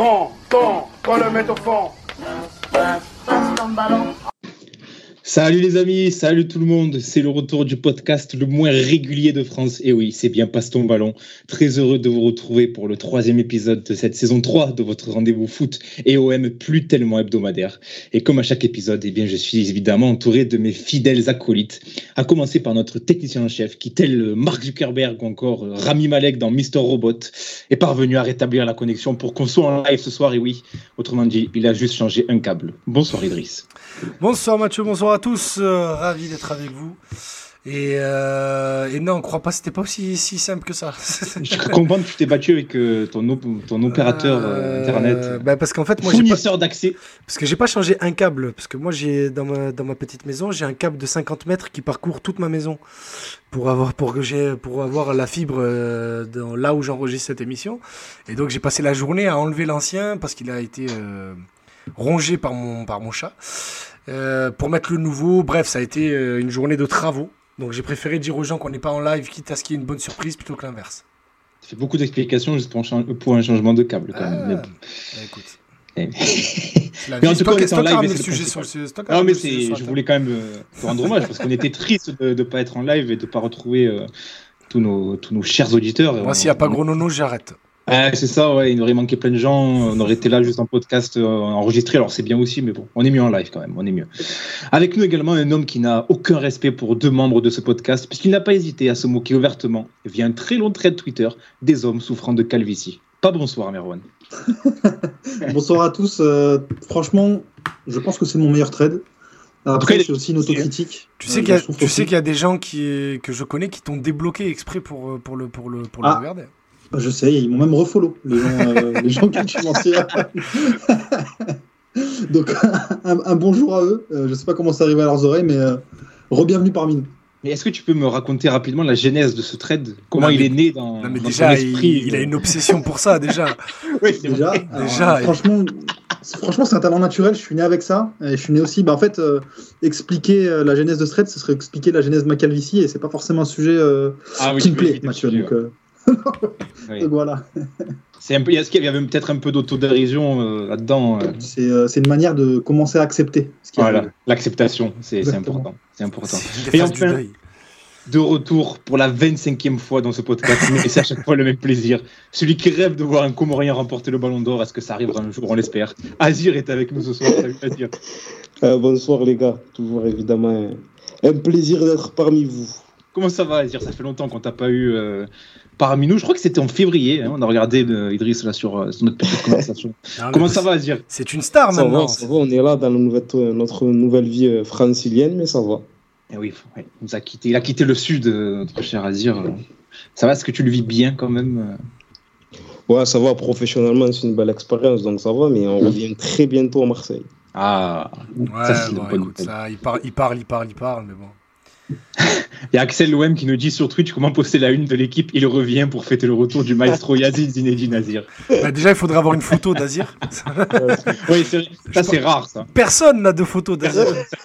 Fond, fond, qu'on le mette au fond. Salut les amis, salut tout le monde. C'est le retour du podcast le moins régulier de France. Et oui, c'est bien Passe ton ballon. Très heureux de vous retrouver pour le troisième épisode de cette saison 3 de votre rendez-vous foot et OM plus tellement hebdomadaire. Et comme à chaque épisode, eh bien, je suis évidemment entouré de mes fidèles acolytes. À commencer par notre technicien en chef qui, tel Mark Zuckerberg ou encore Rami Malek dans Mister Robot, est parvenu à rétablir la connexion pour qu'on soit en live ce soir. Et oui, autrement dit, il a juste changé un câble. Bonsoir Idriss. Bonsoir Mathieu, bonsoir à tous, euh, ravi d'être avec vous. Et, euh, et non, on croit pas, c'était pas aussi si simple que ça. Je comprends que tu t'es battu avec euh, ton, op- ton opérateur euh, internet. bah, parce qu'en fait, moi, Fournisseur d'accès. parce que j'ai pas changé un câble, parce que moi, j'ai dans ma, dans ma petite maison, j'ai un câble de 50 mètres qui parcourt toute ma maison pour avoir pour que j'ai pour avoir la fibre dans là où j'enregistre cette émission. Et donc j'ai passé la journée à enlever l'ancien parce qu'il a été rongé par mon par mon chat euh, pour mettre le nouveau. Bref, ça a été euh, une journée de travaux. Donc j'ai préféré dire aux gens qu'on n'est pas en live, quitte à ce qu'il y ait une bonne surprise plutôt que l'inverse. Ça fait beaucoup d'explications juste pour un, chan- pour un changement de câble. Quand même. Mais Ah, bah, écoute. Eh. Mais en tout cas, on en live, le sujet sur le Non, mais je voulais quand même euh, te rendre hommage parce qu'on était triste de ne pas être en live et de ne pas retrouver euh, tous, nos, tous nos chers auditeurs. Moi, s'il n'y a pas gros nono, j'arrête. Ah, c'est ça, ouais, il aurait manqué plein de gens. On aurait été là juste en podcast euh, enregistré. Alors c'est bien aussi, mais bon, on est mieux en live quand même. On est mieux. Avec nous également un homme qui n'a aucun respect pour deux membres de ce podcast, puisqu'il n'a pas hésité à se moquer ouvertement via un très long thread Twitter des hommes souffrant de calvitie. Pas bonsoir, Merwan. Bonsoir à tous. Euh, franchement, je pense que c'est mon meilleur trade. Après, c'est aussi une autocritique. Tu Euh, sais qu'il y, a- je trouve tu aussi. sais qu'il y a des gens qui, que je connais qui t'ont débloqué exprès pour, euh, pour le, pour le, pour le Ah. Regarder. Je sais, ils m'ont même refollow, les gens, euh, les gens qui tu mentionnes. Donc, un, un bonjour à eux. Euh, je sais pas comment ça arrive à leurs oreilles, mais euh, re-bienvenue parmi nous. Mais est-ce que tu peux me raconter rapidement la genèse de ce thread Comment Non, il mais- est né dans, Non, mais dans déjà, ton il, esprit il a une obsession pour ça, déjà. Oui, c'est Déjà, alors, Déjà, euh, et- franchement, c'est- franchement, c'est un talent naturel. Je suis né avec ça. Et je suis né aussi. Bah, en fait, euh, expliquer euh, la genèse de ce trade, ce serait expliquer la genèse de ma calvitie, et c'est pas forcément un sujet euh, Ah oui, qui me plaît, Mathieu. Donc, euh, Oui. donc voilà. C'est un peu, est-ce qu'il y avait peut-être un peu d'autodérision euh, là-dedans euh, C'est euh, c'est une manière de commencer à accepter ce qui Voilà, l'acceptation, c'est important. C'est important. C'est Et enfin-. De retour pour la 25e fois dans ce podcast, mais c'est à chaque fois le même plaisir. Celui qui rêve de voir un Comorien remporter le ballon d'or, est-ce que ça arrivera un jour? On l'espère. Azir est avec nous ce soir. Salut Azir. Euh, bonsoir les gars, toujours évidemment un, un plaisir d'être parmi vous. Comment ça va Azir? Ça fait longtemps qu'on t'a pas eu euh, parmi nous. Je crois que c'était en février. hein, on a regardé euh, Idriss là sur, euh, sur notre petite conversation. Non, Comment ça va Azir? C'est une star Ça maintenant. va, ça va, on est là dans nouvelle- notre nouvelle vie euh, francilienne, mais ça va. Eh oui, ouais, il nous a quitté. Il a quitté le sud, euh, notre cher Azir. euh. Ça va Est-ce que tu le vis bien quand même euh? Ouais, ça va, professionnellement c'est une belle expérience, donc ça va, mais on revient très bientôt à Marseille. Ah, Ouais, ça bon, écoute, ça, il, parle, il parle, il parle, il parle, mais bon. Il y a Axel Loem qui nous dit sur Twitch comment poster la une de l'équipe. Il revient pour fêter le retour du maestro Yazid Zinedine Azir. Bah, déjà, il faudrait avoir une photo d'Azir. Oui, c'est- ça c'est rare ça. Personne n'a de photo d'Azir.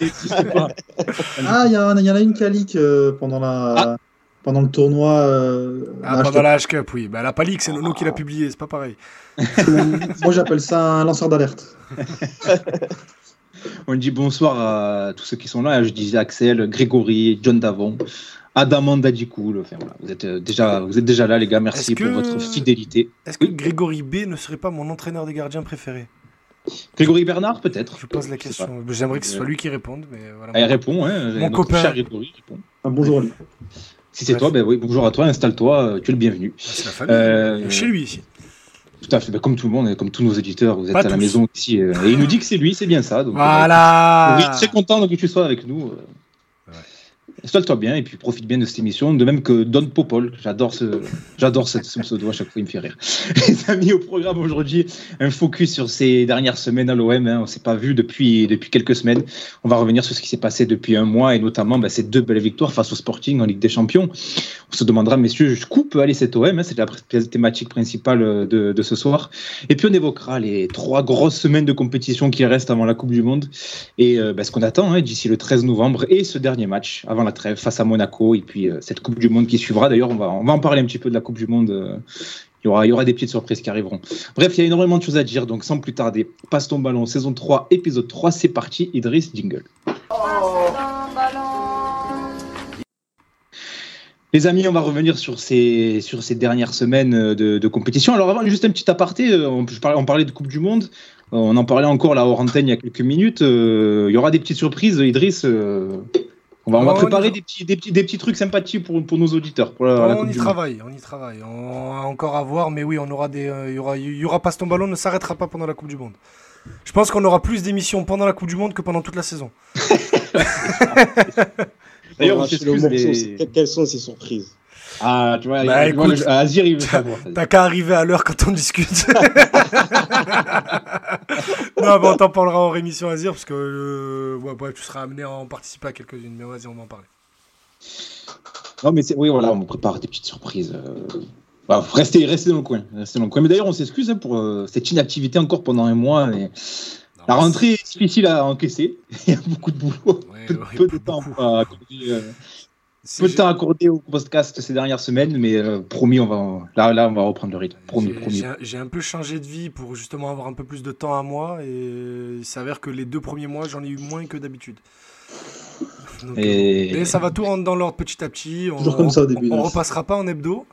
Ah, il y, en a- il y en a une qui a leak euh, pendant, la, pendant le tournoi. euh, Ah, la pendant la H-Cup, oui. Bah, la palique, c'est Nono qui l'a publié, c'est pas pareil. Moi, j'appelle ça un lanceur d'alerte. On dit bonsoir à tous ceux qui sont là. Je disais Axel, Grégory, John Davon, Adamant Dadikoul. Enfin, voilà, vous, êtes euh, déjà, vous êtes déjà là les gars. Merci pour que- votre fidélité. Est-ce que Grégory B ne serait pas mon entraîneur des gardiens préféré? Grégory Bernard peut-être Je pose la question. J'aimerais que ce soit lui qui réponde, mais voilà. Ah, il répond, hein, Mon copain. cher Grégory répond. Un bonjour à lui. Si c'est toi, ben oui, bonjour à toi, installe-toi, euh, tu es le bienvenu. C'est la famille. Euh, Chez lui ici. Tout à fait, ben, comme tout le monde, comme tous nos éditeurs, vous êtes Pas à la maison ici. euh, et il nous dit que c'est lui, c'est bien ça. Donc, euh, Voilà. on est très content que tu sois avec nous. Installe-toi bien et puis profite bien de cette émission, de même que Don Popol. J'adore ce, j'adore pseudo à chaque fois, il me fait rire. Les amis, au programme aujourd'hui, un focus sur ces dernières semaines à l'OM. Hein, on s'est pas vu depuis depuis quelques semaines. On va revenir sur ce qui s'est passé depuis un mois et notamment bah, ces deux belles victoires face au Sporting en Ligue des Champions. On se demandera, messieurs, jusqu'où peut aller cet OM hein, C'est la thématique principale euh, de, de ce soir. Et puis on évoquera les trois grosses semaines de compétition qui restent avant la Coupe du Monde et euh, bah, ce qu'on attend hein, d'ici le 13 novembre et ce dernier match avant la face à Monaco et puis euh, cette Coupe du Monde qui suivra. D'ailleurs, on va, on va en parler un petit peu de la Coupe du Monde. euh, il y, aura, il y aura des petites surprises qui arriveront. Bref, il y a énormément de choses à dire, donc sans plus tarder, passe ton ballon, saison 3, épisode 3, c'est parti, Idriss, jingle. Les amis, on va revenir sur ces, sur ces dernières semaines euh, de, compétition. Alors avant, juste un petit aparté, on, parlait de Coupe du Monde, on en parlait encore là hors antenne il y a quelques minutes. il y aura des petites surprises, Idriss. On va, on va on préparer y- des petits, des, petits, des petits trucs sympathiques pour, pour nos auditeurs. Pour la- la on Coupe y travaille, on y travaille. On a encore à voir, mais oui, on aura des, euh, il y aura, il y aura passe ton ballon ne s'arrêtera pas pendant la Coupe du Monde. Je pense qu'on aura plus d'émissions pendant la Coupe du Monde que pendant toute la saison. D'ailleurs, on s'excuse, Quelles sont ces surprises? Ah, tu vois, Bah, il- tu vois, écoute, le- Azir, il veut savoir. T'as qu'à arriver à l'heure quand on discute. non, mais on t'en parlera en rémission Azir, parce que euh, ouais, bref, tu seras amené à en participer à quelques-unes. Mais vas-y, on va en parler. Non, mais oui, voilà, on prépare des petites surprises. euh. Bah, restez, restez dans le coin. Restez dans le coin. Mais d'ailleurs, on s'excuse hein, pour euh, cette inactivité encore pendant un mois. mais La rentrée est difficile à encaisser. Il y a beaucoup de boulot. Ouais, peu, ouais, peu de temps à accorder, euh, peu de temps accordé au podcast ces dernières semaines, mais euh, promis, on va là, là, on va reprendre le rythme. Promis, J'ai- promis. j'ai- J'ai un peu changé de vie pour justement avoir un peu plus de temps à moi et il s'avère que les deux premiers mois j'en ai eu moins que d'habitude. Donc, Et- Mais ça va tout rentrer dans l'ordre petit à petit. On, Toujours comme ça au début, On, on repassera pas en hebdo,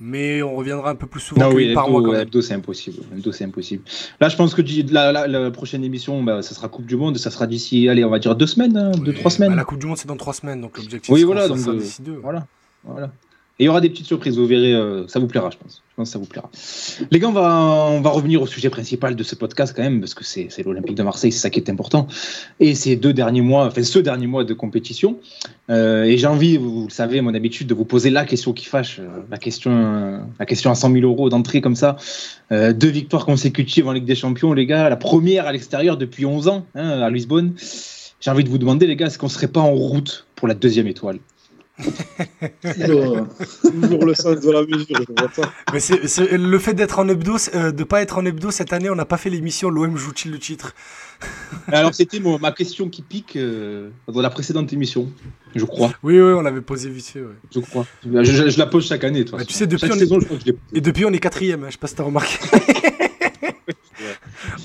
mais on reviendra un peu plus souvent Non, oui, par mois hebdo, c'est impossible. Hebdo, c'est impossible. Là, je pense que la, la- la prochaine émission, bah, ça sera Coupe du Monde. Ça sera d'ici, allez, on va dire deux semaines, hein, deux, trois semaines. bah, la Coupe du Monde c'est dans trois semaines donc l'objectif Oui, c'est voilà, donc, ça euh, d'ici deux. Voilà, voilà. Et il y aura des petites surprises, vous verrez, euh, ça vous plaira, je pense. Je pense que ça vous plaira. Les gars, on va, revenir au sujet principal de ce podcast quand même, parce que c'est l'Olympique de Marseille, c'est ça qui est important. Et ces deux derniers mois, enfin ce dernier mois de compétition. Euh, et j'ai envie, vous, le savez, mon habitude, de vous poser la question qui fâche, euh, la question, la question à 100 000 euros d'entrée comme ça. Deux victoires consécutives en Ligue des Champions, les gars. La première à l'extérieur depuis 11 ans, hein, à Lisbonne. J'ai envie de vous demander, les gars, est-ce qu'on serait pas en route pour la deuxième étoile? Toujours, Toujours le sens de la mesure, je vois ça. Mais c'est le fait d'être en hebdo, euh, de pas être en hebdo cette année, on n'a pas fait l'émission l'OM joue-t-il le titre? Alors, c'était ma question qui pique euh, dans la précédente émission, je crois. Oui, oui, on l'avait posé vite fait. ouais. Je crois. Je, je- je la pose chaque année, toute Bah, tu sais, depuis, chaque on est- saison, je crois que je l'ai posée. Et depuis, on est quatrième, hein, je sais pas si t'as remarqué.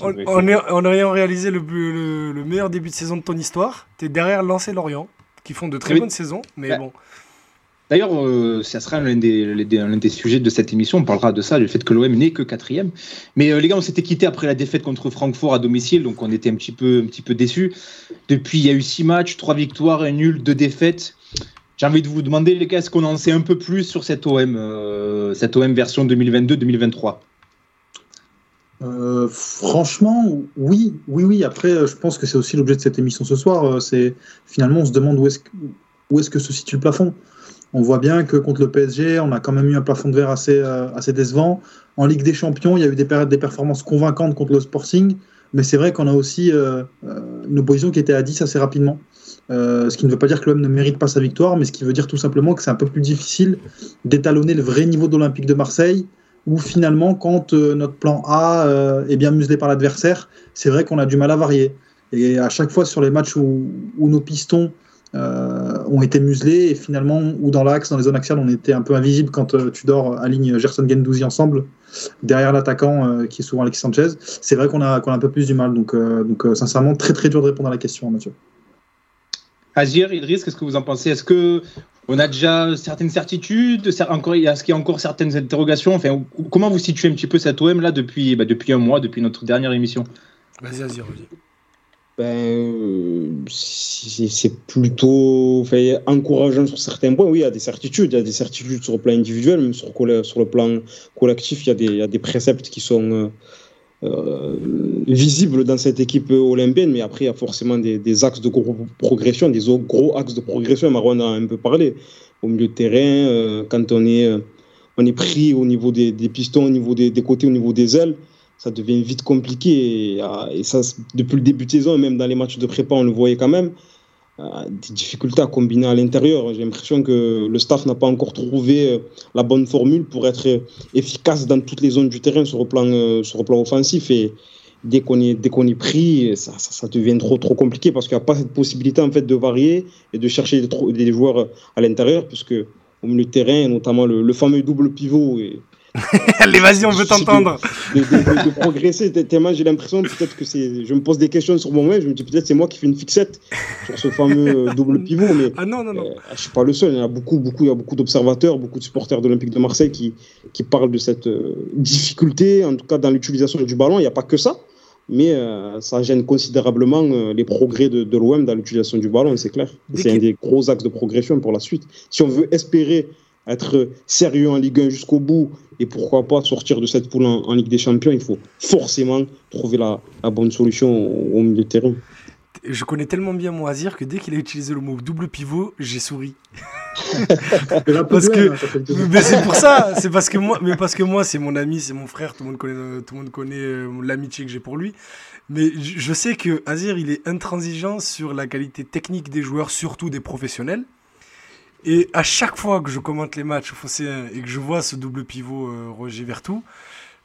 En, ayant- en ayant réalisé le, le- le meilleur début de saison de ton histoire, t'es derrière Lens et Lorient, qui font de très Oui. bonnes saisons, mais Ouais. bon. D'ailleurs, euh, ça sera l'un des, l'un des- l'un des sujets de cette émission. On parlera de ça, du fait que l'OM n'est que quatrième. Mais euh, les gars, on s'était quitté après la défaite contre Francfort à domicile, donc on était un petit peu, un petit peu déçus. Depuis, il y a eu six matchs, trois victoires, un nul, deux défaites. J'ai envie de vous demander, les gars, est-ce qu'on en sait un peu plus sur cette OM, euh, cette OM version 2022-2023 Euh, franchement, oui, oui, oui. Après, euh, je pense que c'est aussi l'objet de cette émission ce soir. euh, C'est finalement, on se demande où est-ce que, se situe le plafond. On voit bien que contre le PSG, on a quand même eu un plafond de verre assez, assez décevant. En Ligue des Champions, il y a eu des, périodes, des performances convaincantes contre le Sporting, mais c'est vrai qu'on a aussi une opposition qui était à 10 assez rapidement. Ce qui ne veut pas dire que l'OM ne mérite pas sa victoire, mais ce qui veut dire tout simplement que c'est un peu plus difficile d'étalonner le vrai niveau de l'Olympique de Marseille où finalement, quand euh, notre plan A euh, est bien muselé par l'adversaire, c'est vrai qu'on a du mal à varier. Et à chaque fois sur les matchs où, nos pistons euh, ont été muselés et finalement, ou dans l'axe, dans les zones axiales, on était un peu invisible quand tu dors à ligne Gerson Gendouzi ensemble, derrière l'attaquant qui est souvent Alexis Sanchez, c'est vrai qu'on a, un peu plus du mal. Donc, donc sincèrement, très très dur de répondre à la question, Mathieu. Azir, Idriss, qu'est-ce que vous en pensez? Est-ce que on a déjà certaines certitudes? Encore, Est-ce qu'il y a encore certaines interrogations? Enfin, Comment vous situez un petit peu cette OM là depuis, bah, depuis un mois, depuis notre dernière émission? Vas-y, vas-y, reviens. Ben, euh, c'est plutôt enfin, encourageant sur certains points. Oui, il y a des certitudes. Il y a des certitudes sur le plan individuel, même sur, colla- sur le plan collectif. Il y a des, il y a des préceptes qui sont euh, euh, visibles dans cette équipe olympienne. Mais après, il y a forcément des, axes de progression, des gros- axes de progression. Marouane en a un peu parlé. Au milieu de terrain, euh, quand on est, euh, on est pris au niveau des, pistons, au niveau des, côtés, au niveau des ailes, ça devient vite compliqué. Et, euh, et ça, depuis le début de saison, même dans les matchs de prépa, on le voyait quand même, des difficultés à combiner à l'intérieur. J'ai l'impression que le staff n'a pas encore trouvé euh, la bonne formule pour être euh, efficace dans toutes les zones du terrain sur le plan, euh, sur le plan offensif. Et, dès qu'on est, dès est pris, ça, ça, devient trop, trop compliqué parce qu'il n'y a pas cette possibilité en fait de varier et de chercher des, des joueurs à l'intérieur, puisque au milieu de terrain, notamment le, fameux double pivot, Allez, vas-y, on veut t'entendre. de, de- de- de progresser. Te- Tellement j'ai l'impression peut-être que c'est. Je me pose des questions sur moi-même. Je me dis peut-être c'est moi qui fais une fixette sur ce fameux euh, double pivot, mais Ah non, non, non. euh, je suis pas le seul. Il y a beaucoup, beaucoup, il y a beaucoup d'observateurs, beaucoup de supporters de l'Olympique de Marseille qui, qui parlent de cette euh, difficulté, en tout cas dans l'utilisation du ballon. Il n'y a pas que ça, mais euh, ça gêne considérablement les progrès de, l'OM dans l'utilisation du ballon, c'est clair. C'est un des gros axes de progression pour la suite. Si on veut espérer être sérieux en Ligue 1 jusqu'au bout et pourquoi pas sortir de cette poule en, en Ligue des Champions, il faut forcément trouver la, la bonne solution au, au milieu de terrain. Je connais tellement bien mon Azir que dès qu'il a utilisé le mot double pivot, j'ai souri. Parce que- hein, c'est pour ça, c'est parce que moi, mais parce que moi, c'est mon ami, c'est mon frère, tout le monde connaît, euh, tout le monde connaît euh, l'amitié que j'ai pour lui. Mais je je sais que Azir, il est intransigeant sur la qualité technique des joueurs, surtout des professionnels. Et à chaque fois que je commente les matchs au Phocéen et que je vois ce double pivot euh, Roger Vertou,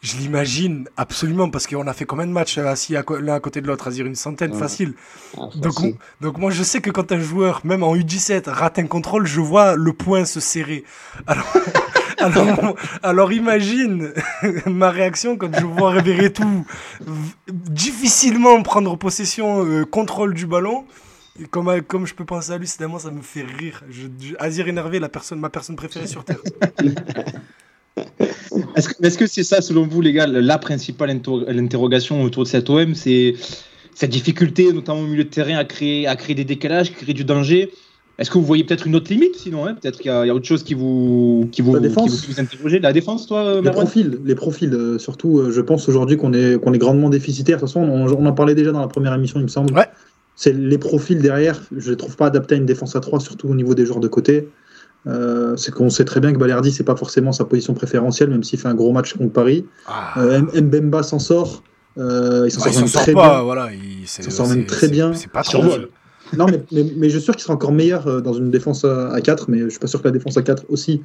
je l'imagine absolument parce qu'on a fait combien de matchs euh, assis à l'un à côté de l'autre, Azir, une centaine Ouais. facile. Ah, Donc, donc moi je sais que quand un joueur, même en U17, rate un contrôle, je vois le point se serrer. Alors, alors, alors imagine ma réaction quand je vois Ribéry tout difficilement prendre possession, euh, contrôle du ballon. Et comme, euh, comme je peux penser à lui, c'est tellement ça me fait rire. Je, je- Azir énervé, la personne, ma personne préférée sur Terre. Est-ce que est-ce que c'est ça, selon vous, les gars, la principale inter- l'interrogation autour de cet OM C'est cette difficulté, notamment au milieu de terrain, à créer, à créer des décalages, créer du danger? Est-ce que vous voyez peut-être une autre limite sinon hein? Peut-être qu'il y, a- il y a autre chose qui vous, qui vous, La qui défense. vous, qui vous interrogez La défense, toi, Les Merwan profils, les profils euh, surtout, euh, je pense aujourd'hui qu'on est, qu'on est grandement déficitaire. De toute façon, on, on en parlait déjà dans la première émission, il me semble. Ouais. C'est les profils derrière, je les trouve pas adaptés à une défense à 3, surtout au niveau des joueurs de côté. Euh, c'est qu'on sait très bien que Balerdi, c'est pas forcément sa position préférentielle, même s'il fait un gros match contre Paris. Ah. Euh, Mbemba s'en sort. euh, il s'en Bah, il sort même sort très pas, bien. voilà. Il, c'est- s'en sort même très bien. C'est pas trop. Survol. Non, mais, je suis sûr qu'il sera encore meilleur euh, dans une défense à, à 4, mais je suis pas sûr que la défense à 4 aussi.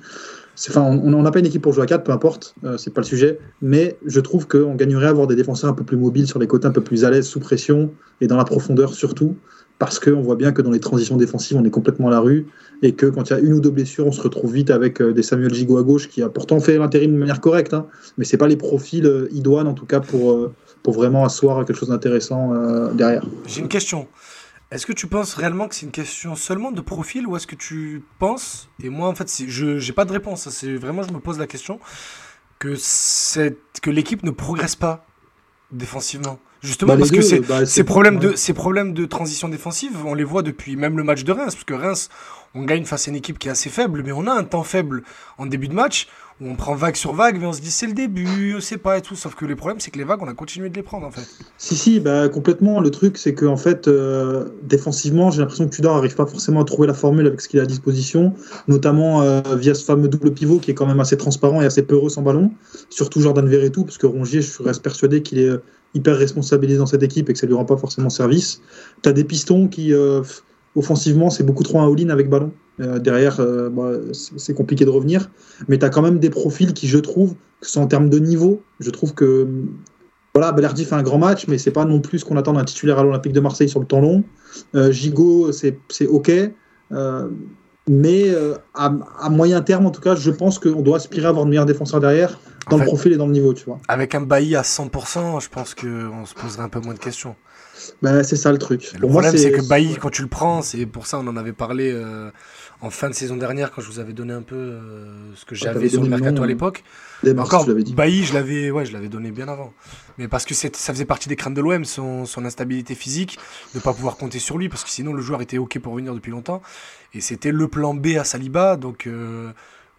Enfin, on n'a pas une équipe pour jouer à 4, peu importe, euh, c'est pas le sujet. Mais je trouve qu'on gagnerait à avoir des défenseurs un peu plus mobiles sur les côtés, un peu plus à l'aise sous pression et dans la profondeur surtout. Parce qu'on voit bien que dans les transitions défensives, on est complètement à la rue et que quand il y a une ou deux blessures, on se retrouve vite avec euh, des Samuel Gigot à gauche qui a pourtant fait l'intérim de manière correcte, hein, mais c'est pas les profils euh, idoines en tout cas pour, euh, pour vraiment asseoir quelque chose d'intéressant euh, derrière. J'ai une question. Est-ce que tu penses réellement que c'est une question seulement de profil ou est-ce que tu penses, et moi en fait je n'ai pas de réponse, hein, c'est vraiment je me pose la question, que, c'est- que l'équipe ne progresse pas défensivement? Justement Bah, parce que bah, ces problèmes, ouais. de, ces problèmes de transition défensive, on les voit depuis même le match de Reims, parce que Reims, on gagne face à une équipe qui est assez faible, mais on a un temps faible en début de match, on prend vague sur vague, mais on se dit c'est le début, sait pas et tout, sauf que les problèmes c'est que les vagues, on a continué de les prendre en fait. Si, si, bah, complètement. Le truc, c'est qu'en fait, euh, défensivement, j'ai l'impression que Tudor n'arrive pas forcément à trouver la formule avec ce qu'il a à disposition, notamment euh, via ce fameux double pivot qui est quand même assez transparent et assez peureux sans ballon, surtout Jordan Verretou, parce que Rongier, je reste persuadé qu'il est euh, hyper responsabilisé dans cette équipe et que ça lui rend pas forcément service. Tu as des pistons qui, offensivement, c'est beaucoup trop un all-in avec ballon. Euh, derrière, euh, bah, c'est compliqué de revenir. Mais tu as quand même des profils qui, je trouve, que soit en termes de niveau, je trouve que voilà, Balerdi fait un grand match, mais c'est pas non plus ce qu'on attend d'un titulaire à l'Olympique de Marseille sur le temps long. Euh, Gigot, c'est c'est ok. Euh, mais à, à moyen terme, en tout cas, je pense qu'on doit aspirer à avoir de meilleurs défenseurs derrière, dans En le profil et dans le niveau, tu vois. Avec un bailli à 100%, je pense qu'on se poserait un peu moins de questions. Ben, c'est ça le truc. Le Pour problème, c'est que Bailly, ouais. quand tu le prends, c'est pour ça on en avait parlé euh, en fin de saison dernière, quand je vous avais donné un peu euh, ce que j'avais t'avais sur le mercato à l'époque. Encore, dit. Bailly, je l'avais ouais, je l'avais donné bien avant. Mais parce que ça faisait partie des craintes de l'OM, son, son instabilité physique, de ne pas pouvoir compter sur lui, parce que sinon le joueur était OK pour venir depuis longtemps. Et c'était le plan B à Saliba. Donc euh,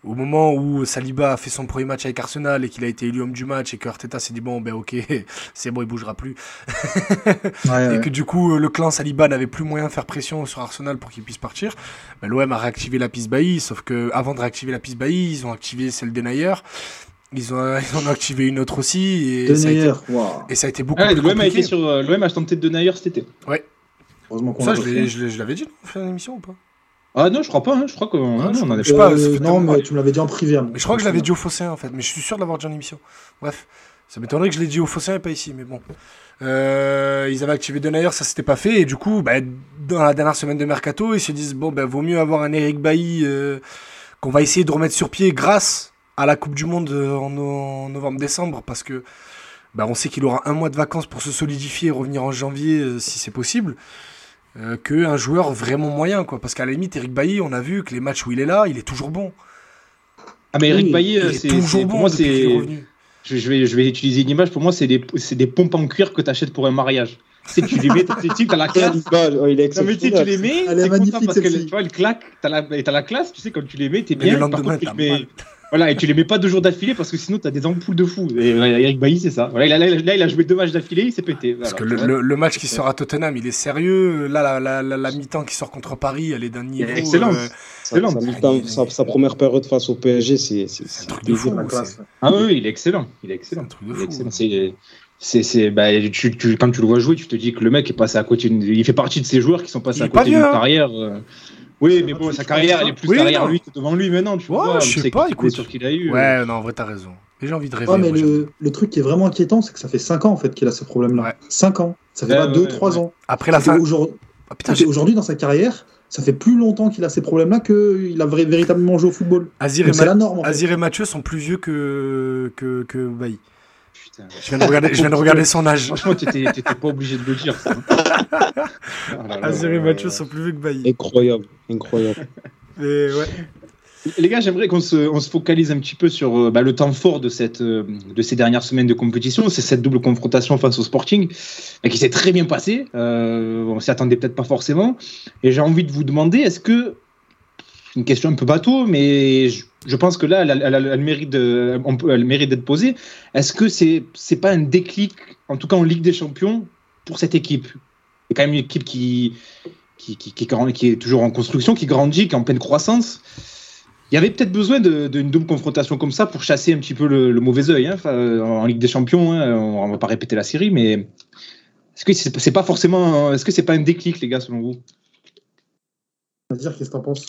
au moment où Saliba a fait son premier match avec Arsenal et qu'il a été élu homme du match et que Arteta s'est dit bon ben ok c'est bon il bougera plus Ouais, et ouais. que du coup le clan Saliba n'avait plus moyen de faire pression sur Arsenal pour qu'il puisse partir, ben, l'OM a réactivé la piste Bailly, sauf que avant de réactiver la piste Bailly, ils ont activé celle Denayer, ils ont, ils en ont activé une autre aussi, et, De ça, a été, et ça a été beaucoup Ah, plus L'OM a compliqué. été sur euh, l'OM a tenté de Denayer cet été. Heureusement qu'on Ça, l'a je refait. l'ai- je l'ai- je l'avais dit, on fait une émission ou pas? Ah non, je crois pas. hein, Je crois qu'on Ah, on en avait pas, Euh, non, mais tu me l'avais dit en privé. moi. Mais je crois que je l'avais dit au Fosséen en fait, mais je suis sûr de l'avoir dit en émission. Bref, Ça m'étonnerait que je l'ai dit au Fossin et pas ici, mais bon. Euh, ils avaient activé Denayer, ça s'était pas fait. Et du coup, bah, dans la dernière semaine de Mercato, ils se disent bon, ben vaut mieux avoir un Eric Bailly euh, qu'on va essayer de remettre sur pied grâce à la Coupe du Monde euh, en, en novembre-décembre. Parce que bah, on sait qu'il aura un mois de vacances pour se solidifier et revenir en janvier euh, si c'est possible. Euh, qu'un joueur vraiment moyen, quoi. Parce qu'à la limite, Eric Bailly, on a vu que les matchs où il est là, il est toujours bon. Ah, mais Eric Oui, Bailly, Il euh, est c'est toujours c'est- bon pour moi, c'est. Je, je vais, je vais utiliser une image. Pour moi, c'est des, c'est des pompes en cuir que tu achètes pour un mariage. Tu sais, tu les mets, tu as la classe. Oh, il est Non, mais tu les mets, Elle est t'es content magnifique, parce que tu vois, elle claque, t'as la, et t'as la classe, tu sais, quand tu les mets, t'es bien. le Par lendemain, contre, tu les mets-. Voilà, et tu les mets pas deux jours d'affilée parce que sinon t'as des ampoules de fou. Et ouais, Eric Bailly, c'est ça. Voilà, là, là, il a joué deux matchs d'affilée, il s'est pété. Parce que le, le- le match qui sort à Tottenham, il est sérieux. Là, la, la, la, la mi-temps qui sort contre Paris, elle est d'un niveau. excellente. euh, Excellent. sa sa- sa première période face au PSG, c'est c'est- C'est un truc de fou. La classe. c'est- Ah oui, il est excellent. Il est excellent. C'est un truc de Il est fou. excellent. C'est, c'est, c'est, bah, tu, tu- quand tu le vois jouer, tu te dis que le mec est passé à côté. d'une- Il fait partie de ces joueurs qui sont passés Il à côté d'une hein. carrière. euh, Oui, mais bon, sa carrière, elle est plus Oui, derrière non. lui que devant lui maintenant. Tu Ouais, vois, je sais pas, écoute. blessures qu'il a eu. Ouais, non, en vrai, t'as raison. Et j'ai envie de rêver. Ouais, mais moi, le, le truc qui est vraiment inquiétant, c'est que ça fait 5 ans en fait qu'il a ce problème-là. Ouais. 5 ans. Ça fait Ouais, pas ouais, 2-3 ouais. ans. Après la fin. Aujourd'hui, Ah, putain, aujourd'hui, dans sa carrière, ça fait plus longtemps qu'il a ces problèmes-là qu'il a vra- véritablement joué au football. Azir et, Ma- norme. En fait. Azir et Mathieu sont plus vieux que, que, que Bailly. Je viens de regarder, je viens de regarder son âge. Franchement, t'étais, t'étais pas obligé de le dire. Ça. Azir et Mathieu sont plus vieux que Bailly. Incroyable, incroyable. Mais ouais. Les gars, j'aimerais qu'on se, on se focalise un petit peu sur euh, bah, le temps fort de, cette, euh, de ces dernières semaines de compétition. C'est cette double confrontation face au Sporting qui s'est très bien passée. Euh, on s'y attendait peut-être pas forcément. Et j'ai envie de vous demander, est-ce que, une question un peu bateau, mais je, je pense que là, elle, mérite d'être posée. Est-ce que c'est c'est pas un déclic, en tout cas en Ligue des Champions, pour cette équipe? C'est quand même une équipe qui, est toujours en construction, qui grandit, qui est en pleine croissance. Il y avait peut-être besoin d'une double confrontation comme ça pour chasser un petit peu le, mauvais œil hein, en Ligue des Champions. hein, on ne va pas répéter la série, mais est-ce que c'est c'est pas forcément, est-ce que c'est pas un déclic, les gars, selon vous? On va dire qu'est-ce que t'en penses?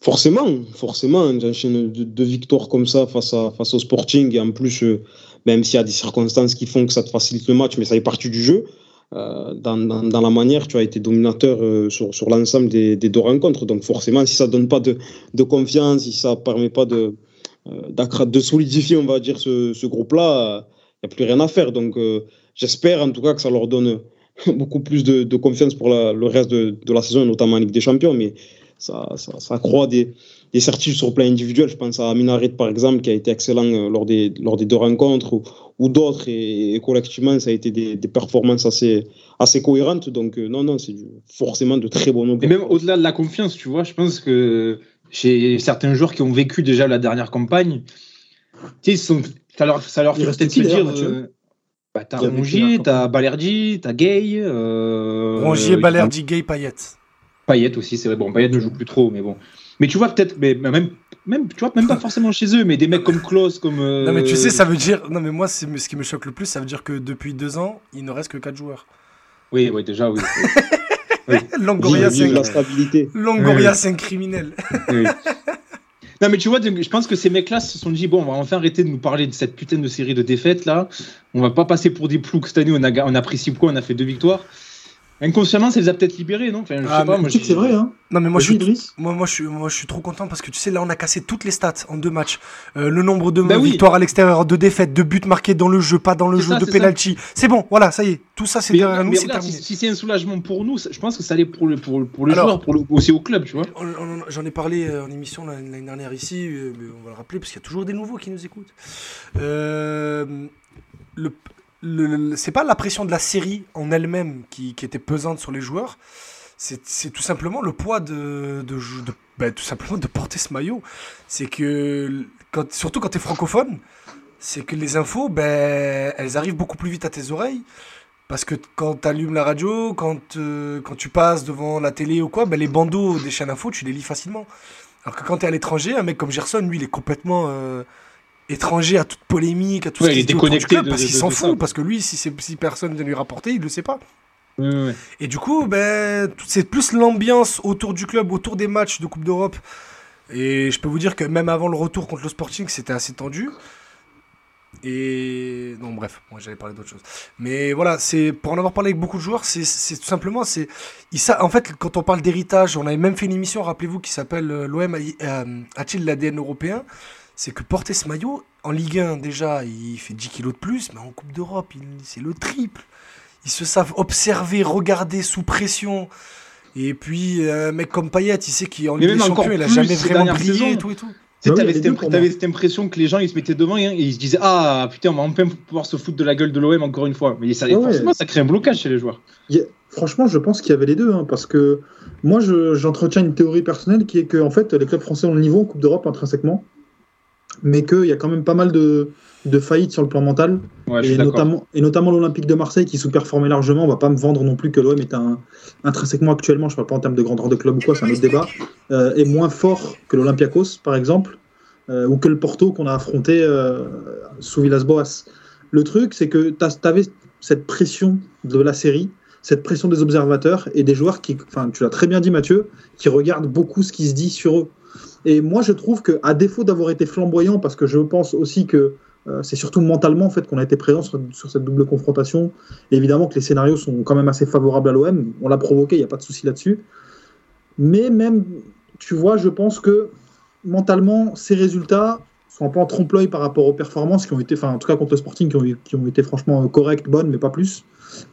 Forcément, forcément, j'enchaîne deux, deux victoires comme ça face, à, face au Sporting. Et en plus, euh, même s'il y a des circonstances qui font que ça te facilite le match, mais ça fait partie du jeu. euh, dans, dans, la manière, tu as été dominateur euh, sur, sur l'ensemble des, des deux rencontres. Donc forcément, si ça donne pas de, de confiance, si ça permet pas de, euh, de solidifier, on va dire, ce, ce groupe-là, il n'y a plus rien à faire. Donc j'espère en tout cas que ça leur donne beaucoup plus de, de confiance pour le reste de, de la saison, notamment en Ligue des Champions. Mais ça, ça, ça accroît des, des certitudes sur le plan individuel. Je pense à Aminarit, par exemple, qui a été excellent euh, lors des, lors des deux rencontres, ou, ou d'autres, et, et collectivement, ça a été des, des performances assez, assez cohérentes. Donc, euh, non, non, c'est forcément de très bons Et même au-delà de la confiance, tu vois, je pense que chez certains joueurs qui ont vécu déjà la dernière campagne, tu sais, ils sont, ça leur, ça leur fait reste peut-être se dire. Euh, bah, t'as Rongier, t'as Balerdi, t'as Gay. Euh, Rongier, euh, Balerdi, Gay, Payet. Payet aussi, c'est vrai. Bon, Payet ne joue plus trop, mais bon. Mais tu vois, peut-être, mais même, même, tu vois, même pas forcément chez eux, mais des mecs comme Klaus, comme. euh, Non, mais tu sais, ça veut dire. Non, mais moi, c'est ce qui me choque le plus, ça veut dire que depuis deux ans, il ne reste que quatre joueurs. Oui, oui, déjà, oui. Longoria, c'est. Longoria, c'est un criminel. Oui. Non, mais tu vois, je pense que ces mecs-là se sont dit bon, on va enfin arrêter de nous parler de cette putain de série de défaites là. On va pas passer pour des ploucs cette année. On a, on a pris six points, on a fait deux victoires. Inconsciemment, ça les a peut-être libérés, non? Enfin, je Ah, sais pas, moi, c'est vrai, hein Non, mais moi, je suis. Moi, moi, je suis, moi, je suis trop content parce que tu sais, là, on a cassé toutes les stats en deux matchs. Euh, le nombre de Bah oui. victoires à l'extérieur, de défaites, de buts marqués dans le jeu, pas dans le jeu, ça, de penalty. C'est bon, voilà, ça y est. Tout ça, c'est derrière nous, c'est terminé. si, si c'est un soulagement pour nous, ça- je pense que ça allait pour le, pour, pour le Alors- joueur, pour le, aussi au club, tu vois. J'en ai parlé euh, en émission l'année dernière ici, euh, mais on va le rappeler parce qu'il y a toujours des nouveaux qui nous écoutent. Euh, le- c'est pas la pression de la série en elle-même qui, était pesante sur les joueurs, c'est tout simplement le poids de, ben, tout simplement de porter ce maillot. C'est que surtout quand tu es francophone, c'est que les infos, ben, elles arrivent beaucoup plus vite à tes oreilles. Parce que quand tu allumes la radio, quand, euh, quand tu passes devant la télé ou quoi, ben, les bandeaux des chaînes infos, tu les lis facilement. Alors que quand tu es à l'étranger, un mec comme Gerson, lui, il est complètement euh, étranger à toute polémique, à tout Ouais, ce il qui est déconnecté club, de- parce qu'il s'en fout, parce que lui, si, si personne vient lui rapporter, il le sait pas. Et du coup, ben, c'est plus l'ambiance autour du club, autour des matchs de Coupe d'Europe. Et je peux vous dire que même avant le retour contre le Sporting, c'était assez tendu. Et non, bref, moi j'allais parler d'autre chose. Mais voilà, c'est pour en avoir parlé avec beaucoup de joueurs, c'est tout simplement, c'est en fait quand on parle d'héritage, on avait même fait une émission, rappelez-vous, qui s'appelle euh, l'OM euh, a-t-il l'ADN européen? C'est que porter ce maillot en Ligue 1 déjà, il fait 10 kilos de plus, mais en Coupe d'Europe, il- c'est le triple. Ils se savent observer, regarder sous pression. Et puis, un mec comme Payet, il sait qu'en Ligue des Champions, il a plus jamais vraiment brillé saisons. et tout et tout. Tu Bah les cette, impression que les gens ils se mettaient devant et, et ils se disaient Ah putain, on va enfin pouvoir se foutre de la gueule de l'OM encore une fois. Mais ça, Ouais, forcément, ça crée un blocage chez les joueurs. Franchement, je pense qu'il y avait les deux, hein, parce que moi, je- j'entretiens une théorie personnelle qui est que en fait, les clubs français ont le niveau en Coupe d'Europe intrinsèquement, mais qu'il y a quand même pas mal de, de faillites sur le plan mental, Ouais, et, notamment, et notamment l'Olympique de Marseille qui sous-performait largement. On va pas me vendre non plus que l'OM est un, intrinsèquement actuellement, je parle pas en termes de grandeur de club ou quoi, c'est un autre débat, euh, est moins fort que l'Olympiakos, par exemple, euh, ou que le Porto qu'on a affronté euh, sous Villas-Boas. Le truc, c'est que tu avais cette pression de la série, cette pression des observateurs et des joueurs qui, enfin, tu l'as très bien dit Mathieu, qui regardent beaucoup ce qui se dit sur eux. Et moi, je trouve que, à défaut d'avoir été flamboyant, parce que je pense aussi que euh, c'est surtout mentalement en fait qu'on a été présent sur, cette double confrontation. Évidemment que les scénarios sont quand même assez favorables à l'OM. On l'a provoqué, il n'y a pas de souci là-dessus. Mais même, tu vois, je pense que mentalement, ces résultats sont un peu en trompe-l'œil par rapport aux performances qui ont été, enfin en tout cas contre le Sporting, qui ont, été franchement correctes, bonnes, mais pas plus,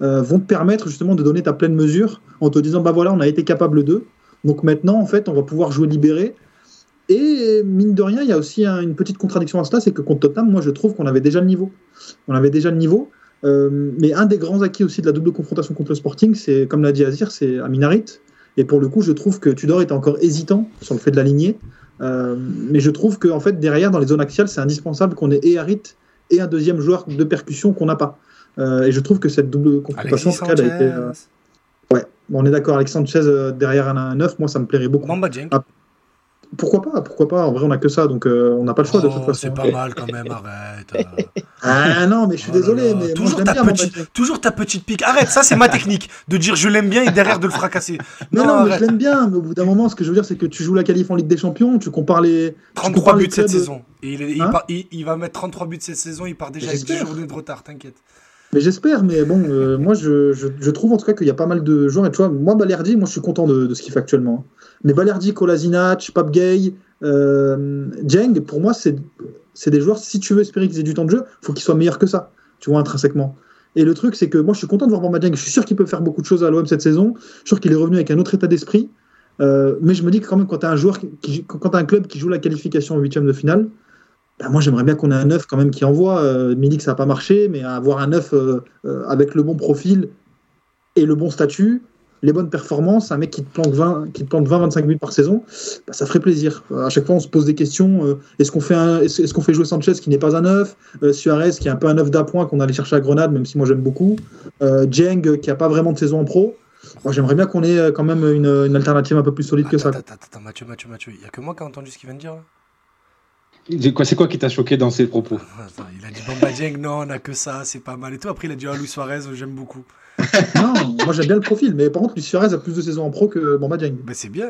euh, vont te permettre justement de donner ta pleine mesure en te disant, bah voilà, on a été capable d'eux. Donc maintenant, en fait, on va pouvoir jouer libéré. Et mine de rien, il y a aussi un- une petite contradiction à cela, c'est que contre Tottenham, moi je trouve qu'on avait déjà le niveau. On avait déjà le niveau. Euh, mais un des grands acquis aussi de la double confrontation contre le Sporting, c'est, comme l'a dit Azir, c'est Aminarit. Et pour le coup, je trouve que Tudor était encore hésitant sur le fait de l'aligner. Euh, mais je trouve qu'en fait, derrière, dans les zones axiales, c'est indispensable qu'on ait et Harit et un deuxième joueur de percussion qu'on n'a pas. Euh, et je trouve que cette double confrontation, en a été, ouais, on est d'accord, Alex Sanchez derrière un, un 9, moi ça me plairait beaucoup. Ah, Pourquoi pas Pourquoi pas En vrai, on a que ça, donc euh, on n'a pas le choix de toute Oh, façon. c'est pas mal quand même, arrête. Ah non, mais je suis Oh désolé, là, mais toujours, ta bien, petite, toujours ta petite pique. Arrête, ça c'est ma technique. De dire je l'aime bien et derrière de le fracasser. Non, Non, non, mais je l'aime bien, mais au bout d'un moment, ce que je veux dire, c'est que tu joues la qualif en Ligue des Champions, tu compares les. tu 33 compares buts les cette saison. Et il, est- il Hein part- il- il va mettre 33 buts cette saison, il part déjà avec 10 J'espère. journées de retard, t'inquiète. Mais j'espère, mais bon, euh, moi je, trouve en tout cas qu'il y a pas mal de joueurs. Et tu vois, moi, Balerdi, moi je suis content de, ce qu'il fait actuellement. Mais Balerdi, Kolasinac, Pape Gay, euh, pour moi, c'est des joueurs, si tu veux espérer qu'ils aient du temps de jeu, faut qu'ils soient meilleurs que ça, tu vois, intrinsèquement. Et le truc, c'est que moi je suis content de voir Bamba Dieng. Je suis sûr qu'il peut faire beaucoup de choses à l'OM cette saison. Je suis sûr qu'il est revenu avec un autre état d'esprit. Euh, mais je me dis que quand même, quand tu as un un club qui joue la qualification en huitième de finale, bah, moi, j'aimerais bien qu'on ait un 9 quand même qui envoie. Euh, Milik, ça n'a pas marché, mais avoir un 9 euh, euh, avec le bon profil et le bon statut, les bonnes performances, un mec qui te plante 20, qui te plante 20-25 buts par saison, bah, ça ferait plaisir. Euh, à chaque fois, on se pose des questions. euh, est-ce qu'on fait, un- est-ce, est-ce qu'on fait jouer Sanchez qui n'est pas un 9 euh, Suarez qui est un peu un 9 d'appoint qu'on allait chercher à Grenade, même si moi j'aime beaucoup. Euh, Dieng qui n'a pas vraiment de saison en pro. Moi, j'aimerais bien qu'on ait euh, quand même une, une alternative un peu plus solide que ça. Attends, attends, attends, Mathieu, Mathieu, Mathieu. Il y a que moi qui ai entendu ce qu'il vient de dire là? C'est quoi, c'est quoi qui t'a choqué dans ses propos? Attends, Il a dit Bamba Dieng, non, on a que ça, c'est pas mal et tout. Après, il a dit ah, Luis Suarez, j'aime beaucoup. Non, moi j'aime bien le profil, mais par contre, Luis Suarez a plus de saisons en pro que Bamba Dieng. Ben, c'est bien.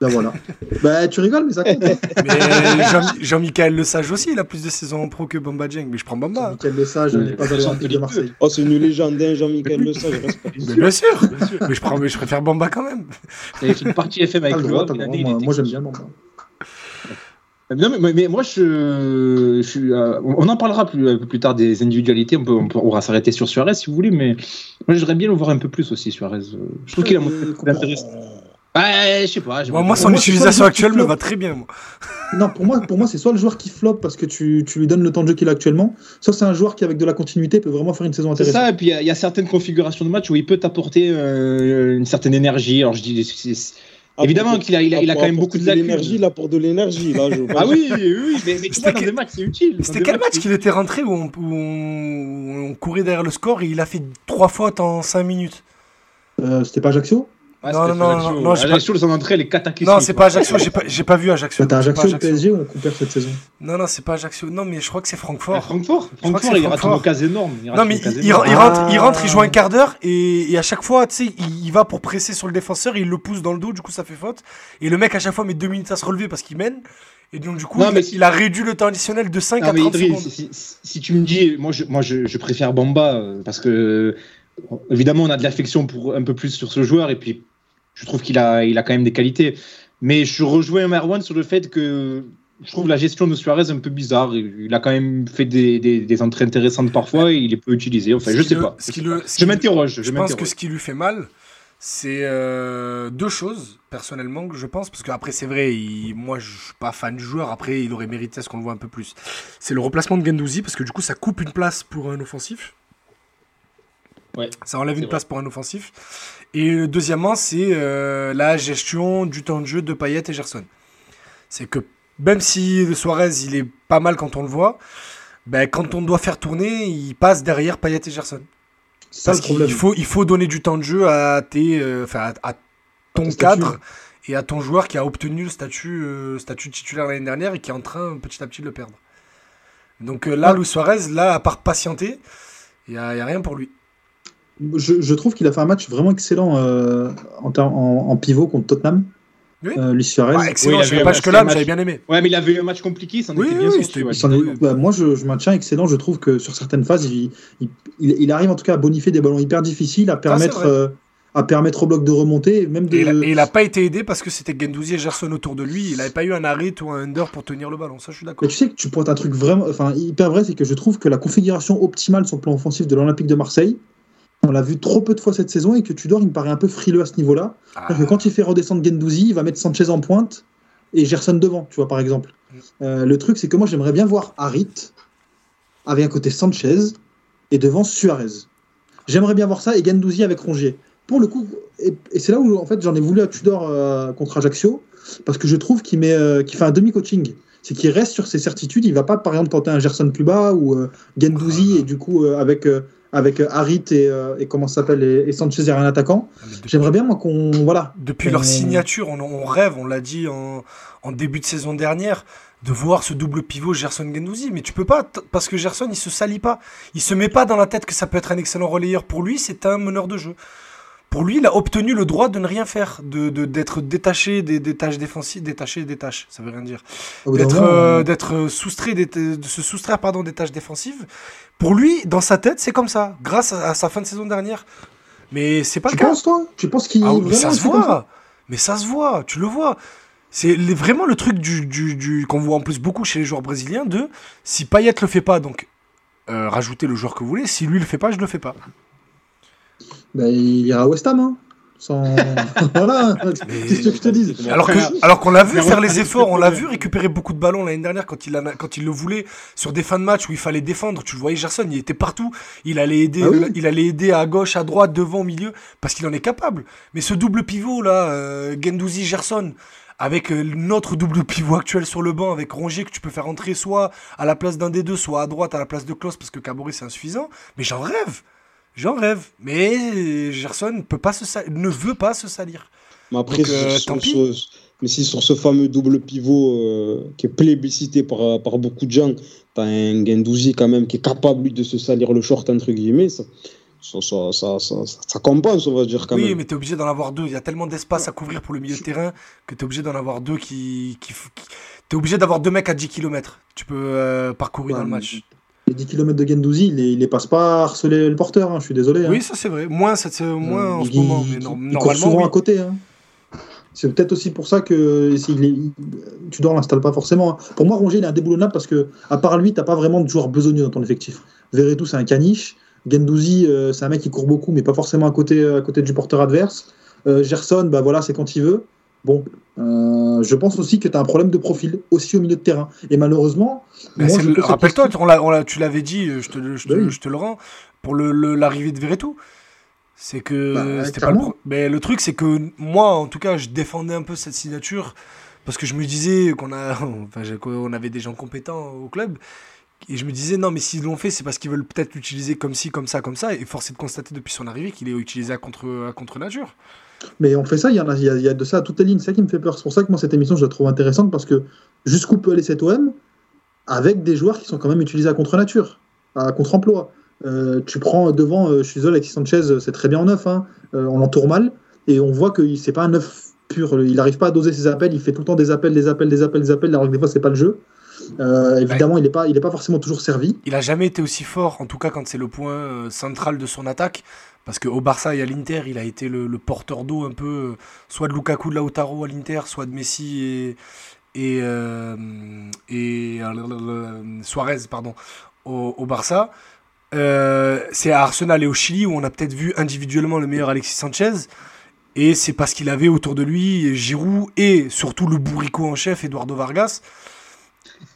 Ben voilà. bah tu rigoles, mais ça compte. hein. Mais Jean- Jean-Michel Le Sage aussi, il a plus de saisons en pro que Bamba Dieng. Mais je prends Bamba. hein. Michael Lesage n'est pas l'Olympique de Marseille. Oh, c'est une légende, hein, Jean-Michel Le Sage. Mais bien sûr. mais, je prends, mais je préfère Bamba quand même. Il fait une partie FM avec Ah, le le droit, moi, j'aime bien Bamba. Non, mais, mais- mais moi, je, je suis, euh, on en parlera plus, peu plus tard des individualités. On, peut, on pourra s'arrêter sur Suarez si vous voulez, mais moi, j'aimerais bien le voir un peu plus aussi, Suarez. Je trouve qu'il a montré Euh, beaucoup d'intérêt. Ouais, je sais pas. Moi, moi son moi, c'est utilisation actuelle me va très bien. Moi. Non, pour moi, pour moi c'est soit le joueur qui flop parce que tu, tu lui donnes le temps de jeu qu'il a actuellement, soit c'est un joueur qui, avec de la continuité, peut vraiment faire une saison C'est intéressante. ça, et puis il y y, a certaines configurations de match où il peut t'apporter euh, une certaine énergie. Alors je dis, c'est- évidemment qu'il a, il a, il a quand même beaucoup de l'énergie, là, pour de l'énergie, là, je Ah oui, oui, oui, mais, mais tu C'était vois, dans que- des matchs, c'est utile. C'était quel match qu'il était rentré où on, où on- on courait derrière le score et il a fait trois fautes en 5 minutes? Euh, C'était pas Ajaccio? Ouais, Non, non, Ajaccio. non, non, pas- Ajaccio, son entrée, elle est cataclysmique. Non, c'est pas Ajaccio, j'ai pas, j'ai pas vu Ajaccio. T'as Ajaccio pas ou PSG où on compare cette saison? Non, non, c'est pas Ajaccio. Non, mais je crois que c'est Francfort. Francfort, Francfort, il rate une occasion énorme. Non, mais il, rentre, il Ah. rentre, il joue un quart d'heure et, et à chaque fois, tu sais, il, il va pour presser sur le défenseur, il le pousse dans le dos, du coup ça fait faute. Et le mec à chaque fois met deux minutes à se relever parce qu'il mène. Et donc, du coup, Non, il, mais si- il a réduit le temps additionnel de 5 Non, à mais 30 Idriss, secondes. si, si- si tu me dis, moi, je, moi, je, je préfère Bamba euh, parce que évidemment, on a de l'affection pour un peu plus sur ce joueur et puis je trouve qu'il a, il a quand même des qualités. Mais je rejoins Marwan sur le fait que je trouve la gestion de Suarez un peu bizarre. Il a quand même fait des, des, des entrées intéressantes parfois et il est peu utilisé. Enfin, Ce je sais le- pas. ce Je, m'interroge. Je Je pense que ce qui lui fait mal, c'est euh, deux choses, personnellement, que je pense. Parce qu'après, c'est vrai, il- moi, je suis pas fan du joueur. Après, il aurait mérité à ce qu'on le voit un peu plus. C'est le remplacement de Gendouzi, parce que du coup, ça coupe une place pour un offensif. Ouais, Ça enlève une place pour un offensif. Et euh, deuxièmement, c'est euh, la gestion du temps de jeu de Payet et Gerson. C'est que même si Suarez, il est pas mal quand on le voit, ben, quand on doit faire tourner, il passe derrière Payet et Gerson. Parce qu'il faut, il faut donner du temps de jeu à, tes, euh, à, à ton statut. cadre et à ton joueur qui a obtenu le statut, euh, statut titulaire l'année dernière et qui est en train petit à petit de le perdre. Donc euh, là, Ouais. Luis Suarez, là, à part patienter, il n'y a, il y a rien pour lui. Je, je trouve qu'il a fait un match vraiment excellent euh, en, ter- en- en pivot contre Tottenham. Oui. Euh, Luis Suarez. Ouais, excellent, Oui, je pas jusque-là, c'était mais j'avais match- bien aimé. Ouais, mais il avait eu un match compliqué, il s'en Oui, était oui, bien sorti. ouais. Bah, moi, je, je maintiens excellent. Je trouve que sur certaines phases, il, il, il- il arrive en tout cas à bonifier des ballons hyper difficiles, à permettre, euh, à permettre au bloc de remonter, et même de. Et il, a, et il a pas été aidé parce que c'était Gendouzi et Gerson autour de lui. Il n'avait pas eu un arrêt ou un under pour tenir le ballon. Ça, je suis d'accord. Mais tu sais que tu pointes un truc vraiment, enfin hyper vrai, c'est que je trouve que la configuration optimale sur le plan offensif de l'Olympique de Marseille, on l'a vu trop peu de fois cette saison et que Tudor, il me paraît un peu frileux à ce niveau-là. Ah, que quand il fait redescendre Gendouzi, il va mettre Sanchez en pointe et Gerson devant, tu vois, par exemple. Mm. Euh, le truc, c'est que moi, j'aimerais bien voir Harit avec un côté Sanchez et devant Suarez. J'aimerais bien voir ça et Gendouzi avec Rongier. Pour le coup, et, et c'est là où en fait j'en ai voulu à Tudor euh, contre Ajaccio, parce que je trouve qu'il met, euh, qu'il fait un demi-coaching. C'est qu'il reste sur ses certitudes. Il va pas, par exemple, tenter un Gerson plus bas ou Gendouzi et du coup avec avec euh, Harit et, euh, et comment s'appelle et, et Sanchez attaquant. mais depuis- J'aimerais bien moi qu'on voilà. Depuis leur signature, on, on rêve, on l'a dit en, en début de saison dernière, de voir ce double pivot Gerson-Gendouzi. Mais tu peux pas, parce que Gerson, il se salit pas. Il se met pas dans la tête que ça peut être un excellent relayeur. Pour lui, c'est un meneur de jeu. Pour lui, il a obtenu le droit de ne rien faire, de de- d'être détaché des, des tâches défensives, détaché des tâches, ça veut rien dire. D'être moment, euh, d'être soustrait, des- de se soustraire pardon, des tâches défensives. Pour lui, dans sa tête, c'est comme ça, grâce à, à sa fin de saison dernière. Mais c'est pas tu le cas. penses toi? Tu penses qu'il Ah mais ça se ça voit. Mais ça se voit, tu le vois. C'est vraiment le truc du, du, du- qu'on voit en plus beaucoup chez les joueurs brésiliens de si Payet le fait pas, donc euh, rajoutez le joueur que vous voulez. Si lui le fait pas, je le fais pas. Bah, il ira à West Ham. Hein. Sans... voilà. Qu'est-ce que je te dis Alors que, Frère, alors qu'on l'a vu faire les efforts, on l'a vu récupérer beaucoup de ballons l'année dernière quand il, en a- quand il le voulait sur des fins de match où il fallait défendre. Tu le voyais, Gerson, il était partout. Il allait aider, Ah oui. il allait aider à gauche, à droite, devant, au milieu, parce qu'il en est capable. Mais ce double pivot là, euh, Gendouzi, Gerson, avec euh, notre double pivot actuel sur le banc, avec Rongier que tu peux faire entrer soit à la place d'un des deux, soit à droite à la place de Klaus parce que Caboret c'est insuffisant. Mais j'en rêve. J'en rêve. Mais Gerson peut pas se ne veut pas se salir. Mais après, Donc, euh, sur tant pis. mais si sur ce fameux double pivot euh, qui est plébiscité par, par beaucoup de gens, t'as un Gendouzi quand même qui est capable lui de se salir le short entre guillemets, ça, ça, ça, ça, ça- ça- ça compense, on va dire quand oui, même. mais tu es obligé d'en avoir deux. Il y a tellement d'espace à couvrir pour le milieu de terrain que tu es obligé d'en avoir deux qui. qui, qui... Tu es obligé d'avoir deux mecs à 10 km. Tu peux euh, parcourir Ouais, dans le mais- match. Les 10 km de Gendouzi, il les, il les passe pas à harceler le porteur. hein, Je suis désolé. hein. Oui, ça c'est vrai. Moins, cette- moins en ce Il- moment. Mais non- il court souvent oui. à côté. hein. C'est peut-être aussi pour ça que est- il- Tudor l'installe pas forcément. hein. Pour moi, Rongier, il est indéboulonnable parce que, à part lui, t'as pas vraiment de joueur besogneux dans ton effectif. Verretou, c'est un caniche. Gendouzi, euh, c'est un mec qui court beaucoup, mais pas forcément à côté, à côté du porteur adverse. Euh, Gerson, bah voilà, c'est quand il veut. Bon, euh, je pense aussi que tu as un problème de profil aussi au milieu de terrain. Et malheureusement, cette Rappelle-toi, tu l'avais dit, euh, je te, le- je te- Oui. je te le rends, pour le- le- l'arrivée de Verretou. C'est que Bah, c'était pas le Mais le truc, c'est que moi, en tout cas, je défendais un peu cette signature parce que je me disais qu'on a, enfin, avait des gens compétents au club. Et je me disais, non, mais s'ils l'ont fait, c'est parce qu'ils veulent peut-être l'utiliser comme ci, comme ça, comme ça. Et force de constater depuis son arrivée qu'il est utilisé à contre, contre nature. Mais on fait ça, il y, a, de ça à toutes les lignes. C'est ça qui me fait peur. C'est pour ça que moi, cette émission, je la trouve intéressante parce que jusqu'où peut aller cet OM avec des joueurs qui sont quand même utilisés à contre-nature, à contre-emploi. Euh, tu prends devant, euh, je suis désolé, Sanchez, c'est très bien en neuf, hein, euh, on l'entoure mal, et on voit que c'est pas un neuf pur. Il n'arrive pas à doser ses appels. Il fait tout le temps des appels, des appels, des appels, des appels. Alors que des fois, c'est pas le jeu. Euh, évidemment, il n'est pas, il est pas forcément toujours servi. Il a jamais été aussi fort, en tout cas quand c'est le point euh, central de son attaque. Parce qu'au Barça et à l'Inter, il a été le, le porteur d'eau un peu, euh, soit de Lukaku, de Lautaro à l'Inter, soit de Messi et, et, euh, et euh, Suarez pardon, au, au Barça. Euh, c'est à Arsenal et au Chili où on a peut-être vu individuellement le meilleur Alexis Sanchez. Et c'est parce qu'il avait autour de lui Giroud et surtout le bourricot en chef, Eduardo Vargas.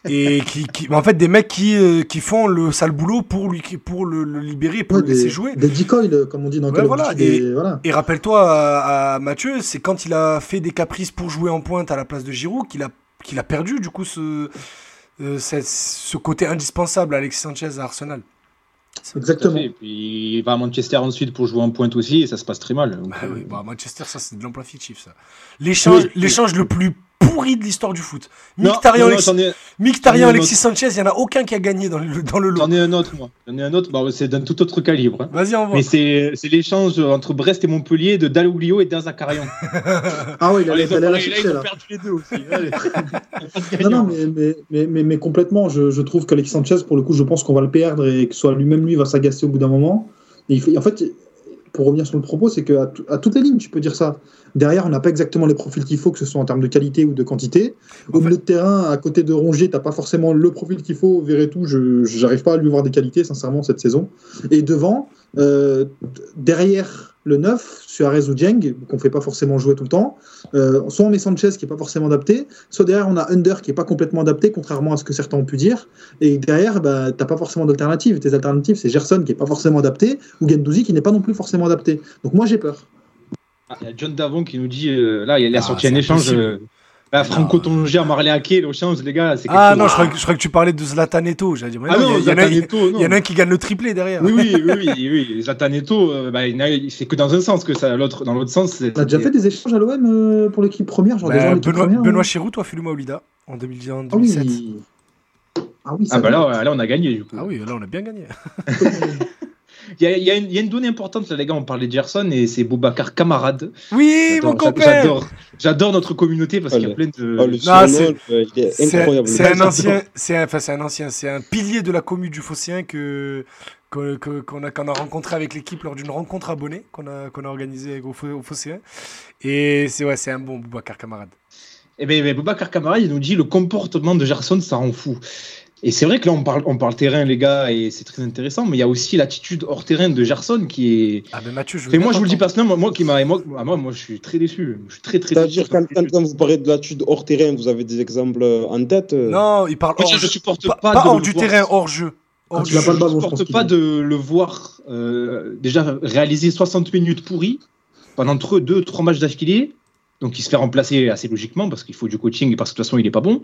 Et qui, qui- en fait, des mecs qui, euh, qui font le sale boulot pour, lui, pour le, le libérer, pour Ouais, le laisser des, jouer. des decoys, comme on dit dans Ouais, voilà, et- des- voilà. Et rappelle-toi à, à Mathieu, c'est quand il a fait des caprices pour jouer en pointe à la place de Giroud qu'il a, qu'il a perdu du coup ce, euh, ce, ce côté indispensable à Alexis Sanchez à Arsenal. Exactement. Et puis il va à Manchester ensuite pour jouer en pointe aussi et ça se passe très mal. Donc, Bah euh, oui, bah Manchester, ça c'est de l'emploi fictif ça. L'échange, Oui. l'échange le plus pourri de l'histoire du foot. non, Alexis, ai, Sanchez, il n'y en a aucun qui a gagné dans le, dans le lot. j'en ai un autre, moi. J'en ai un autre, bon, c'est d'un tout autre calibre. hein. Vas-y, envoie. Mais c'est c'est l'échange entre Brest et Montpellier de Daloglio et Derzakarian. Ah ouais, il Allez, allait aller la là, chercher ils ont là. perdu les deux aussi. Non, non, mais, mais, mais, mais, mais complètement, je, je trouve qu'Alexis Sanchez, pour le coup, je pense qu'on va le perdre et que soit lui-même lui va s'agacer au bout d'un moment. Et il fait- en fait, pour revenir sur le propos, c'est qu'à à toutes les lignes, tu peux dire ça. Derrière, on n'a pas exactement les profils qu'il faut, que ce soit en termes de qualité ou de quantité. Au milieu de terrain, à côté de Rongier, t'as pas forcément le profil qu'il faut. Verretou, je j'arrive pas à lui voir des qualités, sincèrement, cette saison. Et devant, euh, derrière le 9, Suarez ou Dieng, qu'on fait pas forcément jouer tout le temps, euh, soit on met Sanchez qui est pas forcément adapté, soit derrière on a Under qui est pas complètement adapté, contrairement à ce que certains ont pu dire. Et derrière, bah, t'as pas forcément d'alternative. Tes alternatives, c'est Gerson qui est pas forcément adapté, ou Gendouzi qui n'est pas non plus forcément adapté. Donc moi j'ai peur. Ah, Il y a John Davon qui nous dit euh, là, il a Ah, sorti un échange. euh, Franco Tongia, Marley Ake, l'échange, les gars. c'est quelque Ah chose. non, je crois, que, je crois que tu parlais de Zlatan Eto. J'allais dire, mais Ah non, non, il y, en a- il y en a un qui gagne le triplé derrière. Oui, oui, oui, oui, oui. Zlatan Eto'o, euh, bah, c'est que dans un sens que ça, l'autre, dans l'autre sens. c'est- On a déjà fait des échanges à l'OM euh, pour l'équipe première, genre Bah, des gens Benoît, première. Benoît hein. Chéroux, toi, Fuluma Olida, en 2010 en Ah 2007. oui. Ah oui, ça Ah bah là, là, on a gagné du coup. Ah oui, là, on a bien gagné. Il y, a, il y a une, il y a une donnée importante là, les gars. On parlait de Gerson et c'est Boubacar Camarade. Oui, mon copain J'adore, j'adore notre communauté parce Ah, qu'il y a le- plein de. Oh, le Non, surnom, c'est- il est C'est incroyable. c'est un ancien, c'est un, enfin, c'est un ancien, c'est un pilier de la commune du Phocéen que que- que- qu'on a qu'on a rencontré avec l'équipe lors d'une rencontre abonnée qu'on a qu'on a organisée au, au Phocéen. Et c'est ouais, c'est un bon Boubacar camarade. Eh ben, ben, Boubacar Camarade, il nous dit le comportement de Gerson, ça rend fou. Et c'est vrai que là, on parle, on parle terrain, les gars, et c'est très intéressant, mais il y a aussi l'attitude hors terrain de Gerson qui est. Ah ben Mathieu, je Et moi, je vous le dis personnellement, moi, qui m'a, moi, moi, moi, je suis très déçu. Je suis très, très C'est-à-dire, déçu. quand, quand, quand vous parlez de l'attitude hors terrain, vous avez des exemples euh, en tête euh, Non, il parle hors, je, je supporte pas, pas, hors du voir- terrain, hors jeu. Hors Je pense supporte pas de le voir euh, déjà réaliser 60 minutes pourries pendant 2-3 matchs d'affilée. Donc il se fait remplacer assez logiquement parce qu'il faut du coaching et parce que de toute façon il est pas bon.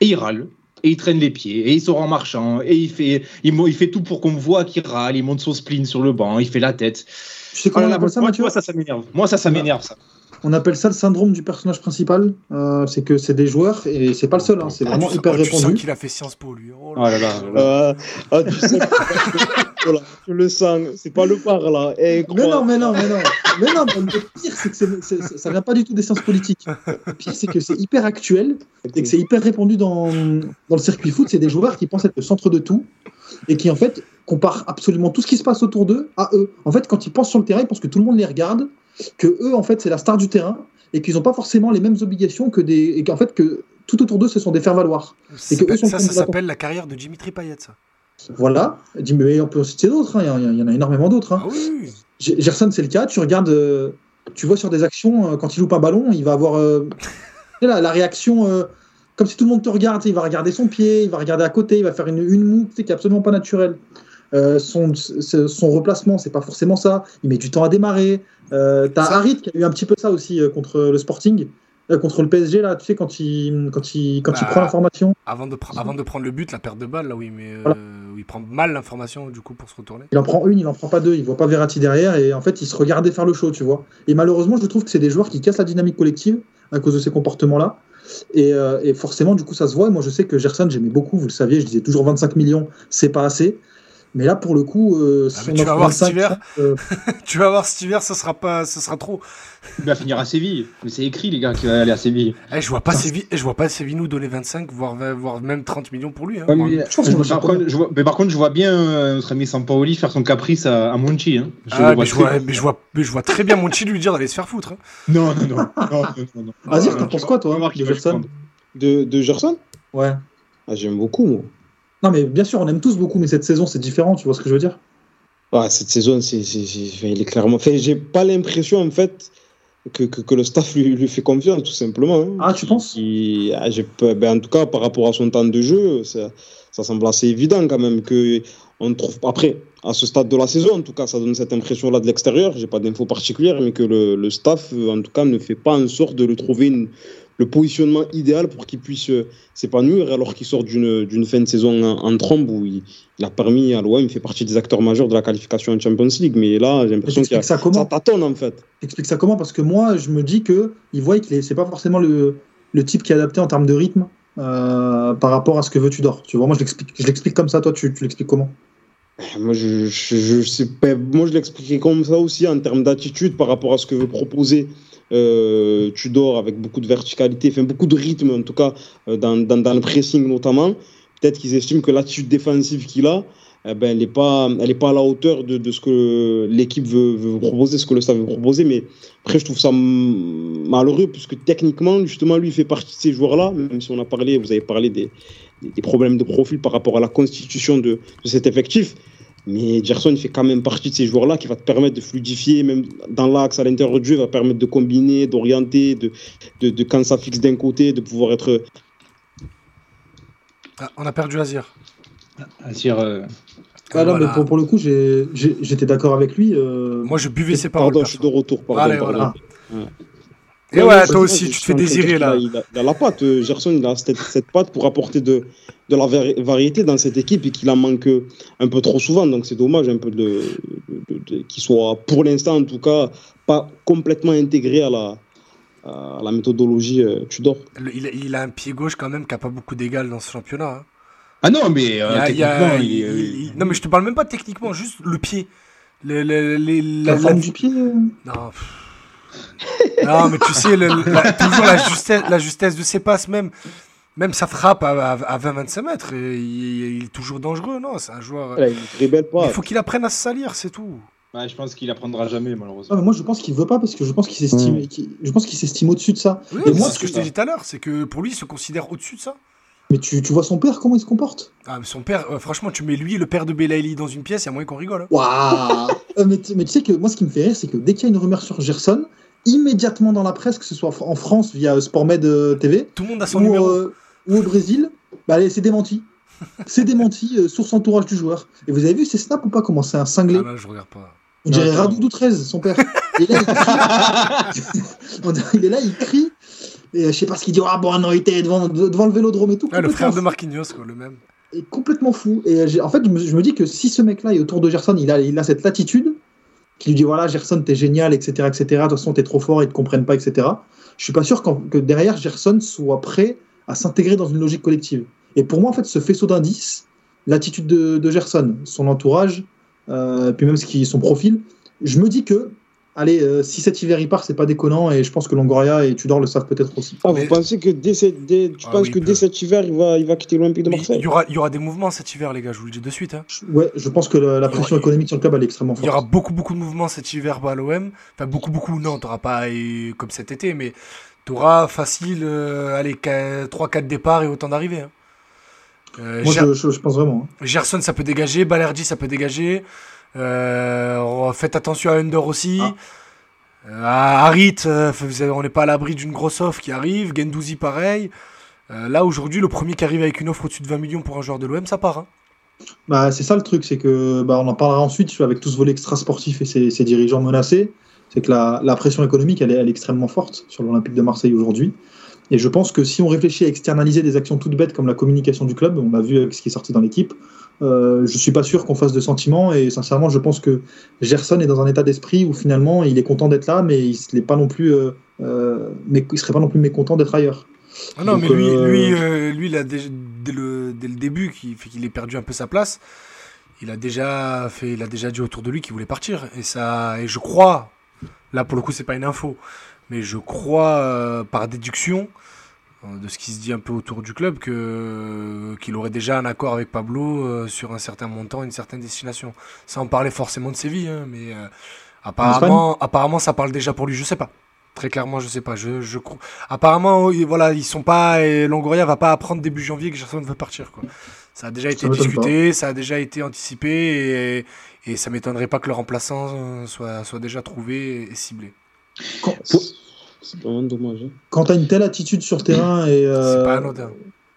Et il râle. Et il traîne les pieds. Et il sort en marchant. Et il fait, il, il fait tout pour qu'on voit qu'il râle. Il monte son spleen sur le banc. Il fait la tête. Tu sais Oh comment là on appelle ça, moi, Mathieu moi, ça, ça m'énerve. Moi, ça, ça m'énerve, ça. On appelle ça le syndrome du personnage principal. Euh, c'est que c'est des joueurs, et c'est pas le seul, hein, c'est Ah, vraiment tu, hyper sens- tu sens répandu. qu'il a fait Sciences Po lui. Oh Oh là. là là, là là. euh, ah, tu sais, voilà, tu le sens, c'est pas le par là. Eh, Mais non, mais non, mais non. Mais non, mais le pire, c'est que c'est- c'est- ça vient pas du tout des sciences politiques. Le pire, c'est que c'est hyper actuel et que c'est hyper répandu dans, dans le circuit foot. C'est des joueurs qui pensent être le centre de tout et qui, en fait, comparent absolument tout ce qui se passe autour d'eux à eux. En fait, quand ils pensent sur le terrain, ils pensent que tout le monde les regarde, que eux, en fait, c'est la star du terrain et qu'ils n'ont pas forcément les mêmes obligations que des. et qu'en fait, que tout autour d'eux, ce sont des faire-valoir. Ça, que eux sont ça, ça s'appelle la carrière de Dimitri Payet, ça. Voilà. Mais on peut en citer d'autres, hein. il y, en a- il y en a énormément d'autres. hein. Ah oui, Gerson, c'est le cas. Tu regardes, euh, tu vois sur des actions, euh, quand il loupe un ballon, il va avoir euh, la, la réaction, euh, comme si tout le monde te regarde. Il va regarder son pied, il va regarder à côté, il va faire une, une moue qui est absolument pas naturelle. Son, son replacement, c'est pas forcément ça. Il met du temps à démarrer. T'as Harit qui a eu un petit peu ça aussi contre le Sporting, contre le PSG là. Tu sais quand il quand il quand il Bah, prend l'information, Avant de, avant de prendre le but, la perte de balle, là oui, mais euh, Voilà. Il prend mal l'information du coup pour se retourner. il en prend une, il en prend pas deux. Il voit pas Verratti derrière et en fait il se regardait faire le show, tu vois. Et malheureusement, je trouve que c'est des joueurs qui cassent la dynamique collective à cause de ces comportements-là. Et, euh, et forcément, du coup, ça se voit. Moi, je sais que Gerson, j'aimais beaucoup, vous le saviez, je disais toujours 25 millions, c'est pas assez. Mais là, pour le coup, euh, Ah, si on tu vas voir 25, cet hiver. euh, Tu vas voir cet hiver, ça sera pas, ça sera trop. Il va finir à Séville. Mais c'est écrit, les gars, qu'il va aller à Séville. Eh, je vois pas Séville, eh, je vois pas Séville nous donner 25, voire, voire même 30 millions pour lui. hein. Ouais, mais, je pense que je vois par, contre, je vois, mais par contre, je vois bien euh, notre ami Sampaoli faire son caprice à, à Monchi. Hein. Je Ah, mais, je vois, mais, je vois, mais je vois très bien Monchi lui dire d'aller se faire foutre. hein. Non, non, non. non, non, non, non. Azir, Ah, t'en tu penses quoi, toi, voir de Gerson de Gerson? Ouais. ah, J'aime beaucoup, moi. Non, mais bien sûr, on aime tous beaucoup, mais cette saison, c'est différent, tu vois ce que je veux dire? Ah, cette saison, c'est, il est clairement. Enfin, j'ai pas l'impression, en fait, que, que, que le staff lui, lui fait confiance, tout simplement. hein. Ah, tu penses? Il- ah, ben, En tout cas, par rapport à son temps de jeu, ça, ça semble assez évident quand même que on trouve. Après, à ce stade de la saison, en tout cas, ça donne cette impression-là de l'extérieur. J'ai pas d'infos particulières, mais que le, le staff, euh, en tout cas, ne fait pas en sorte de lui trouver une- le positionnement idéal pour qu'il puisse euh, s'épanouir, alors qu'il sort d'une fin de saison en, en trombe où il, il a permis à l'OM, il fait partie des acteurs majeurs de la qualification en Champions League. Mais là, j'ai l'impression qu'il ça tâtonne en fait. T'expliques ça comment? Parce que moi, je me dis que il voit que c'est pas forcément le, le type qui est adapté en termes de rythme euh, par rapport à ce que veut Tudor. Tu vois, moi, je l'explique, je l'explique comme ça. Toi, tu, tu l'expliques comment? Moi, je, je, sais pas. Moi, je l'expliquais comme ça aussi en termes d'attitude par rapport à ce que veut proposer euh, Tudor avec beaucoup de verticalité, beaucoup de rythme en tout cas euh, dans, dans, le pressing notamment. Peut-être qu'ils estiment que l'attitude défensive qu'il a, eh ben, elle n'est pas, elle est pas à la hauteur de, de ce que l'équipe veut, veut proposer, ce que le staff veut proposer. Mais après, je trouve ça malheureux puisque techniquement, justement, lui fait partie de ces joueurs-là. Même si on a parlé, vous avez parlé des, des- problèmes de profil par rapport à la constitution de, de cet effectif. Mais Gerson il fait quand même partie de ces joueurs-là qui va te permettre de fluidifier, même dans l'axe, à l'intérieur du jeu, va permettre de combiner, d'orienter, de, de, de quand ça fixe d'un côté, de pouvoir être. Ah, on a perdu Azir. Azir, euh, Ah non, Voilà. mais pour, pour le coup, j'étais d'accord avec lui. euh, Moi, je buvais ses paroles. Pardon, je suis de retour. Pardon, Allez, pardon. voilà. Ah. Et ouais, toi aussi, tu te fais désirer là. Il a, il a la patte. euh, Gerson, il a cette, cette patte pour apporter de, de la vari- variété dans cette équipe et qu'il en manque un peu trop souvent. Donc c'est dommage un peu de, de- de- de- qu'il soit, pour l'instant en tout cas, pas complètement intégré à la, à la méthodologie euh, Tudor. Le- il, a- il a un pied gauche quand même qui a pas beaucoup d'égal dans ce championnat. hein. Ah non, mais euh, a- il a- techniquement, il, il- il- il- Non, mais je te parle même pas techniquement, juste le pied. Le- le- les- La, la- forme la- du pied euh, Non, pff. Non, mais tu sais, le- la- toujours la justesse, la justesse de ses passes, même, même sa frappe à, à 20-25 mètres, et il, il est toujours dangereux. Non, c'est un joueur. Voilà, il rébelle Il pas. faut qu'il apprenne à se salir, c'est tout. Ouais, je pense qu'il apprendra jamais, malheureusement. moi, je pense qu'il veut pas parce que je pense qu'il s'estime, je pense qu'il s'estime au-dessus de ça. Oui, Et c'est moi, ce que je t'ai dit tout à l'heure, c'est que pour lui, il se considère au-dessus de ça. Mais tu, tu vois son père, comment il se comporte? Ah, mais son père, euh, franchement, tu mets lui et le père de Belaïli dans une pièce, il y a moyen qu'on rigole. hein. Waouh Euh, mais, tu- mais tu sais que moi, ce qui me fait rire, c'est que dès qu'il y a une rumeur sur Gerson, immédiatement dans la presse, que ce soit en France via SportMed euh, TV Tout le monde a son ou, numéro. euh, ou au Brésil, bah c'est démenti. C'est démenti, euh, source entourage du joueur. Et vous avez vu ces snaps ou pas Comment c'est un cinglé Ah là, je regarde pas. On dirait. Radoudou 13, son père. Et là, il crie. On dirait- il est là, il crie. Et je sais pas ce qu'il dit. Ah, bon, non, il était devant, devant le vélodrome et tout. Ah, le frère de. Marquinhos, quoi, le même. est complètement fou. Et en fait, je me, je me dis que si ce mec-là est autour de Gerson, il a, il a cette latitude qui lui dit voilà, Gerson, t'es génial, etc., etc. De toute façon, t'es trop fort, ils te comprennent pas, etc. Je suis pas sûr que derrière Gerson soit prêt à s'intégrer dans une logique collective. Et pour moi, en fait, ce faisceau d'indices, l'attitude de, de Gerson, son entourage, euh, puis même ce qui, son profil, je me dis que, allez, euh, si cet hiver il part, c'est pas déconnant, et je pense que Longoria et Tudor le savent peut-être aussi. Ah, Mais- vous pensez que dès, cette- dès- tu Ah penses oui, que il dès peut. cet hiver, il va, il va quitter l'Olympique de Marseille Il y, aura, il y aura des mouvements cet hiver, les gars, je vous le dis de suite. hein. Je- ouais, je pense que la, la pression économique sur le club, elle est extrêmement Il y aura forte. beaucoup, beaucoup de mouvements cet hiver à l'OM. Enfin, beaucoup, beaucoup, non, t'auras pas comme cet été, mais t'auras facile, euh, allez, 3-4 départs et autant d'arrivées. hein. Euh, Moi, Ger- je, je- je pense vraiment. hein. Gerson, ça peut dégager. Balerdi, ça peut dégager. Euh, faites attention à Under aussi. Ah. Euh, à Harit, euh, on n'est pas à l'abri d'une grosse offre qui arrive. Gendouzi, pareil. Là, aujourd'hui, le premier qui arrive avec une offre au-dessus de 20 millions pour un joueur de l'OM, ça part. hein. Bah, c'est ça le truc, c'est que bah, on en parlera ensuite avec tout ce volet extra sportif et ses, ses dirigeants menacés. C'est que la, la pression économique, elle est, elle est extrêmement forte sur l'Olympique de Marseille aujourd'hui. Et je pense que si on réfléchit à externaliser des actions toutes bêtes comme la communication du club, on l'a vu avec ce qui est sorti dans l'équipe, euh, je suis pas sûr qu'on fasse de sentiments. Et sincèrement, je pense que Gerson est dans un état d'esprit où finalement il est content d'être là, mais il n'est pas non plus, euh, euh, mais il serait pas non plus mécontent d'être ailleurs. Ah non, Donc, mais lui, euh, lui, lui là, dès, dès le, dès le début, qui fait qu'il ait perdu un peu sa place. il a déjà fait, il a déjà dit autour de lui qu'il voulait partir. Et ça, et je crois, là pour le coup c'est pas une info, mais je crois par déduction de ce qui se dit un peu autour du club que qu'il aurait déjà un accord avec Pablo euh, sur un certain montant, une certaine destination. Sans parler forcément de Séville, hein, mais euh, apparemment, apparemment ça parle déjà pour lui. Je sais pas. Très clairement, je sais pas. Je, je crois. Apparemment, ils- voilà, ils sont pas. Et Longoria va pas apprendre début janvier que Gerson veut partir. Quoi. Ça a déjà été discuté, ça a déjà été anticipé, et, et ça m'étonnerait pas que le remplaçant euh, soit, soit déjà trouvé et ciblé. Quand, C'est vraiment dommage. hein. quand tu as une telle attitude sur terrain et euh, C'est pas anodin.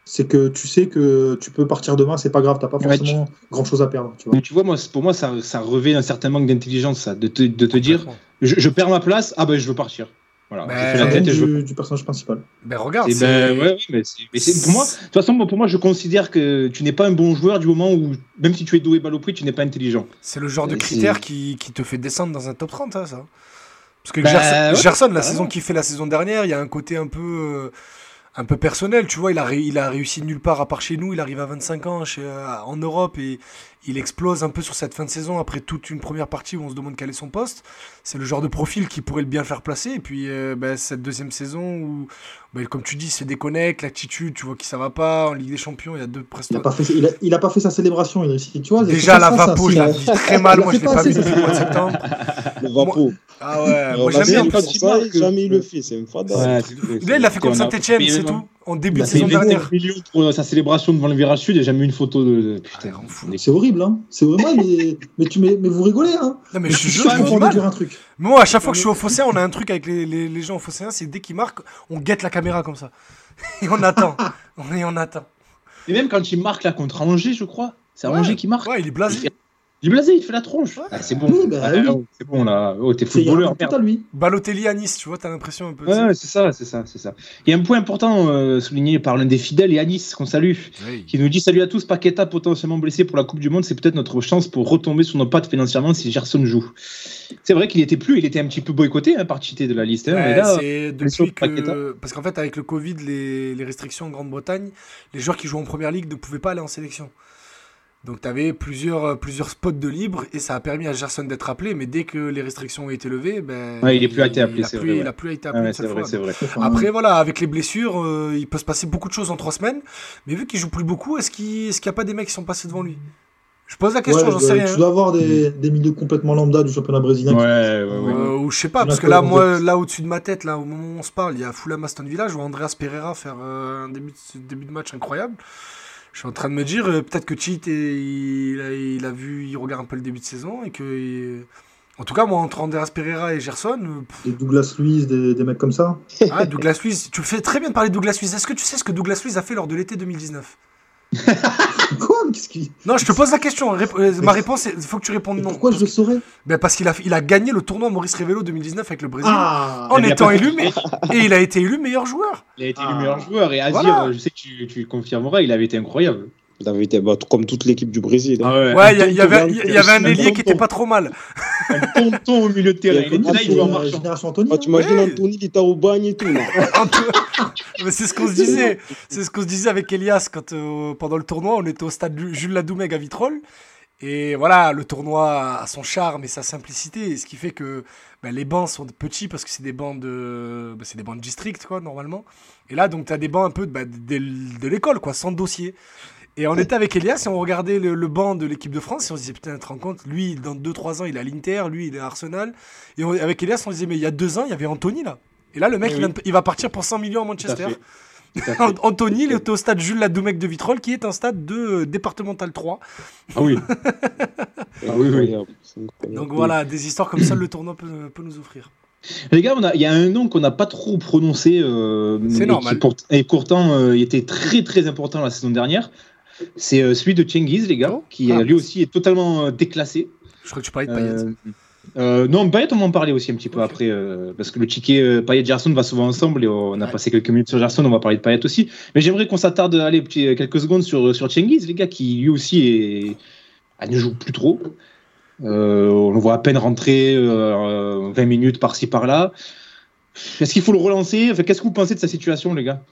c'est que tu sais que tu peux partir demain, c'est pas grave, t'as pas Ouais, forcément grand chose à perdre. Tu vois. Mais tu vois, moi, pour moi, ça, ça revêt un certain manque d'intelligence, ça, de te, de te dire, je, je perds ma place, ah ben je veux partir. Voilà, Ben, je fais Ça la tête et je veux du, du personnage principal. Ben regarde, Et c'est- ben, ouais, mais mais pour moi, de toute façon, pour moi, je considère que tu n'es pas un bon joueur du moment où, même si tu es doué balle au prix, tu n'es pas intelligent. C'est le genre de critère qui te fait descendre dans un top 30, hein, ça. Parce que Bah, Gerson, ouais, Gerson, la saison qu'il fait la saison dernière, il y a un côté un peu, euh, un peu personnel. Tu vois, il a, ré- il a réussi nulle part à part chez nous. Il arrive à 25 ans chez, euh, en Europe et il explose un peu sur cette fin de saison après toute une première partie où on se demande quel est son poste. C'est le genre de profil qui pourrait le bien faire placer. Et puis, euh, bah, cette deuxième saison où, bah, comme tu dis, c'est déconnecte, l'attitude, tu vois que ça va pas. En Ligue des Champions, il y a deux Il a, prestations. pas fait, il, a, il a pas fait sa célébration, Idriss. Tu vois, Déjà, ça, la ça, ça, Vapo, si, je la vis très mal. Il Moi, a je fait l'ai pas vu depuis le mois de septembre. Le Vapo. Ah ouais, moi j'aime bien. fois, il ça, jamais il le fait, c'est un fada. Ouais, Là, il a fait a- Saint-Etienne, c'est tout. En début Il de saison dernière. pour sa célébration devant le virage sud et jamais eu une photo de. Putain, Ah, C'est horrible, hein. C'est vraiment, mais, mais, tu, mais, mais vous rigolez, hein. Non, mais je suis mal. dire un truc. Moi, à chaque fois que je suis au Phocéen, on a un truc avec les, les, les gens au Phocéen, c'est dès qu'ils marquent, on guette la caméra comme ça. Et on attend. on, et on attend. Et même quand il marque là contre Angers, je crois, c'est Ouais. Angers qui marque. Ouais, il est blasé. Il est blasé, il fait la tronche. Ouais. Ah, c'est bon. Oui, bah Ah, oui. c'est bon là. Oh, t'es footballeur. merde. à lui. Balotelli à Nice, tu vois, t'as l'impression un peu. Ouais, ouais, c'est ça, c'est ça, c'est ça. Il y a un point important euh, souligné par l'un des fidèles, Yanis, qu'on salue, Oui. qui nous dit Salut à tous, Paqueta potentiellement blessé pour la Coupe du Monde, c'est peut-être notre chance pour retomber sur nos pattes financièrement si Gerson joue. C'est vrai qu'il était plus, il était un petit peu boycotté hein, par Chité de la liste. hein, Ouais, et là, c'est blessure depuis de Paqueta. que. Parce qu'en fait, avec le Covid, les, les restrictions en Grande-Bretagne, les joueurs qui jouent en première ligue ne pouvaient pas aller en sélection. Donc, tu avais plusieurs, euh, plusieurs spots de libre et ça a permis à Gerson d'être appelé. Mais dès que les restrictions ont été levées, ben, Ouais, il est plus été appelé, il plus- ouais. plus été Ah appelé ouais, vrai, Après, voilà, avec les blessures, euh, il peut se passer beaucoup de choses en trois semaines. Mais vu qu'il joue plus beaucoup, est-ce qu'il n'y a pas des mecs qui sont passés devant lui? Je pose la question, ouais, j'en je- sais rien. Tu dois avoir des, des milieux complètement lambda du championnat brésilien. Ouais, ouais, ouais. Euh, ou je sais pas, parce que là, moi, là au-dessus de ma tête, là, au moment où on se parle, il y a Fulham Aston Villa, je vois Andreas Pereira faire euh, un début de, début de match incroyable. Je suis en train de me dire, euh, peut-être que Cheat, il, a, il a vu, il regarde un peu le début de saison et que. il- En tout cas, moi, entre Andreas Pereira et Gerson, euh, pff, Des Douglas Luiz, des, des mecs comme ça? ah, Douglas Luiz, tu fais très bien de parler de Douglas Luiz. Est-ce que tu sais ce que Douglas Luiz a fait lors de l'été 2019 Quoi Mais qu'est-ce qui... Non, je te pose la question. Rép- euh, ma réponse, il faut que tu répondes non. Pourquoi je le saurais Ben, Parce qu'il a, il a gagné le tournoi Maurice Révélo 2019 avec le Brésil. Ah en étant élu, mais... et il a été élu meilleur joueur. Il a été Ah. le meilleur joueur et Azir, Voilà. euh, je sais que tu, tu confirmeras, il avait été incroyable. Été bah, comme toute l'équipe du Brésil. hein. Ouais, il y, avait, il y avait un ailier qui était pas trop mal. Un tonton au milieu de terrain. Il était là, il jouait en la marchant. génération Anthony. Ah, tu imagines Ouais. Anthony, il était au bagne et tout. Mais c'est ce qu'on se disait. C'est ce qu'on se disait avec Elias quand euh, pendant le tournoi, on était au stade Ju- Jules Ladoumègue à Vitrolles. Et voilà, le tournoi a son charme et sa simplicité, et ce qui fait que bah, les bancs sont petits parce que c'est des bancs de, bah, c'est des bancs de district quoi normalement. Et là donc tu as des bancs un peu de, bah, de, de l'école quoi, sans dossier. Et on était avec Elias et on regardait le, le banc de l'équipe de France et on se disait putain, tu te rends compte, lui dans 2-3 ans il est à l'Inter, lui il est à Arsenal. Et on- avec Elias on se disait mais il y a 2 ans il y avait Anthony là. Et là le mec Eh il, vient de- il va partir pour 100 millions à Manchester. Anthony, il était au stade Jules Ladoumec de Vitrolles, qui est un stade de euh, départemental 3. Ah oui. Ah oui, oui. Donc voilà, des histoires comme ça, le tournoi peut, peut nous offrir. Les gars, il y a un nom qu'on n'a pas trop prononcé. euh, C'est normal. qui pour- et pourtant, euh, il était très très important la saison dernière. C'est euh, celui de Cengiz, les gars, qui Ah. euh, lui aussi est totalement euh, déclassé. Je crois que tu parlais de Payet. Euh, euh, non, Payet, on m'en parlait aussi un petit peu après, euh, parce que le ticket euh, Payet-Gerson va souvent ensemble et on a Ouais. passé quelques minutes sur Gerson, on va parler de Payet aussi. Mais j'aimerais qu'on s'attarde allez, quelques secondes sur, sur les gars, qui lui aussi est, ah, ne joue plus trop. Euh, on le voit à peine rentrer euh, 20 minutes par-ci par-là. Est-ce qu'il faut le relancer? Enfin, Qu'est-ce que vous pensez de sa situation, les gars?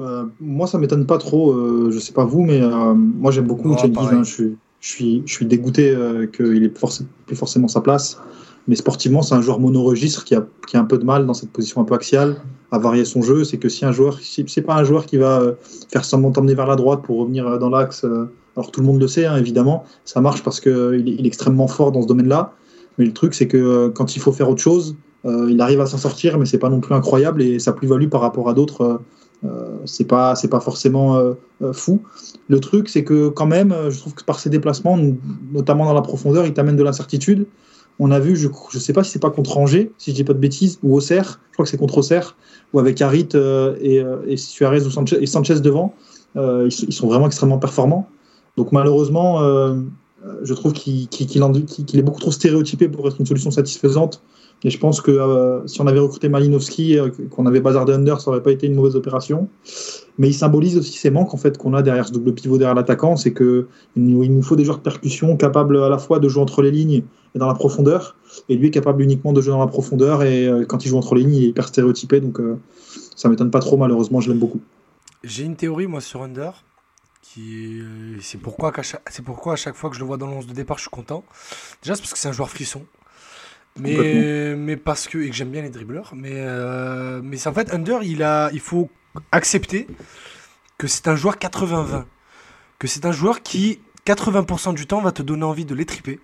Euh, moi, ça m'étonne pas trop. euh, je sais pas vous, mais euh, moi, j'aime beaucoup Oh, Cengiz, hein, je, suis, je Je suis, je suis dégoûté euh, qu'il ait forc- plus forcément sa place. Mais sportivement, c'est un joueur monoregistre qui a, qui a un peu de mal dans cette position un peu axiale à varier son jeu. C'est que si un joueur, si c'est pas un joueur qui va faire semblant t'emmener vers la droite pour revenir dans l'axe, alors tout le monde le sait, hein, évidemment, ça marche parce qu'il est, il est extrêmement fort dans ce domaine-là. Mais le truc, c'est que quand il faut faire autre chose, il arrive à s'en sortir, mais c'est pas non plus incroyable et sa plus-value par rapport à d'autres, euh, c'est pas, c'est pas forcément euh, euh, fou. Le truc, c'est que quand même, je trouve que par ses déplacements, notamment dans la profondeur, il t'amène de l'incertitude. On a vu, je ne sais pas si c'est pas contre Angers, si je dis pas de bêtises, ou Auxerre, je crois que c'est contre Auxerre, ou avec Harit et, et Suarez ou Sanchez, et Sanchez devant, ils, sont vraiment extrêmement performants. Donc malheureusement, je trouve qu'il est beaucoup trop stéréotypé pour être une solution satisfaisante. Et je pense que euh, si on avait recruté Malinowski, euh, qu'on avait bazardé Under, ça aurait pas été une mauvaise opération. Mais il symbolise aussi ces manques en fait qu'on a derrière ce double pivot derrière l'attaquant, c'est que il nous faut des joueurs de percussion capables à la fois de jouer entre les lignes et dans la profondeur. Et lui est capable uniquement de jouer dans la profondeur. Et euh, quand il joue entre les lignes, il est hyper stéréotypé. Donc euh, ça m'étonne pas trop. Malheureusement, je l'aime beaucoup. J'ai une théorie, moi, sur Under. Qui, c'est pourquoi, c'est pourquoi à chaque fois que je le vois dans 11 de départ, je suis content. Déjà, c'est parce que c'est un joueur frisson. Mais, mais parce que, et que j'aime bien les dribbleurs. Mais, euh, mais c'est en fait, Under, il, a, il faut accepter que c'est un joueur 80-20. Que c'est un joueur qui, 80% du temps, va te donner envie de l'étriper.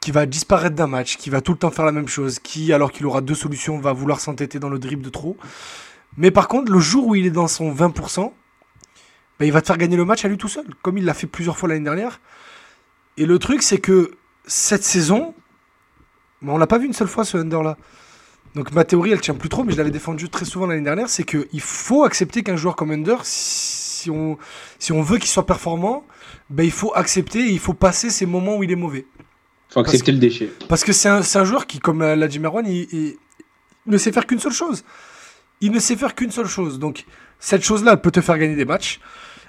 Qui va disparaître d'un match, qui va tout le temps faire la même chose, qui, alors qu'il aura deux solutions, va vouloir s'entêter dans le dribble de trop. Mais par contre, le jour où il est dans son 20%, bah, il va te faire gagner le match à lui tout seul, comme il l'a fait plusieurs fois l'année dernière. Et le truc, c'est que cette saison, bah, on l'a pas vu une seule fois ce under-là. Donc ma théorie, elle tient plus trop, mais je l'avais défendu très souvent l'année dernière, c'est qu'il faut accepter qu'un joueur comme Under, si on, si on veut qu'il soit performant, bah, il faut accepter et il faut passer ces moments où il est mauvais. faut accepter le déchet. Parce que c'est un, joueur qui, comme euh, l'a dit il, il ne sait faire qu'une seule chose. Il ne sait faire qu'une seule chose. Donc, cette chose-là, elle peut te faire gagner des matchs.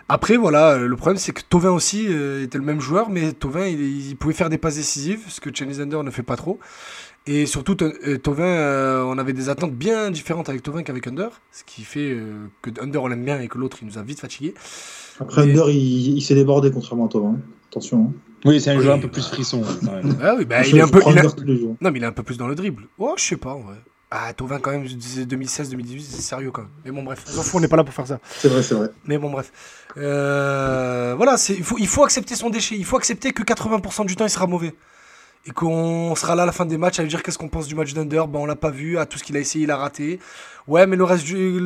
Après, voilà, euh, le problème, c'est que Tovin aussi euh, était le même joueur, mais Tovin, il, il pouvait faire des passes décisives, ce que Cheney Zander ne fait pas trop. Et surtout, Tovin, euh, on avait des attentes bien différentes avec Tovin qu'avec Under, ce qui fait euh, que Under, on l'aime bien et que l'autre, il nous a vite fatigué. Après, Et- Under, il, il s'est débordé contrairement à toi. hein. Attention. hein. Oui, c'est un Oui. joueur un peu plus frisson. ouais. Ah oui, bah, il est un peu. il a-. Non, mais il est un peu plus dans le dribble. Oh, je sais pas, en vrai. Ah, Tovin, quand même, 2016-2018, c'est sérieux quand même. Mais bon, bref, on s'en fout, on n'est pas là pour faire ça. C'est vrai, c'est vrai. Mais bon, bref. Euh, voilà, il, faut, il faut accepter son déchet. Il faut accepter que 80% du temps, il sera mauvais. Et qu'on sera là à la fin des matchs à lui dire qu'est-ce qu'on pense du match d'Under. Ben, on l'a pas vu. À tout ce qu'il a essayé, il a raté. Ouais, mais le reste du.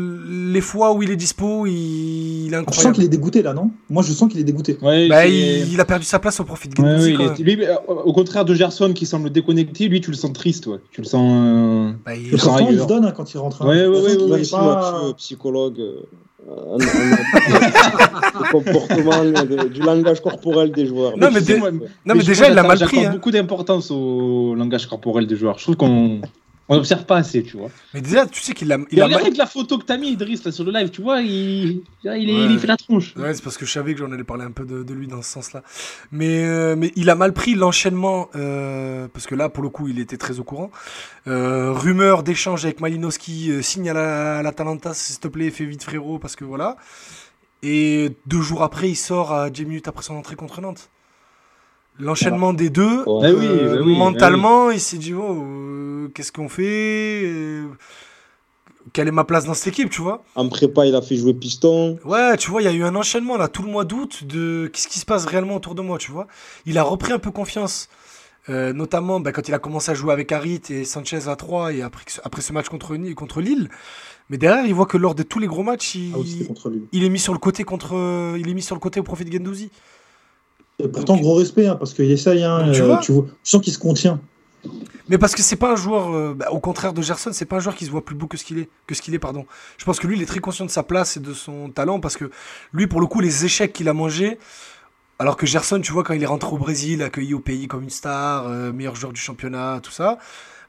Les fois où il est dispo, il, il est Je sens incroyable. qu'il est dégoûté là, non? Moi, je sens qu'il est dégoûté. Ouais, Bah, il, il a perdu sa place au profit de Ouais, oui, est- lui, euh, au contraire de Gerson qui semble déconnecté, lui tu le sens triste, ouais. Tu le sens. euh, Bah, il- Je Et sens il se donne hein, quand il rentre. hein. Ouais, ouais, ouais, ouais, est Merci pas- Mathieu, psychologue. euh, un- un- le comportement, de- du langage corporel des joueurs. Non, mais tu sais, dé- moi, Non, mais mais déjà, il l'a mal pris. hein. beaucoup d'importance au langage corporel des joueurs. Je trouve qu'on on n'observe pas assez, tu vois. Mais déjà, tu sais qu'il a, il a regarde mal- avec la photo que t'as mis, Idriss, là, sur le live, tu vois, il, il, est- Ouais. il fait la tronche. Ouais, c'est parce que je savais que j'en allais parler un peu de, de lui dans ce sens-là. Mais, euh, mais il a mal pris l'enchaînement, euh, parce que là, pour le coup, il était très au courant. Euh, rumeur d'échange avec Malinowski, signe à la- à l'Atalanta, s'il te plaît, fais vite frérot, parce que voilà. Et deux jours après, il sort à 10 minutes après son entrée contre Nantes. L'enchaînement des deux, oui, bah oui, bah mentalement, il s'est dit, oh, euh, qu'est-ce qu'on fait Euh, Quelle est ma place dans cette équipe, tu vois En prépa, il a fait jouer piston. Ouais, tu vois, il y a eu un enchaînement là tout le mois d'août de qu'est-ce qui se passe réellement autour de moi, tu vois. Il a repris un peu confiance, Euh, notamment bah, quand il a commencé à jouer avec Harit et Sanchez à 3 et après, après ce match contre, contre Lille. Mais derrière, il voit que lors de tous les gros matchs, il, Ah oui, il est mis sur le côté contre, il est mis sur le côté au profit de Gendouzi. Et pourtant, gros respect, hein, parce qu'il essaye. Hein, tu euh, vois tu, vois, tu sens qu'il se contient. Mais parce que c'est pas un joueur, euh, bah, au contraire de Gerson, c'est pas un joueur qui se voit plus beau que ce qu'il est, que ce qu'il est, pardon. Je pense que lui, il est très conscient de sa place et de son talent parce que lui, pour le coup, les échecs qu'il a mangés, alors que Gerson, tu vois, quand il est rentré au Brésil, accueilli au pays comme une star, euh, meilleur joueur du championnat, tout ça.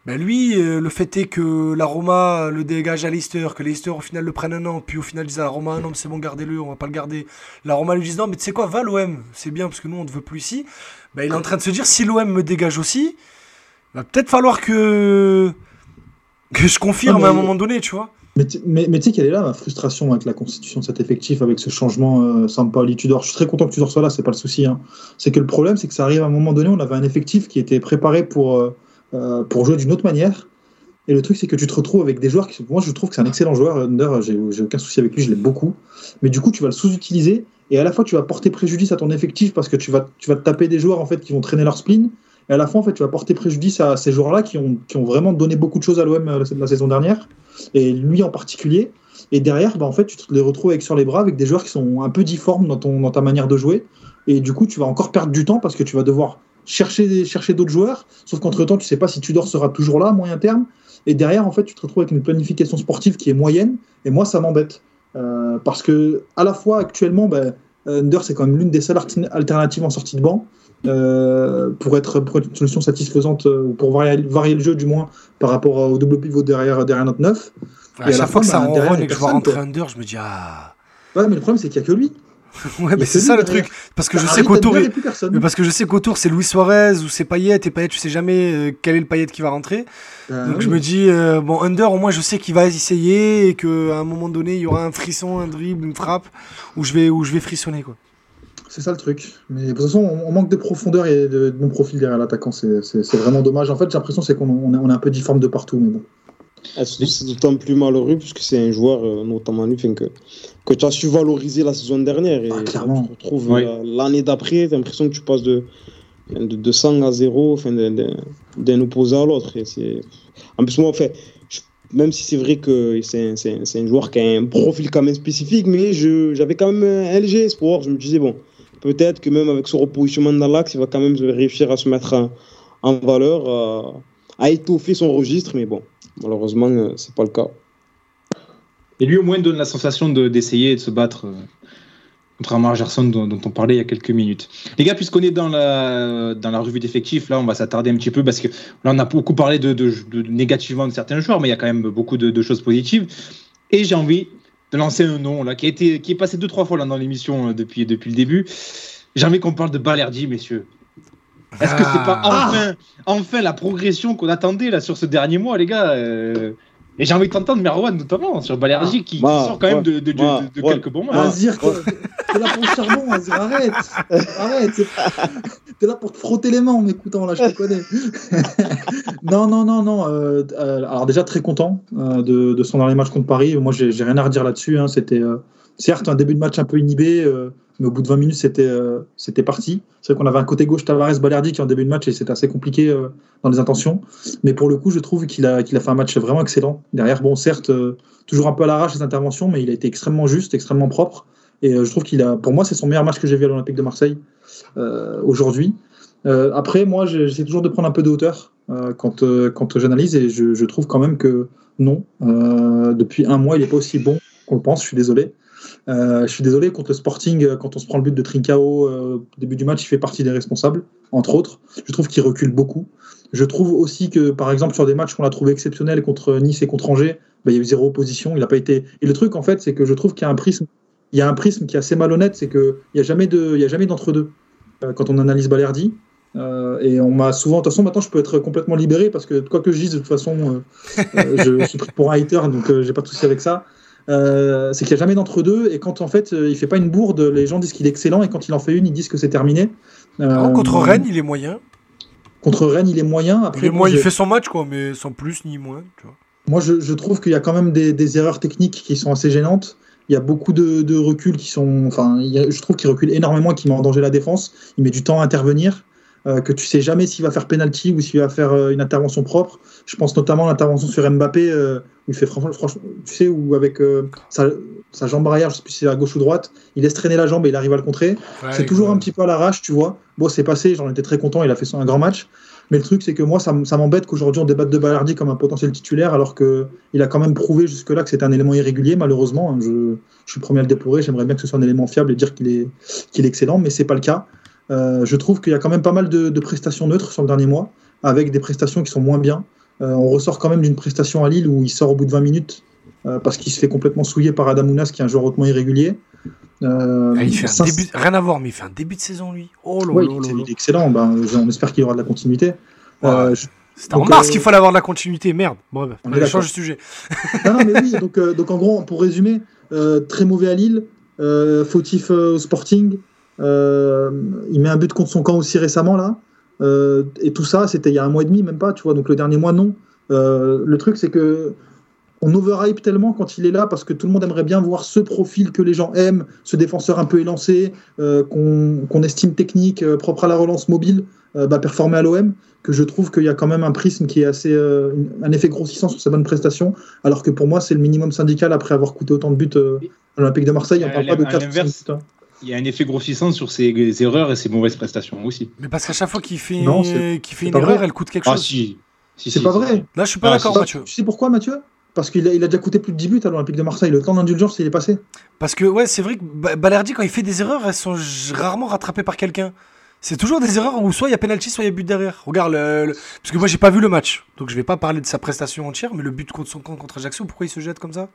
Ben lui, euh, le fait est que la Roma le dégage à Leicester, que Leicester au final le prenne un an, puis au final disent à la Roma non mais c'est bon gardez-le, on va pas le garder. La Roma lui dit non mais tu sais quoi, va l'OM, c'est bien parce que nous on ne veut plus ici. Ben, il est en train de se dire si l'OM me dégage aussi, va peut-être falloir que que je confirme Ah, à un moment donné, tu vois. Mais, tu- mais, mais tu sais qu'elle est là, ma frustration avec la constitution de cet effectif, avec ce changement euh, Sampaoli Tudor. Je suis très content que Tudor soit là, c'est pas le souci. hein. C'est que le problème, c'est que ça arrive à un moment donné, on avait un effectif qui était préparé pour, euh, euh, pour jouer d'une autre manière. Et le truc, c'est que tu te retrouves avec des joueurs qui, moi, je trouve que c'est un excellent joueur. Under, j'ai aucun souci avec lui, je l'aime beaucoup. Mais du coup, tu vas le sous-utiliser et à la fois, tu vas porter préjudice à ton effectif parce que tu vas, tu vas taper des joueurs en fait qui vont traîner leur spleen. Et à la fin, en fait, tu vas porter préjudice à ces joueurs-là qui ont, qui ont vraiment donné beaucoup de choses à l'OM euh, la, la saison dernière, et lui en particulier. Et derrière, bah, en fait, tu te les retrouves avec sur les bras avec des joueurs qui sont un peu difformes dans, ton, dans ta manière de jouer. Et du coup, tu vas encore perdre du temps parce que tu vas devoir chercher, chercher d'autres joueurs. Sauf qu'entre-temps, tu sais pas si Tudor sera toujours là à moyen terme. Et derrière, en fait, tu te retrouves avec une planification sportive qui est moyenne. Et moi, ça m'embête. Euh, parce que, à la fois, actuellement, bah, Under, c'est quand même l'une des seules alternatives en sortie de banc. euh, pour, être, pour être une solution satisfaisante, euh, ou pour varier, varier le jeu du moins par rapport au double pivot derrière, derrière notre neuf. À Et à la chaque fois que ça bah, et que je vois rentrer. Under, je me dis ah. Ouais, mais le problème, c'est qu'il n'y a que lui. Ouais, mais c'est ça le truc. Parce que je sais Arrête qu'autour, parce que je sais qu'autour c'est Luis Suarez ou c'est Payet et Payet, tu sais jamais euh, quel est le Payet qui va rentrer. Bah, Donc oui. je me dis euh, bon Under au moins je sais qu'il va essayer et que à un moment donné il y aura un frisson, un dribble, une frappe où je vais où je vais frissonner quoi. C'est ça le truc. Mais de toute façon, on, manque de profondeur et de, bon profil derrière l'attaquant. C'est c'est- c'est vraiment dommage. En fait, j'ai l'impression c'est qu'on on est, on est un peu difforme de partout. Mais bon. C'est d'autant plus malheureux puisque c'est un joueur, euh, notamment lui, que, que tu as su valoriser la saison dernière. Et Ah, clairement. tu te retrouves euh, l'année d'après, tu as l'impression que tu passes de, de, de 100 à 0 enfin, de- de- d'un opposé à l'autre. En plus, moi, en fait, je- même si c'est vrai que c'est un, c'est un- c'est un joueur qui a un profil quand même spécifique, mais je- j'avais quand même un léger espoir. Je me disais, bon, peut-être que même avec ce repositionnement dans l'axe, il va quand même réussir à se mettre en, en valeur, à, à étoffer son registre, mais bon. Malheureusement, euh, c'est pas le cas. Et lui, au moins, donne la sensation de- d'essayer et de se battre, euh, contrairement à Gerson dont, on parlait il y a quelques minutes. Les gars, puisqu'on est dans la, dans la revue d'effectifs, là, on va s'attarder un petit peu parce que là, on a beaucoup parlé de, de- de- négativement de certains joueurs, mais il y a quand même beaucoup de, de choses positives. Et j'ai envie de lancer un nom là, qui, a été, qui est passé deux, trois fois là, dans l'émission euh, depuis, depuis le début. J'ai envie qu'on parle de Balerdi, messieurs. Est-ce que c'est pas Ah. enfin, enfin la progression qu'on attendait là sur ce dernier mois, les gars euh, Et j'ai envie de t'entendre, Merwan, notamment, sur Balerdi, qui, Bah, sort quand même ouais, de, de- de- ouais, de ouais. quelques bons mois. Hein. Azir, t'es t'es là pour le charbon, Azir, arrête Arrête T'es là pour te frotter les mains en m'écoutant, là, je te connais. non, non, non, non. euh, euh, alors, déjà, très content euh, de, de son dernier match contre Paris. Moi, j'ai j'ai rien à redire là-dessus. hein. C'était euh, certes un début de match un peu inhibé, euh, mais au bout de 20 minutes, c'était euh, c'était parti. C'est vrai qu'on avait un côté gauche Tavares Balerdi qui en début de match et c'était assez compliqué euh, dans les intentions. Mais pour le coup, je trouve qu'il a, qu'il a fait un match vraiment excellent. Derrière, bon, certes, euh, toujours un peu à l'arrache les interventions, mais il a été extrêmement juste, extrêmement propre. Et je trouve qu'il a, pour moi, c'est son meilleur match que j'ai vu à l'Olympique de Marseille aujourd'hui. Après, moi, j'essaie toujours de prendre un peu de hauteur quand, quand j'analyse et je, je trouve quand même que non, depuis un mois, il n'est pas aussi bon qu'on le pense. Je suis désolé. Euh, je suis désolé contre le Sporting, euh, quand on se prend le but de Trincao euh, au début du match, il fait partie des responsables, entre autres. Je trouve qu'il recule beaucoup. Je trouve aussi que, par exemple, sur des matchs qu'on a trouvé exceptionnels contre Nice et contre Angers, bah, il y a eu zéro opposition. Il n'a pas été. Et le truc, en fait, c'est que je trouve qu'il y a un prisme, qui est assez malhonnête, c'est qu'il n'y a jamais de, il y a jamais d'entre deux euh, quand on analyse Balerdi. Euh, et on m'a souvent, de toute façon, maintenant je peux être complètement libéré parce que quoi que je dise, de toute façon, euh, euh, je, suis pris pour un hater, donc euh, j'ai pas de souci avec ça. Euh, c'est qu'il n'y a jamais d'entre deux, et quand en fait euh, il fait pas une bourde, les gens disent qu'il est excellent, et quand il en fait une, ils disent que c'est terminé. Euh, contre Rennes, il est moyen. Contre Rennes, il est moyen. Il, Après, est moi, il fait son match quoi, mais sans plus ni moins. Tu vois. Moi, je, je trouve qu'il y a quand même des, des erreurs techniques qui sont assez gênantes. Il y a beaucoup de, de reculs qui sont. Enfin, il y a- je trouve qu'il recule énormément et qu'il met en danger la défense. Il met du temps à intervenir. Euh, que tu sais jamais s'il va faire penalty ou s'il va faire euh, une intervention propre. Je pense notamment à l'intervention sur Mbappé, euh, où il fait franchement, franchement tu sais, où avec sa, sa jambe arrière, je sais plus si c'est à gauche ou droite, il laisse traîner la jambe et il arrive à le contrer. C'est toujours un petit peu à l'arrache, tu vois. Bon, c'est passé, j'en étais très content, il a fait son- un grand match. Mais le truc, c'est que moi, ça, m'embête qu'aujourd'hui on débatte de Ballardi comme un potentiel titulaire, alors qu'il a quand même prouvé jusque-là que c'est un élément irrégulier, malheureusement. hein. Je, je suis le premier à le déplorer, j'aimerais bien que ce soit un élément fiable et dire qu'il est, qu'il est excellent, mais c'est pas le cas. Euh, je trouve qu'il y a quand même pas mal de, de prestations neutres sur le dernier mois, avec des prestations qui sont moins bien. Euh, on ressort quand même d'une prestation à Lille où il sort au bout de 20 minutes euh, parce qu'il se fait complètement souiller par Adamounas, qui est un joueur hautement irrégulier. Euh, Ah, il fait un début, rien à voir, mais il fait un début de saison lui. Oh là Ouais, là il, là est- là. il est excellent. Ben, on espère qu'il aura de la continuité. Euh, je- C'était en mars qu'il fallait avoir de la continuité, merde. Bref, On est allez, d'accord. change de sujet. Non, non, mais oui, donc, donc en gros, pour résumer, très mauvais à Lille, fautif au Sporting, il met un but contre son camp aussi récemment, là. Euh, et tout ça, c'était il y a un mois et demi, même pas, tu vois, donc le dernier mois, non. Euh, le truc, c'est que on overhype tellement quand il est là parce que tout le monde aimerait bien voir ce profil que les gens aiment, ce défenseur un peu élancé, euh, qu'on estime technique, euh, propre à la relance mobile, euh, bah, performer à l'OM, que je trouve qu'il y a quand même un prisme qui est assez. euh, un effet grossissant sur ses bonnes prestations, alors que pour moi, c'est le minimum syndical après avoir coûté autant de buts euh, à l'Olympique de Marseille. On parle pas de l'in- à 4 l'inverse, buts, hein. Il y a un effet grossissant sur ses erreurs et ses mauvaises prestations aussi. Mais parce qu'à chaque fois qu'il fait, Non, c'est- qu'il fait c'est une erreur, vrai. elle coûte quelque Ah chose. si. si C'est si, pas si, vrai. Là, je suis pas Ah, d'accord, Mathieu. Tu sais pourquoi, Mathieu? Parce qu'il a, il a déjà coûté plus de 10 buts à l'Olympique de Marseille. Le temps d'indulgence, il est passé. Parce que, ouais, c'est vrai que Ba- Balerdi, quand il fait des erreurs, elles sont rarement rattrapées par quelqu'un. C'est toujours des erreurs où soit il y a penalty, soit il y a but derrière. Regarde, le, le- parce que moi j'ai pas vu le match, donc je vais pas parler de sa prestation entière, mais le but contre son camp contre Ajaccio, pourquoi il se jette comme ça?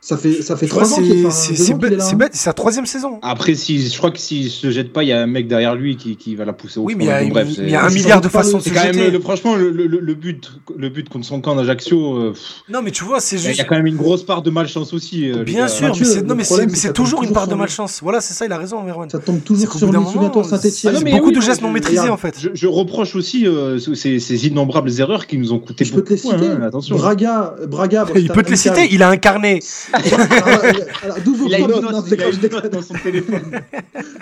Ça fait, ça fait 3 ans qu'il c'est bête, là, c'est bête, c'est sa troisième saison. Après, si, je crois que s'il se jette pas, il y a un mec derrière lui qui, qui va la pousser au Oui, fond. mais il y a, Bon, bref, il c'est- y a un milliard de façons de se quand même, jeter. le, franchement, le, le- le but, le but contre son camp d'Ajaccio, euh, Non, mais tu vois, c'est a- il juste. y a quand même une grosse part de malchance aussi. euh, Bien sûr, mais c'est toujours une part de malchance. Voilà, c'est ça, il a raison, Merwan. Ça tombe toujours sur lui. Souviens-toi, Saint-Etienne. mais beaucoup de gestes non maîtrisés en fait. Je, reproche aussi euh, ces, innombrables erreurs qui nous ont coûté Je peux te les beaucoup. citer. hein, attention. Braga, Il peut te les citer, il a incarné. Alors, alors, d'où vous Il a une non, note, non, je il a une note dans son téléphone.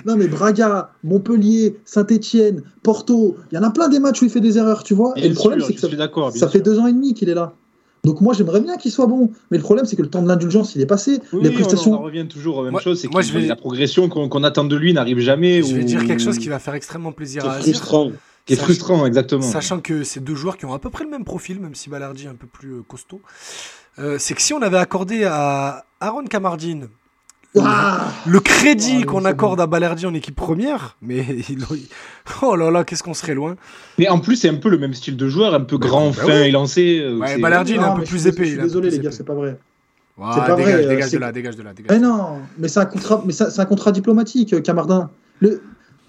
Non, mais Braga, Montpellier, Saint-Etienne, Porto, il y en a plein des matchs où il fait des erreurs, tu vois. et le problème, c'est que ça, fait deux ans et demi qu'il est là. Donc moi, j'aimerais bien qu'il soit bon. Mais le problème, c'est que le temps de l'indulgence, il est passé. Oui, Les prestations. on en revient toujours à la même Moi- chose, c'est moi, que je vais- la progression qu'on attend de lui n'arrive jamais. Je vais ou- dire quelque chose qui va faire extrêmement plaisir à Azir. frustrant. qui est Sach- frustrant, exactement. Sachant que c'est deux joueurs qui ont à peu près le même profil, même si Ballardi est un peu plus euh, costaud. Euh, c'est que si on avait accordé à Aaron Camardine Ouah le crédit Oh, qu'on accorde bon. à Ballardi en équipe première, mais il- oh là là, qu'est-ce qu'on serait loin. Mais en plus, c'est un peu le même style de joueur, un peu grand, bah fin oui. élancé. euh, Ouais, il est un peu mais plus épais, Je suis désolé, les gars, c'est pas vrai. Ah, C'est pas dégage, vrai, euh, dégage c'est- de là, dégage de là, dégage. Eh non, mais c'est un contrat, mais c'est c'est un contrat diplomatique, Camardin. Le,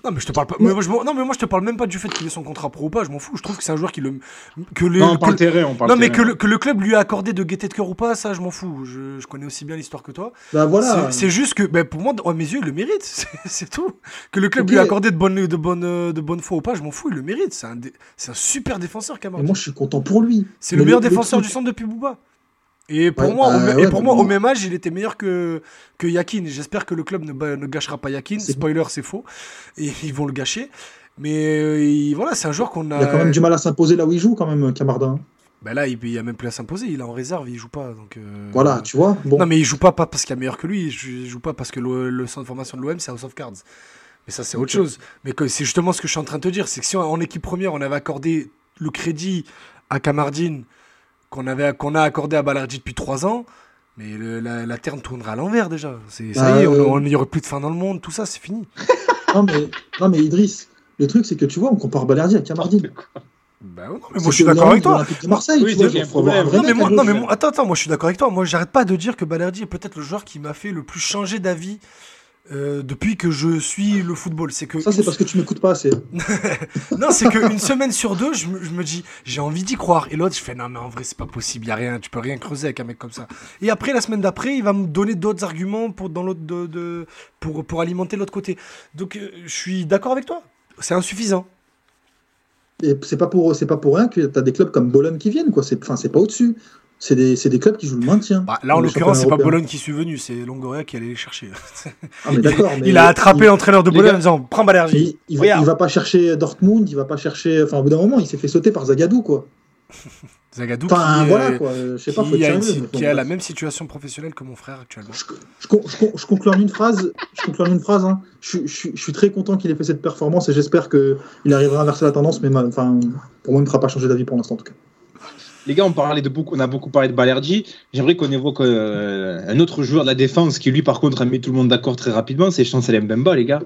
Non, mais je te parle pas. mais moi, je non, mais moi je te parle même pas du fait qu'il ait son contrat pro ou pas. Je m'en fous. Je trouve que c'est un joueur qui le que le Non, on que- parle terrain, on parle non mais que le, que le club lui a accordé de gaieté de cœur ou pas, ça je m'en fous. Je, je connais aussi bien l'histoire que toi. bah voilà. C'est- C'est juste que, ben, pour moi, à mes yeux, il le mérite. C'est- C'est tout. Que le club lui a accordé de bonne, de bonne, de bonne foi ou pas, je m'en fous. Il le mérite. C'est un, dé- c'est un super défenseur, Camara. moi, je suis content pour lui. C'est le meilleur défenseur truc- du centre depuis Bouba. Et pour Ouais, moi, bah, au, ouais, et pour mais moi au même âge, il était meilleur que, que Yakin. J'espère que le club ne, ne gâchera pas Yakin. Spoiler, c'est faux. Et ils vont le gâcher. Mais euh, il- voilà, c'est un joueur qu'on a. Il a quand même du mal à s'imposer là où il joue, quand même, Camardin. Ben là, il, il a même plus à s'imposer. Il est en réserve, il joue pas. Donc, euh, Voilà, tu vois. Bon. Non, mais il joue pas, pas parce qu'il y a meilleur que lui. Il joue- il joue pas parce que le, le centre de formation de l'OM, c'est House of Cards. Mais ça, c'est autre chose. Mais c'est justement ce que je suis en train de te dire. C'est que si en, en équipe première, on avait accordé le crédit à Camardine qu'on avait qu'on a accordé à Ballardi depuis trois ans, mais le- la, la terre tournera à l'envers déjà. C'est, ça Bah, y est, on- euh, on n'y aurait plus de fin dans le monde, tout ça, c'est fini. Non, mais, non, mais Idriss, le truc, c'est que tu vois, on compare Balerdi à Camardine. Bah non, mais moi, je suis d'accord avec toi. de Marseille, Oui, vois, un Non mais, moi, non, mais moi- attends, attends, moi je suis d'accord avec toi. Moi, j'arrête pas de dire que Balerdi est peut-être le joueur qui m'a fait le plus changer d'avis euh, depuis que je suis le football. C'est que Ça, c'est parce que tu m'écoutes pas assez. Non, c'est qu'une semaine sur deux, je me, je me dis, j'ai envie d'y croire. Et l'autre, je fais, non, mais en vrai, c'est pas possible, y a rien, tu peux rien creuser avec un mec comme ça. Et après, la semaine d'après, il va me donner d'autres arguments pour, dans l'autre, de, de- pour, pour alimenter l'autre côté. Donc, euh, je suis d'accord avec toi. C'est insuffisant. Et c'est pas pour, c'est pas pour rien que t'as des clubs comme Bologne qui viennent, quoi. C'est, enfin, c'est pas au-dessus. C'est des, clubs qui jouent le maintien. Bah, là, en l'occurrence, c'est pas. Bologne qui suis venu, c'est Longoria qui allait les chercher. Ah, mais d'accord, mais il a attrapé l'entraîneur de Bologne gars- en disant, prends Balerdi. Il, il, va, Regarde. il va pas chercher Dortmund, il va pas chercher. Enfin, au bout d'un moment, il s'est fait sauter par Zagadou, quoi. Zagadou Enfin, qui, voilà, euh, quoi. Je sais pas, faut qui, a, une qui a la même situation professionnelle que mon frère actuellement. Je, je, con- je, con- je conclue en une phrase. Je conclue en une phrase. hein. Je, suis très content qu'il ait fait cette performance et j'espère qu'il arrivera à inverser la tendance. Mais ma- enfin, pour moi, il ne me fera pas changer d'avis pour l'instant, en tout cas. Les gars, on, parlait de beaucoup, on a beaucoup parlé de Balerdi. J'aimerais qu'on évoque euh, un autre joueur de la défense qui, lui, par contre, a mis tout le monde d'accord très rapidement. C'est Chancel Mbemba, les gars.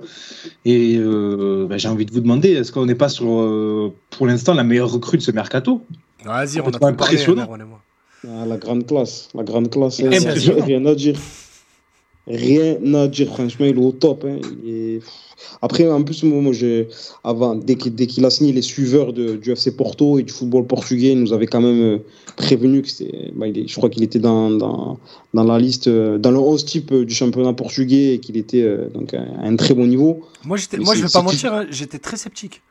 Et euh, bah, j'ai envie de vous demander, est-ce qu'on n'est pas sur, euh, pour l'instant, la meilleure recrue de ce mercato? Vas-y, on a impressionnant. Ah, la grande classe. La grande classe. Rien à dire. Rien à dire. Franchement, il est au top. hein. Il est- Après, en plus, moi, je- avant, dès qu'il a signé les suiveurs de- du FC Porto et du football portugais, il nous avait quand même euh, prévenu que c'était. bah, je crois qu'il était dans, dans, dans la liste, euh, dans le 11 type euh, du championnat portugais et qu'il était euh, donc, à un très bon niveau. Moi, moi je vais pas mentir, hein, j'étais très sceptique.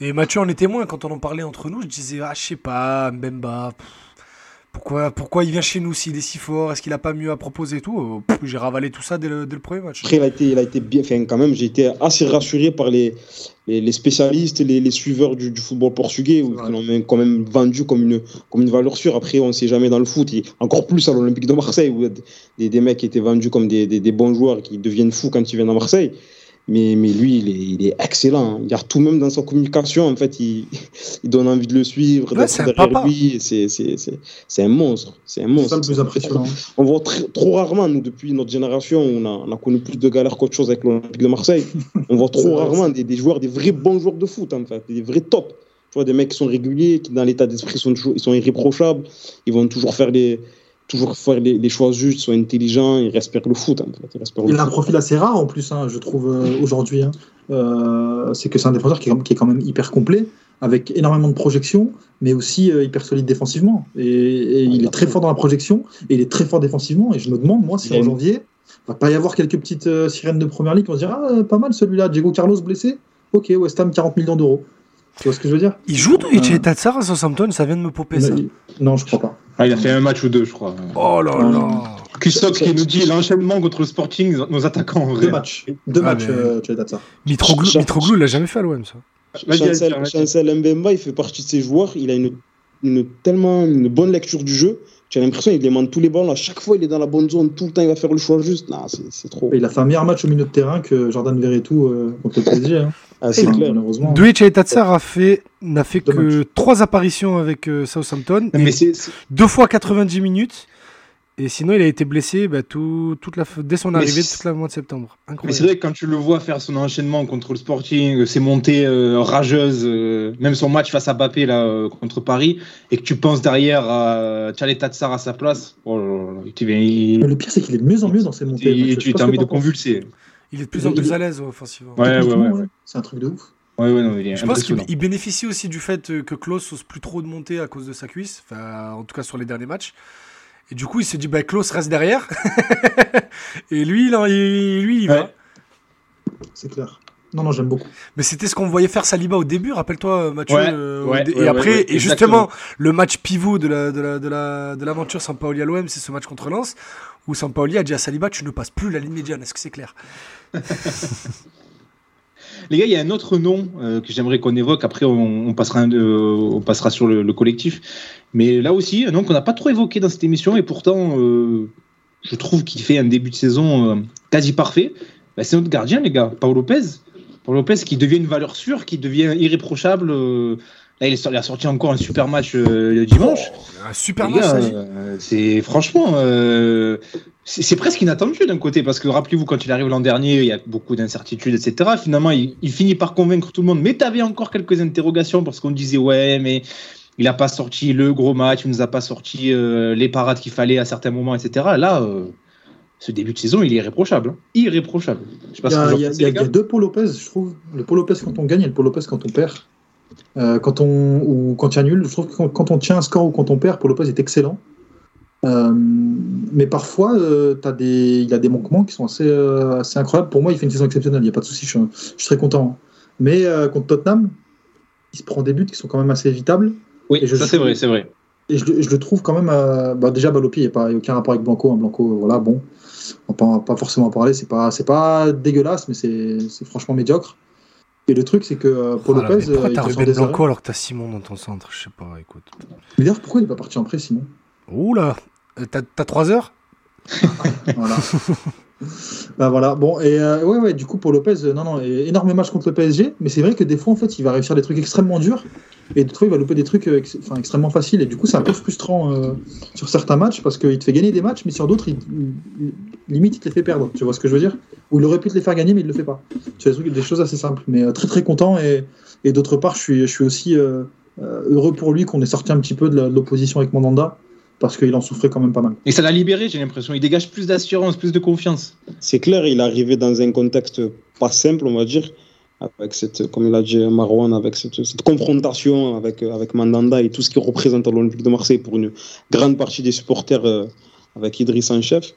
Et Mathieu en est témoin quand on en parlait entre nous. Je disais, ah, je sais pas, Mbemba, pff, pourquoi, pourquoi il vient chez nous s'il est si fort? Est-ce qu'il a pas mieux à proposer et tout? Euh, J'ai ravalé tout ça dès le, dès le premier match. Après, il a été, il a été bien. Enfin, quand même, j'ai été assez rassuré par les, les, les spécialistes, les, les suiveurs du, du football portugais, où ils l'ont quand même vendu comme une, comme une valeur sûre. Après, on ne sait jamais dans le foot, et encore plus à l'Olympique de Marseille, où des, des mecs qui étaient vendus comme des, des, des bons joueurs qui deviennent fous quand ils viennent à Marseille. Mais, mais lui, il est, il est excellent. hein. Il y a tout même dans sa communication. En fait, il, il donne envie de le suivre, Ouais, d'être derrière papa. lui. C'est- C'est c'est- c'est un monstre. C'est un C'est monstre. ça le plus impressionnant. On voit très- trop rarement, nous, depuis notre génération, on a, on a connu plus de galères qu'autre chose avec l'Olympique de Marseille. On voit trop rarement des, des joueurs, des vrais bons joueurs de foot, en fait, des vrais tops. Tu vois, des mecs qui sont réguliers, qui dans l'état d'esprit sont, toujours- ils sont irréprochables, ils vont toujours faire les, toujours faire les, les choix justes, ils sont intelligents, ils respectent le foot. Il a un profil assez rare en plus, hein, je trouve, euh, aujourd'hui. hein. Euh, c'est que c'est un défenseur qui est, qui est quand même hyper complet, avec énormément de projection, mais aussi euh, hyper solide défensivement. Et, et il est très fort dans la projection, et il est très fort défensivement. Et je me demande, moi, si Il en janvier, va pas y avoir quelques petites euh, sirènes de première ligue vont se dire Ah, pas mal celui-là, Diego Carlos blessé Ok, West Ham, 40 millions d'euros. Tu vois ce que je veux dire? Il joue Euh. et Tatsar à Southampton, ça vient de me popper ça. non, il- non, je crois pas. Ah, il a fait un match ou deux, je crois. Oh là là Christophe qui nous dit l'enchaînement contre le Sporting, nos attaquants en Deux vrai. matchs. Deux Ah, matchs, mais- euh, tu as ça. Mitroglou, il l'a jamais fait à l'OM ça. Chancel, Mbemba, il fait partie de ces joueurs. Il a une, une- tellement une bonne lecture du jeu. Tu as l'impression qu'il demande tous les ballons. À chaque fois, il est dans la bonne zone. Tout le temps, il va faire le choix juste. Non, c'est c'est trop. Il a fait un meilleur match au milieu de terrain que Jordan Verretou euh, contre le PSG. Hein. Ah, c'est Enfin, clair. Malheureusement. Twitch et Tatsar a fait, n'a fait Deux que trois apparitions avec euh, Southampton, Mais et c'est c'est- deux fois 90 minutes. Et sinon, il a été blessé bah, tout, toute la, dès son arrivée, toute la mois de septembre. mais c'est Incroyable. vrai que quand tu le vois faire son enchaînement contre le Sporting, euh, ses montées euh, rageuses, euh, même son match face à Bappé là, euh, contre Paris, et que tu penses derrière à Tchalet Tatsar à sa place, oh il le pire, c'est qu'il est de mieux en mieux dans ses montées. sais tu as envie de convulser. Il est de plus en plus à l'aise offensivement. Ouais, ouais, ouais. ouais. C'est un truc de ouf. Ouais, ouais, non, il est Je pense qu'il bénéficie aussi du fait que Klaus n'ose plus trop de monter à cause de sa cuisse, enfin, en tout cas sur les derniers matchs. Et du coup, il se dit, bah, Klaus reste derrière. et lui, il, en- il- lui, il va. C'est clair. Non, non, j'aime beaucoup. Mais c'était ce qu'on voyait faire Saliba au début, rappelle-toi, Mathieu. Ouais, euh, ouais, dé- ouais, et après, ouais, ouais, et justement, le match pivot de la, de la, de la, de l'aventure Sampaoli à l'OM, c'est ce match contre Lens, où Sampaoli a dit à Saliba, tu ne passes plus la ligne médiane. Est-ce que c'est clair? Les gars, il y a un autre nom euh, que j'aimerais qu'on évoque. Après, on, euh, passera sur le, le collectif. Mais là aussi, un nom qu'on n'a pas trop évoqué dans cette émission, et pourtant, euh, je trouve qu'il fait un début de saison quasi parfait. Bah, c'est notre gardien, les gars, Paul Lopez. Paul Lopez qui devient une valeur sûre, qui devient irréprochable. Là, il, est sorti- il a sorti encore un super match euh, le dimanche. Un super match, euh, c'est franchement, euh, c'est presque inattendu d'un côté parce que rappelez-vous quand il arrive l'an dernier, il y a beaucoup d'incertitudes, etc. Finalement, il, il finit par convaincre tout le monde. Mais tu avais encore quelques interrogations parce qu'on disait ouais, mais il n'a pas sorti le gros match, il nous a pas sorti euh, les parades qu'il fallait à certains moments, etc. Là, euh, ce début de saison, il est irréprochable, hein. irréprochable. Il y y a- y y deux Paul Lopez, je trouve. Le Paul Lopez quand on gagne et le Paul Lopez quand on perd. Euh, quand on, ou quand il y a nul, je trouve que quand, quand on tient un score ou quand on perd, Paul Lopez est excellent. Euh, mais parfois, euh, des, il a des manquements qui sont assez, assez incroyables. Pour moi, il fait une saison exceptionnelle, il n'y a pas de souci, je, suis- je suis très content. Mais contre Tottenham, il se prend des buts qui sont quand même assez évitables. Oui, je ça c'est vrai, c'est vrai. Et je, le- je le trouve quand même. bah déjà, Balopi, il n'y a, aucun rapport avec Blanco. hein. Blanco, voilà, bon. On va pas, pas forcément en parler. C'est pas, pas dégueulasse, mais c'est c'est franchement médiocre. Et le truc, c'est que euh, là, Lopez. pourquoi euh, il t'as Ruben. Blanco alors que t'as Simon dans ton centre? Je sais pas, écoute. Mais d'ailleurs, pourquoi il n'est pas parti en prêt, sinon Oula Euh, T'as t'as 3 heures? Voilà. bah voilà. Bon, et euh, ouais, ouais, du coup, pour Lopez, euh, non, non, énorme match contre le PSG. Mais c'est vrai que des fois, en fait, il va réussir des trucs extrêmement durs. Et des fois, il va louper des trucs euh, ex- extrêmement faciles. Et du coup, c'est un peu frustrant sur certains matchs parce qu'il te fait gagner des matchs, mais sur d'autres, il- limite, il te les fait perdre. Tu vois ce que je veux dire? Ou il aurait pu te les faire gagner, mais il le fait pas. As des, trucs, des choses assez simples. Mais euh, très, très content. Et, et d'autre part, je suis, je suis aussi euh, euh, heureux pour lui qu'on ait sorti un petit peu de l'opposition avec Mandanda. parce qu'il en souffrait quand même pas mal. Et ça l'a libéré, j'ai l'impression. Il dégage plus d'assurance, plus de confiance. C'est clair, il est arrivé dans un contexte pas simple, on va dire, avec cette, comme l'a dit Marwan, avec cette, cette, confrontation avec, avec Mandanda et tout ce qu'il représente à l'Olympique de Marseille pour une grande partie des supporters euh, avec Idriss en chef.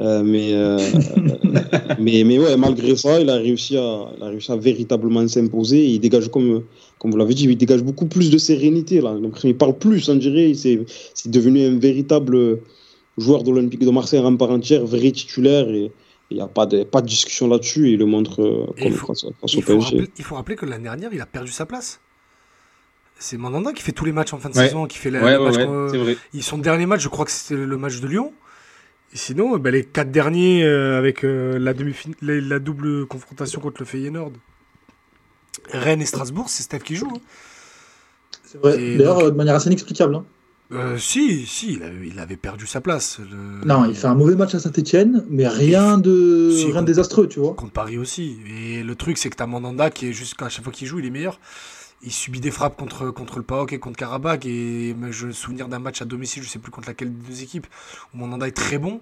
Euh, mais, euh, mais, mais ouais, malgré ça, il a réussi à, il a réussi à véritablement s'imposer. Il dégage, comme, comme vous l'avez dit, il dégage beaucoup plus de sérénité. Là. Il parle plus, on dirait. C'est devenu un véritable joueur de l'Olympique de Marseille en part entière, vrai titulaire. Et, il n'y a pas de, pas de discussion là-dessus. Il le montre euh, comme il faut, il, faut rappeler, il faut rappeler que l'année dernière, il a perdu sa place. C'est Mandanda qui fait tous les matchs en fin de ouais. saison, qui fait ouais, les matchs. Ouais, Ils son dernier match, je crois que c'était le match de Lyon. Et sinon, bah, les quatre derniers euh, avec euh, la, demi la, la, double confrontation contre le Feyenoord, Rennes et Strasbourg, c'est Steph qui joue. Hein. C'est vrai. D'ailleurs, donc... de manière assez inexplicable. Hein. Euh, si, si, il avait, il avait, perdu sa place. Le... Non, il fait un mauvais match à Saint-Etienne, mais rien de, si, rien de désastreux, tu vois. Contre Paris aussi. Et le truc, c'est que t'as Mandanda qui est jusqu'à chaque fois qu'il joue, il est meilleur. Il subit des frappes contre, contre le PAOK et contre Karabakh. Et je me souviens d'un match à domicile, je sais plus contre laquelle des deux équipes, où Mandanda est très bon.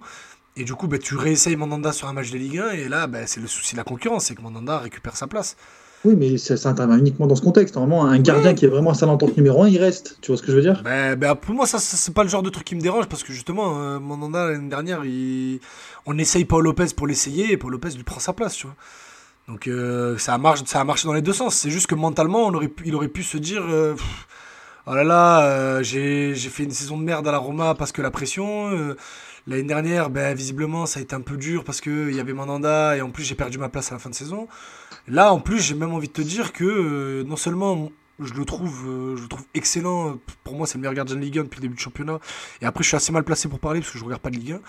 Et du coup, bah, tu réessayes Mandanda sur un match de Ligue 1. Et là, bah, c'est le souci de la concurrence, c'est que Mandanda récupère sa place. Oui, mais ça, ça, intervient uniquement dans ce contexte. Normalement, un gardien oui. qui est vraiment installé en tant que numéro 1, il reste. Tu vois ce que je veux dire? Bah, bah, Pour moi, ça, ça c'est pas le genre de truc qui me dérange parce que justement, euh, Mandanda, l'année dernière, il... on essaye Paul Lopez pour l'essayer et Paul Lopez lui prend sa place. Tu vois Donc euh, ça, a marché, ça a marché dans les deux sens. C'est juste que mentalement, il aurait pu se dire euh, Oh là là, euh, j'ai fait une saison de merde à la Roma parce que la pression. L'année dernière, ben, visiblement, ça a été un peu dur parce qu'il y avait Mandanda et en plus, j'ai perdu ma place à la fin de saison. Là, en plus, j'ai même envie de te dire que non seulement je le trouve, euh, je le trouve excellent. Pour moi, c'est le meilleur gardien de Ligue 1 depuis le début du championnat. Et après, je suis assez mal placé pour parler parce que je regarde pas de Ligue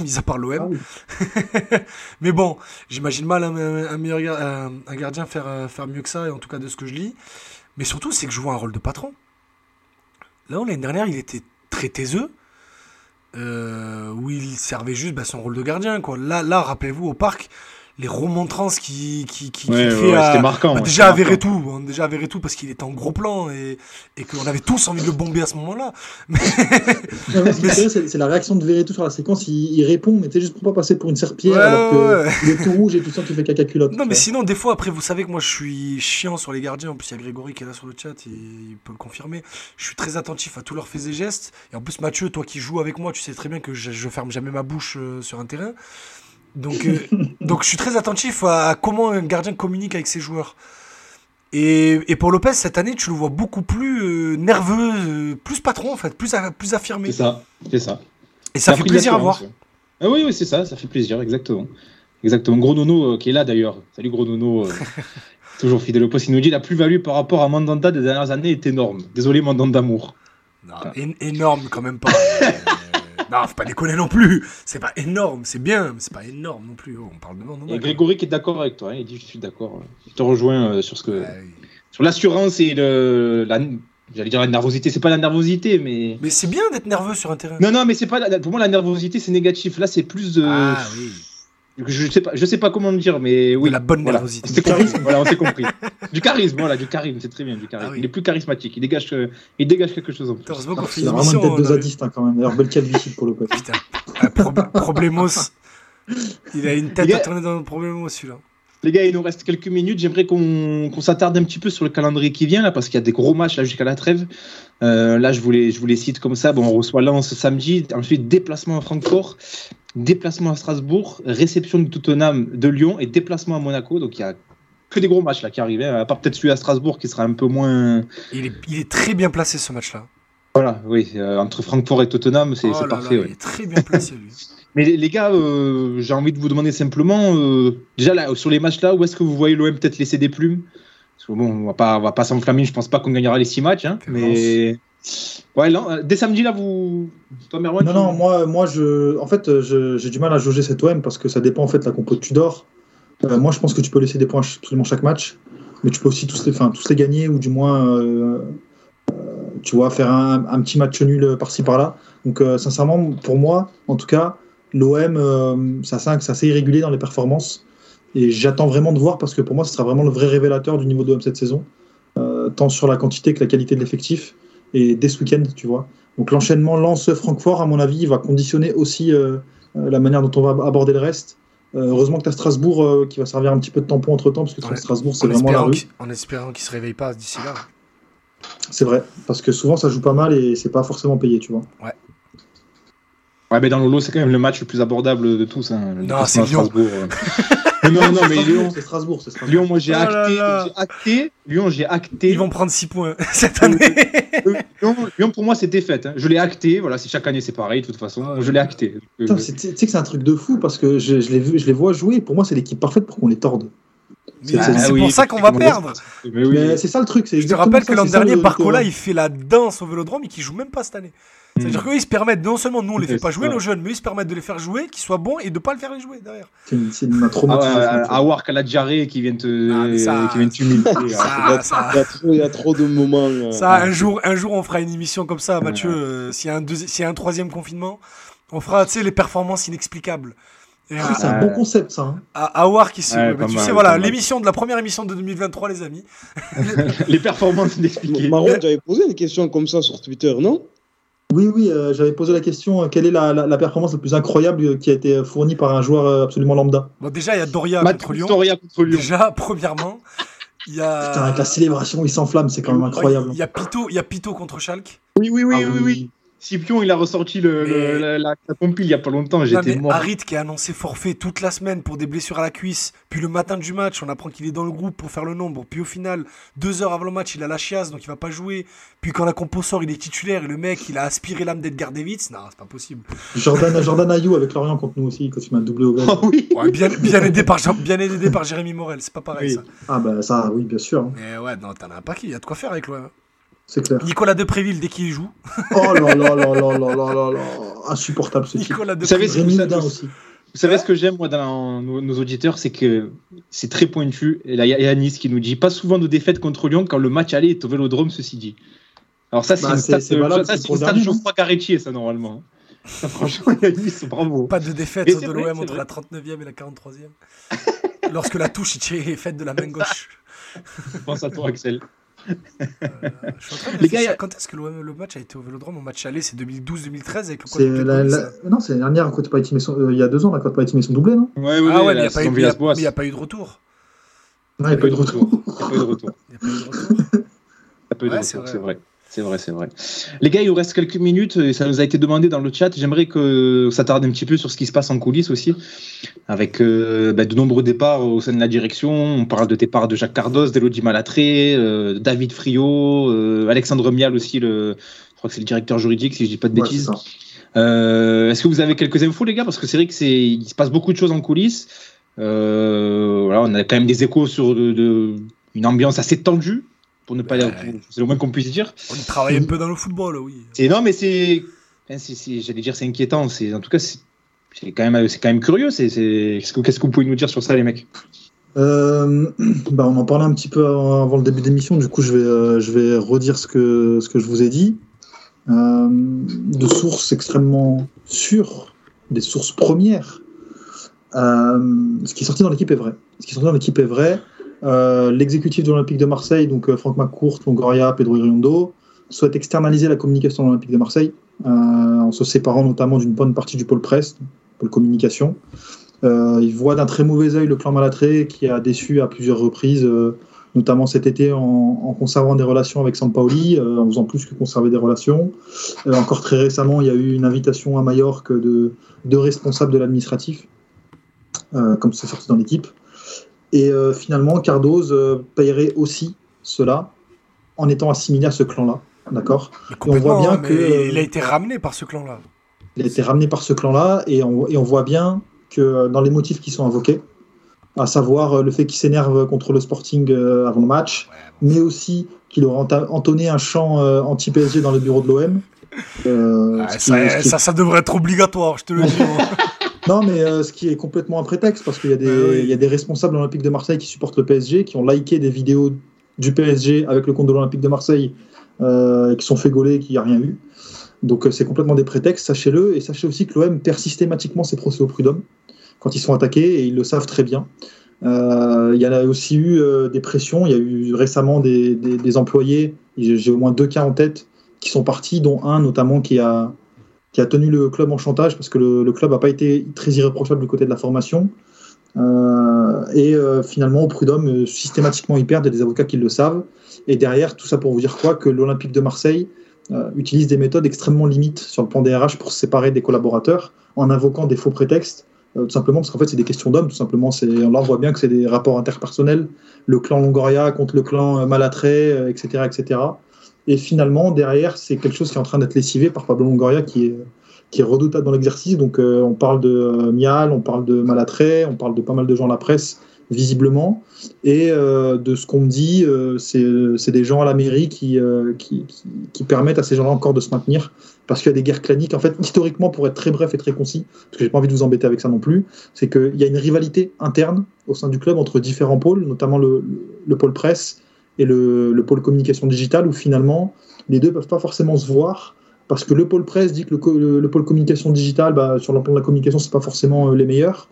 1, mis à part l'OM. Ah oui. Mais bon, j'imagine mal un, un, meilleur, un, un gardien faire, euh, faire mieux que ça, et en tout cas de ce que je lis. Mais surtout, c'est que je vois un rôle de patron. Là, l'année dernière, il était très taiseux. Euh, où il servait juste bah, son rôle de gardien. Quoi. Là, là rappelez-vous, au parc, les remontrances qui, qui, qui, ouais, qui ouais, fait à, marquant, bah, déjà à Verretou, hein, déjà à Verretou parce qu'il était en gros plan et, et qu'on avait tous envie de le bomber à ce moment-là. Mais... c'est la réaction de Verretou sur la séquence, il, il répond, mais t'es juste pour pas passer pour une serpillère ouais, alors que ouais. il est tout rouge et tout ça, tu fais caca culotte. Non, mais sinon, des fois, après, vous savez que moi je suis chiant sur les gardiens. En plus, il y a Grégory qui est là sur le chat, et il peut le confirmer. Je suis très attentif à tous leurs faits et gestes. Et en plus, Mathieu, toi qui joues avec moi, tu sais très bien que je, je ferme jamais ma bouche euh, sur un terrain. Donc, euh, donc je suis très attentif à, comment un gardien communique avec ses joueurs. Et, et, pour Lopez, cette année, tu le vois beaucoup plus euh, nerveux, euh, plus patron en fait, plus, à, plus affirmé. C'est ça, c'est ça. Et ça, ça fait plaisir à voir. Ah oui, oui, c'est ça, ça fait plaisir, exactement. Exactement. Gros Nono qui est là d'ailleurs. Salut Gros Nono. toujours fidèle au poste. Il nous dit la plus-value par rapport à Mandanda des dernières années est énorme. Désolé, Mandanda d'amour. Non, énorme quand même pas. Non, faut pas déconner non plus. C'est pas énorme, c'est bien, mais c'est pas énorme non plus. On parle de monde. Y a Grégory qui est d'accord avec toi. Hein. Il dit Je suis d'accord. Je te rejoins euh, sur ce que. Ouais. Sur l'assurance et le, la, J'allais dire la nervosité, c'est pas la nervosité, mais. Mais c'est bien d'être nerveux sur un terrain. Non, non, mais c'est pas. La, pour moi, la nervosité, c'est négatif. Là, c'est plus de. Ah oui. Je sais pas, je sais pas comment me dire, mais oui. De la bonne voilà. nervosité. C'est charisme, voilà, on s'est compris. Du charisme, voilà, du charisme, c'est très bien, du charisme. Ah oui. Il est plus charismatique, il dégage, euh, il dégage quelque chose en plus. Heureusement qu'on fait une vraiment une tête de zadiste hein, quand même. D'ailleurs, belle calvitie pour le coup. Putain, un pro Problemos. Il a une tête gars, à tourner dans le Problemos celui-là. Les gars, il nous reste quelques minutes. J'aimerais qu'on qu s'attarde un petit peu sur le calendrier qui vient là, parce qu'il y a des gros matchs là jusqu'à la trêve. Euh, là, je vous les, je vous les cite comme ça. Bon, on reçoit Lens samedi, ensuite déplacement à Francfort, déplacement à Strasbourg, réception de Tottenham de Lyon et déplacement à Monaco. Donc il y a que des gros matchs là qui arrivent, à part peut-être celui à Strasbourg qui sera un peu moins. Il est, il est très bien placé ce match-là. Voilà, oui, euh, entre Francfort et Tottenham, c'est oh parfait. Là, ouais. Il est très bien placé lui. Mais les, les gars, euh, j'ai envie de vous demander simplement, euh, déjà là, sur les matchs là, où est-ce que vous voyez l'OM peut-être laisser des plumes? Parce que bon, on va pas, on va pas s'enflammer. Je pense pas qu'on gagnera les six matchs, hein, mais ouais, non, dès samedi là, vous, toi, Merwan, Non, tu... non, moi, moi, je, en fait, j'ai du mal à jauger cet OM parce que ça dépend en fait de la compo de Tudor. Euh, moi, je pense que tu peux laisser des points absolument chaque match, mais tu peux aussi tous les, enfin, tous les gagner ou du moins, euh, euh, tu vois, faire un, un, petit match nul par-ci par-là. Donc, euh, sincèrement, pour moi, en tout cas, l'OM, euh, c'est assez irrégulier dans les performances. Et j'attends vraiment de voir parce que pour moi, ce sera vraiment le vrai révélateur du niveau de l'OM cette saison, euh, tant sur la quantité que la qualité de l'effectif. Et dès ce week-end, tu vois. Donc l'enchaînement Lance-Francfort, à mon avis, va conditionner aussi euh, euh, la manière dont on va aborder le reste. Euh, heureusement que tu as Strasbourg euh, qui va servir un petit peu de tampon entre temps, parce que Ouais. Strasbourg, c'est En vraiment la espérant rue. qu'il- en espérant qu'il se réveille pas d'ici là. C'est vrai, parce que souvent ça joue pas mal et c'est pas forcément payé, tu vois. Ouais, mais dans le lot, c'est quand même le match le plus abordable de tous. Hein, Non, c'est. Strasbourg, euh. non, non, mais Lyon, c'est Strasbourg, c'est Strasbourg. Lyon, moi j'ai Oh acté, j'ai acté. Lyon, j'ai acté. Ils vont prendre 6 points cette année. Lyon, Lyon, pour moi, c'est défaite. hein. Je l'ai acté. Voilà, c'est chaque année, c'est pareil. De toute façon, je l'ai acté. Euh, Tu sais que c'est un truc de fou parce que je, je les, vu- je les vois jouer. Pour moi, c'est l'équipe parfaite pour qu'on les torde. Ah, c'est oui, pour ça qu'on va perdre. Oui. C'est ça le truc. Je te rappelle ça, que l'an dernier, Barcola, il fait la danse au vélodrome et qu'il joue même pas cette année. Hmm. C'est-à-dire qu'eux, ils se permettent, non seulement nous, on les fait pas jouer, nos jeunes, mais ils se permettent de les faire jouer, qu'ils soient bons et de pas le faire les jouer derrière. C'est une, une Ah tu qu'à la diarrhée qui vient te, Ah, t'humilier. Ça, Il y, a, trop, il y a trop de moments. euh, Ça, un jour, un jour, on fera une émission comme ça, Mathieu. Euh, S'il y, a un troisième confinement, on fera, tu sais, les performances inexplicables. Ah, c'est un Ouais. bon concept, ça. hein. à, à voir qui se. Ouais, tu mal, sais, voilà, l'émission de la première émission de 2023, les amis. Les performances inexpliquées. Marwan, j'avais posé une question comme ça sur Twitter, non? Oui, oui, euh, j'avais posé la question euh, quelle est la, la- la performance la plus incroyable euh, qui a été fournie par un joueur euh, absolument lambda? Bon, déjà, il y a Doria contre Lyon. Victoria contre Lyon. Déjà, premièrement, il y a. Putain, avec la célébration, il s'enflamme, c'est quand même incroyable. Il y a Pito, il y a Pito contre Schalke. Oui, oui, oui, Ah oui, oui. Scipion, il a ressorti le, la, la, la compile il y a pas longtemps. J'étais mort. Harit qui a annoncé forfait toute la semaine pour des blessures à la cuisse. Puis le matin du match, on apprend qu'il est dans le groupe pour faire le nombre. Puis au final, deux heures avant le match, il a la chiasse, donc il va pas jouer. Puis quand la compo sort, il est titulaire et le mec, il a aspiré l'âme d'Edgar Davids. Non, c'est pas possible. Jordan, Jordan Ayou avec Lorient contre nous aussi, quand il m'a doublé au gars. Oh oui. Ouais, bien, bien, aidé par, bien aidé par Jérémy Morel, c'est pas pareil Oui. ça. Ah bah ça, oui, bien sûr, hein, Mais ouais, non, t'en as pas qui, il y a de quoi faire avec l'OM. Nicolas Depréville, dès qu'il joue. oh là là là là là là là là. Insupportable ce type. Nicolas Vous savez, aussi. Vous savez ce que j'aime, moi, dans nos, auditeurs, c'est que c'est très pointu. Et là, il y a Anis qui nous dit pas souvent nos défaites contre Lyon quand le match aller est au vélodrome, ceci dit. Alors, ça, c'est bah, une ça, ça, normalement. Franchement, Yanis, bravo. Pas de défaite de l'OM entre la 39e et la 43e. Lorsque la touche est faite de la main gauche. Pense à toi, Axel. Euh, je suis en train de Les gars, quand est-ce que le match a été au Vélodrome Au match aller, c'est 2012-2013 avec le Quadruple la. Non, c'est la dernière côte pas son... euh, il y a deux ans, la côte pas son doublé, non? Ouais, ouais, Ah ouais, ouais, mais il n'y a, a- pas eu de retour. Non, il n'y a pas eu de retour. Il n'y a pas eu de retour. Il y a pas eu de de retour, c'est vrai. C'est vrai. C'est vrai. Les gars, il nous reste quelques minutes et ça nous a été demandé dans le chat. J'aimerais que ça tarde un petit peu sur ce qui se passe en coulisses aussi, avec euh, bah, de nombreux départs au sein de la direction. On parle de départ de Jacques Cardos, d'Elodie Malatré, euh, David Friot, euh, Alexandre Mial aussi, le, je crois que c'est le directeur juridique, si je dis pas de Ouais, bêtises. Est-ce que vous avez quelques infos, les gars? Parce que c'est vrai que c'est, il se passe beaucoup de choses en coulisses. Voilà, on a quand même des échos sur de, de- une ambiance assez tendue, pour ne pas dire, Ouais. c'est le moins qu'on puisse dire. On travaille un peu dans le football, oui. C'est non, mais c'est, enfin, c'est- c'est- j'allais dire, c'est inquiétant. C'est en tout cas, c'est c'est quand même, c'est quand même curieux. C'est, c'est- qu'est-ce que, qu'est-ce que vous pouvez nous dire sur ça, les mecs? Euh, bah, on en parlait un petit peu avant, le début d'émission, du coup je vais, euh, je vais redire ce que, ce que je vous ai dit. Euh, de sources extrêmement sûres, des sources premières, euh, ce qui est sorti dans l'équipe est vrai. Ce qui est sorti dans l'équipe est vrai. Euh, L'exécutif de l'Olympique de Marseille, donc euh, Franck McCourt, Longoria, Pedro Iriondo, souhaite externaliser la communication de l'Olympique de Marseille, euh, en se séparant notamment d'une bonne partie du pôle presse, pôle communication. Il voit d'un très mauvais œil le clan Malatré qui a déçu à plusieurs reprises, notamment cet été en, en conservant des relations avec Sampaoli, euh, en faisant plus que conserver des relations. Euh, encore très récemment, il y a eu une invitation à Majorque de deux responsables de l'administratif, euh, comme c'est sorti dans l'équipe. Et euh, finalement, Cardoz euh, payerait aussi cela en étant assimilé à ce clan-là. D'accord? On voit bien hein, que, euh, il a été ramené par ce clan-là. il a été ramené par ce clan-là et on, et on voit bien que euh, dans les motifs qui sont invoqués, à savoir le fait qu'il s'énerve contre le Sporting avant le match, mais aussi qu'il aurait entonné un chant anti-PSG dans le bureau de l'OM. euh, ça, qui- ça, ça devrait être obligatoire, je te le dis. Non, mais euh, ce qui est complètement un prétexte, parce qu'il y, a des- Ouais, oui. il y a des responsables olympiques de Marseille qui supportent le PSG, qui ont liké des vidéos du PSG avec le compte de l'Olympique de Marseille, euh, et qui sont fait gauler, et qu'il n'y a rien eu. Donc euh, c'est complètement des prétextes, sachez-le, et sachez aussi que l'OM perd systématiquement ses procès au prud'homme quand ils sont attaqués, et ils le savent très bien. Euh, Il y en a aussi eu euh, des pressions, il y a eu récemment des, des- des employés, j'ai au moins deux cas en tête, qui sont partis, dont un notamment qui a, qui a tenu le club en chantage parce que le, club n'a pas été très irréprochable du côté de la formation. Euh, et euh, finalement, au prud'homme, euh, systématiquement, ils perdent, des avocats qui le savent. Et derrière, tout ça pour vous dire quoi Que l'Olympique de Marseille utilise des méthodes extrêmement limites sur le plan des RH pour se séparer des collaborateurs en invoquant des faux prétextes. Tout simplement parce qu'en fait, c'est des questions d'hommes. Tout simplement, c'est là, on voit bien que c'est des rapports interpersonnels. Le clan Longoria contre le clan Malatré, etc., etc. Et finalement, derrière, c'est quelque chose qui est en train d'être lessivé par Pablo Longoria, qui est redoutable dans l'exercice. Donc, euh, on parle de euh, Mial, on parle de Malatré, on parle de pas mal de gens à la presse, visiblement. Et euh, de ce qu'on me dit, c'est des gens à la mairie qui, permettent à ces gens-là encore de se maintenir. Parce qu'il y a des guerres claniques. En fait, historiquement, pour être très bref et très concis, parce que j'ai pas envie de vous embêter avec ça non plus, c'est qu'il y a une rivalité interne au sein du club entre différents pôles, notamment le pôle presse et le, le pôle communication digitale, où finalement, les deux peuvent pas forcément se voir parce que le pôle presse dit que le pôle communication digitale, bah, sur le plan de la communication, c'est pas forcément euh, les meilleurs,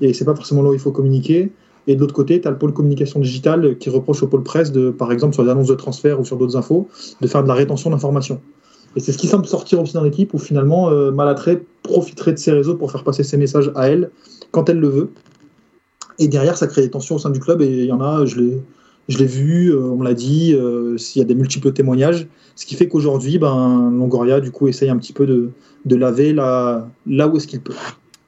et c'est pas forcément là où il faut communiquer. Et de l'autre côté, tu as le pôle communication digitale qui reproche au pôle presse, de, par exemple sur les annonces de transfert ou sur d'autres infos, de faire de la rétention d'informations. Et c'est ce qui semble sortir aussi dans l'équipe, où finalement euh, Malatré profiterait de ses réseaux pour faire passer ses messages à elle quand elle le veut. Et derrière, ça crée des tensions au sein du club, et il y en a, je l'ai je l'ai vu, euh, on l'a dit, euh, s'il y a des multiples témoignages. Ce qui fait qu'aujourd'hui, ben, Longoria, du coup, essaye un petit peu de, laver là, là où est-ce qu'il peut.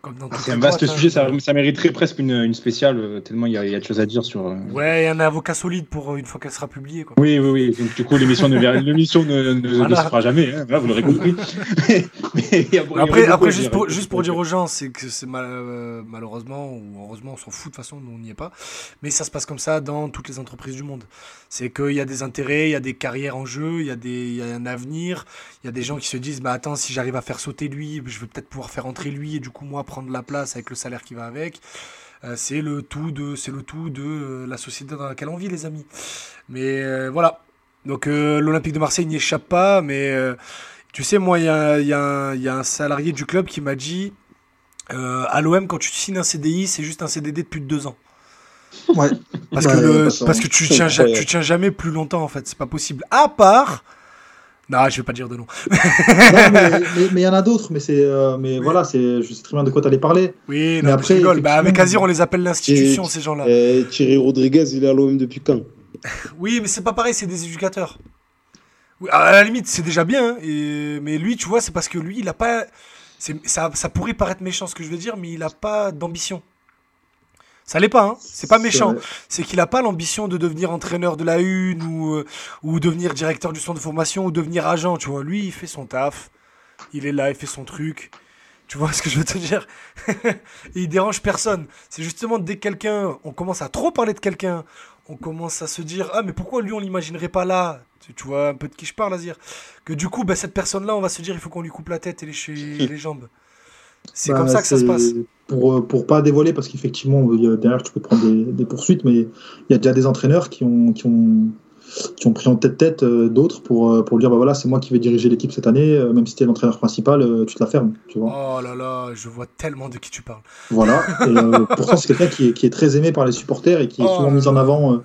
Dans C'est un vaste sujet, hein. ça, ça mériterait presque une, une spéciale, euh, tellement il y, a, il y a de choses à dire sur. euh, Ouais, il y a un avocat solide pour euh, une fois qu'elle sera publiée. Quoi. Oui, oui, oui. Donc, du coup, l'émission ne, ne, ne, Voilà. ne se fera jamais, hein, voilà, vous l'aurez compris. Mais il y a- il y aurait Après, juste, pour, juste pour dire aux gens, c'est que c'est mal- euh, malheureusement ou heureusement, on s'en fout de toute façon, nous on n'y est pas. Mais ça se passe comme ça dans toutes les entreprises du monde. C'est qu'il y a des intérêts, il y a des carrières en jeu, il y, a des, il y a un avenir. Il y a des gens qui se disent, bah attends, si j'arrive à faire sauter lui, je vais peut-être pouvoir faire entrer lui et du coup moi prendre la place avec le salaire qui va avec. Euh, c'est le tout de, c'est le tout de euh, la société dans laquelle on vit, les amis. Mais euh, voilà. Donc l'Olympique de Marseille n'y échappe pas, mais tu sais, moi, il y a, y a un- salarié du club qui m'a dit à l'OM, quand tu signes un CDI, c'est juste un CDD de plus de deux ans. Ouais. Parce, Ouais, que, le- parce que tu tiens, tu tiens jamais plus longtemps, en fait. C'est pas possible. À part. Non, je vais pas dire de nom. Non, mais il y en a d'autres, mais, c'est, euh, mais Oui. voilà, c'est, je sais très bien de quoi tu allais parler. Oui, Mais non, mais après, je rigole. Bah, avec Azir, on les appelle l'institution, ces gens-là. Euh, Thierry Rodriguez, il est à l'OM depuis quand? Oui, mais c'est pas pareil, c'est des éducateurs. Oui, à la limite, c'est déjà bien. hein, et... Mais lui, tu vois, c'est parce que lui, il a pas. Ça, ça pourrait paraître méchant ce que je veux dire, mais il a pas d'ambition. Ça l'est pas, hein. C'est pas méchant. C'est qu'il a pas l'ambition de devenir entraîneur de la une ou, euh, ou devenir directeur du centre de formation ou devenir agent, tu vois. Lui, il fait son taf. Il est là, il fait son truc. Tu vois ce que je veux te dire? Et il dérange personne. C'est justement dès que quelqu'un, on commence à trop parler de quelqu'un, on commence à se dire ah mais pourquoi lui on l'imaginerait pas là? Tu, tu vois un peu de qui je parle Azir que du coup bah, cette personne là on va se dire il faut qu'on lui coupe la tête et les, les jambes c'est Bah, comme ça que ça se passe Pour, euh, pour pas dévoiler, parce qu'effectivement, a- derrière, tu peux prendre des, des poursuites, mais il y a déjà des entraîneurs qui ont, qui ont, qui ont pris en tête-tête euh, d'autres pour, euh, pour dire bah voilà, c'est moi qui vais diriger l'équipe cette année, euh, même si tu es l'entraîneur principal, euh, tu te la fermes. Tu vois. oh là là je vois tellement de qui tu parles Voilà. Et, euh, pourtant, c'est quelqu'un qui est, qui est très aimé par les supporters et qui est Oh souvent mis en avant, euh,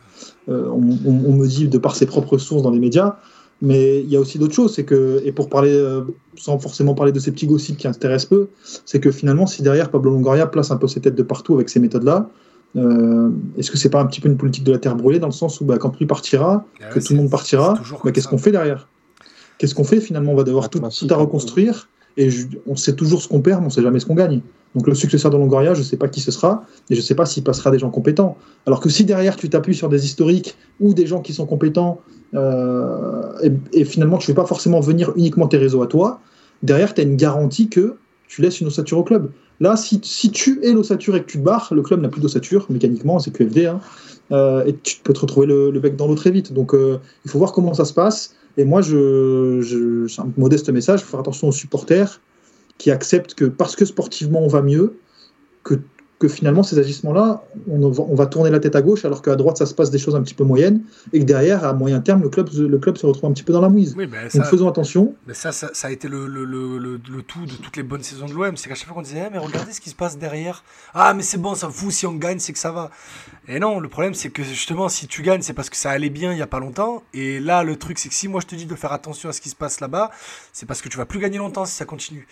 euh, on, on- on me dit, de par ses propres sources dans les médias. Mais il y a aussi d'autres choses, c'est que, et pour parler, euh, sans forcément parler de ces petits gossips qui intéressent peu, c'est que finalement, si derrière Pablo Longoria place un peu ses têtes de partout avec ces méthodes-là, euh, est-ce que c'est pas un petit peu une politique de la terre brûlée dans le sens où bah, quand lui partira, Ah que ouais, tout le monde partira, bah, qu'est-ce qu'on fait derrière? Qu'est-ce qu'on fait finalement? On va devoir Ah, tout, classique, tout à reconstruire et on sait toujours ce qu'on perd, mais on sait jamais ce qu'on gagne. Donc le successeur de Longoria, je sais pas qui ce sera et je sais pas s'il passera des gens compétents. Alors que si derrière tu t'appuies sur des historiques ou des gens qui sont compétents euh, et, et finalement tu ne fais pas forcément venir uniquement tes réseaux à toi, derrière tu as une garantie que tu laisses une ossature au club. Là, si, si tu es l'ossature et que tu te barres, le club n'a plus d'ossature mécaniquement, c'est QFD, hein, euh, et tu peux te retrouver le, le bec dans l'eau très vite. Donc euh, il faut voir comment ça se passe. Et moi, je, je, c'est un modeste message, faut faire attention aux supporters qui acceptent que parce que sportivement on va mieux, que que finalement, ces agissements-là, on, va- tourner la tête à gauche, alors qu'à droite, ça se passe des choses un petit peu moyennes, et que derrière, à moyen terme, le club, le club se retrouve un petit peu dans la mouise. Oui, Donc faisons attention. mais ça, ça, ça a été le, le, le, le, le tout de toutes les bonnes saisons de l'OM. C'est qu'à chaque fois qu'on disait, Ah, mais regardez ce qui se passe derrière. Ah, mais c'est bon, ça fout, si on gagne, c'est que ça va. Et non, le problème, c'est que justement, si tu gagnes, c'est parce que ça allait bien il y a pas longtemps. Et là, le truc, c'est que si moi je te dis de faire attention à ce qui se passe là-bas, c'est parce que tu vas plus gagner longtemps si ça continue.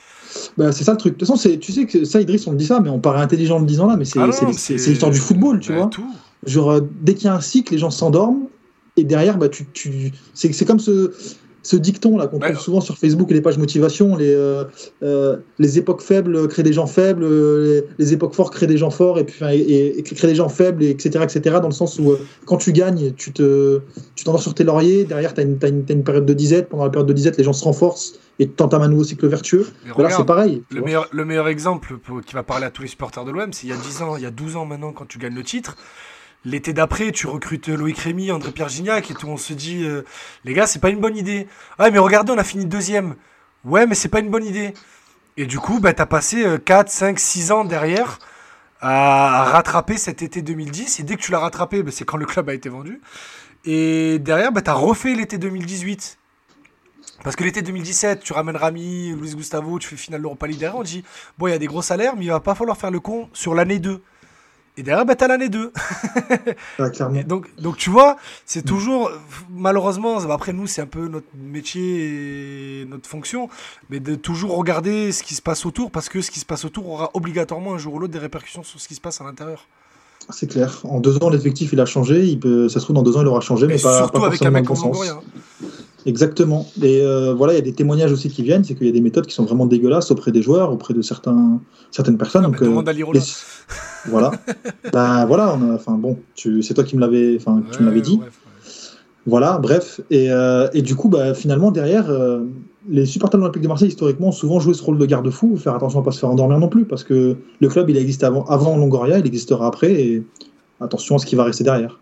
Bah, c'est ça le truc. De toute façon, tu sais que ça, Idriss, on le dit ça, mais on paraît intelligent en le disant là, mais c'est Ah l'histoire du football, tu bah, vois. Tout. Genre, euh, dès qu'il y a un cycle, les gens s'endorment, et derrière, bah, tu, tu... c'est comme ce, ce dicton là qu'on Ouais. trouve souvent sur Facebook et les pages motivation les, euh, euh, les époques faibles créent des gens faibles, euh, les, les époques fortes créent des gens forts, et puis et, et- et créent des gens faibles, et etc., etc., dans le sens où euh, quand tu gagnes, tu te tu t'endors sur tes lauriers, derrière, tu as, une t'as une- période de disette, pendant la période de disette, les gens se renforcent, et tu entames un nouveau cycle vertueux. Voilà, c'est pareil. Le meilleur, le meilleur exemple pour- qui va parler à tous les supporters de l'OM, c'est il y a 10 ans, il y a 12 ans maintenant, quand tu gagnes le titre. L'été d'après, tu recrutes Loïc Rémy, André-Pierre Gignac, et tout, on se dit, euh, les gars, c'est pas une bonne idée. Ouais, mais regardez, on a fini deuxième. Ouais, mais c'est pas une bonne idée. Et du coup, bah, t'as passé euh, 4, 5, 6 ans derrière à, rattraper cet été 2010. Et dès que tu l'as rattrapé, bah, c'est quand le club a été vendu. Et derrière, bah, t'as refait l'été 2018. Parce que l'été 2017, tu ramènes Rami, Luis Gustavo, tu fais finale l'Europa League derrière, on dit, bon, il y a des gros salaires, mais il va pas falloir faire le con sur l'année 2. Et derrière, bah, t'as l'année 2. Ah, clairement. Et donc, donc, tu vois, c'est toujours, malheureusement, après nous, c'est un peu notre métier et notre fonction, mais de toujours regarder ce qui se passe autour, parce que ce qui se passe autour aura obligatoirement un jour ou l'autre des répercussions sur ce qui se passe à l'intérieur. C'est clair. En deux ans, l'effectif, il a changé. Il peut, ça se trouve, dans deux ans, il aura changé, mais pas, surtout pas avec un mec dans le comme Exactement. Et euh, voilà, il y a des témoignages aussi qui viennent, c'est qu'il y a des méthodes qui sont vraiment dégueulasses auprès des joueurs, auprès de certains, certaines personnes. Ah, donc, euh, demande à Lirola. les- voilà. ben voilà, on a, enfin bon, tu, c'est toi qui me l'avais, enfin, tu me l'avais dit. bref, ouais. Voilà, bref. Et, euh, et du coup, bah, finalement, derrière, euh, les supporters de l'Olympique de Marseille, historiquement, ont souvent joué ce rôle de garde-fou, faire attention à pas se faire endormir non plus, parce que le club, il a existé avant, avant Longoria, il existera après, et attention à ce qui va rester derrière.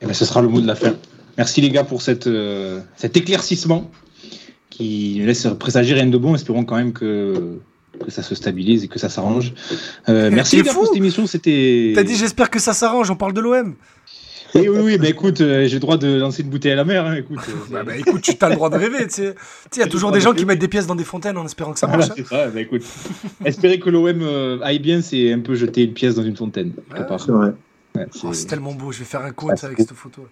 Eh ben, ce sera le mot de la fin. Merci les gars pour cette, euh, cet éclaircissement qui nous laisse présager rien de bon. Espérons quand même que, que ça se stabilise et que ça s'arrange. Euh, merci les gars pour cette émission. C'était. T'as dit, j'espère que ça s'arrange, on parle de l'OM. Oui, oui, oui. Bah, écoute, euh, j'ai le droit de lancer une bouteille à la mer. hein, écoute, euh, Bah, bah, écoute, tu as le droit de rêver. Tu sais, il y a toujours des gens qui mettent des pièces dans des fontaines en espérant que ça marche. Voilà, c'est ça. Bah, écoute, espérer que l'OM euh, aille bien, c'est un peu jeter une pièce dans une fontaine. quelque Ouais. C'est Oh, c'est- tellement beau, je vais faire un Ah, quote avec cette photo.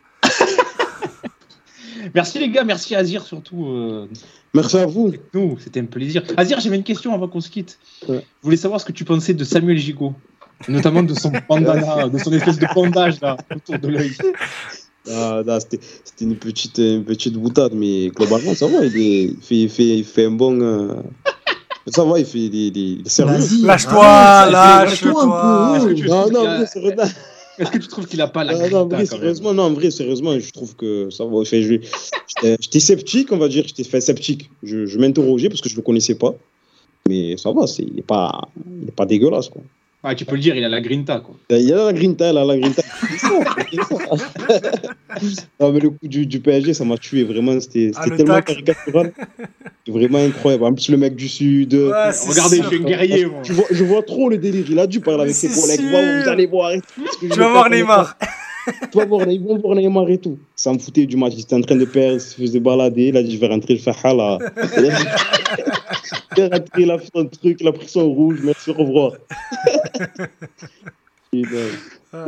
Merci les gars, merci Azir surtout. euh, Merci à vous. nous, c'était un plaisir. Azir, j'avais une question avant qu'on se quitte. Ouais. Je voulais savoir ce que tu pensais de Samuel Gigot, notamment de son bandana, de son espèce de bandage là autour de l'œil. Ah, c'était c'était une petite, une petite boutade, mais globalement, ça va. Il, est- il fait, il fait, il fait un bon. euh, Ça va, il fait est sérieux. Vas-y, Lâche-toi, lâche-toi. tu Non, non, sérieusement, Est-ce que tu trouves qu'il a pas la non, non, grinta, vrai, sérieusement, non, en vrai, sérieusement, je trouve que ça va. Enfin, J'étais sceptique, on va dire, j'étais fait sceptique. Je, je m'interrogeais parce que je le connaissais pas. Mais ça va, c'est- il n'est pas, il est pas dégueulasse, quoi. Ah, tu peux le dire, il a la grinta quoi. Il a la grinta, là, la grinta. non, mais le coup du, du PSG, ça m'a tué, vraiment. C'était Ah, c'était le tellement tac. caricatural. Vraiment incroyable. En plus, le mec du Sud. euh, Ouais, Regardez, sûr. je suis un guerrier. moi. je, vois, je vois trop le délire. Il a dû parler avec ses collègues. vous allez voir je Tu vais vas voir Neymar. Tu vas voir, ils vont voir Neymar et tout. Ça me foutait du match. Il était en train de perdre, il se faisait balader. Il a dit Je vais rentrer, je vais faire hala. Il a fait son truc, il a pris son rouge. Merci, au revoir. Ah,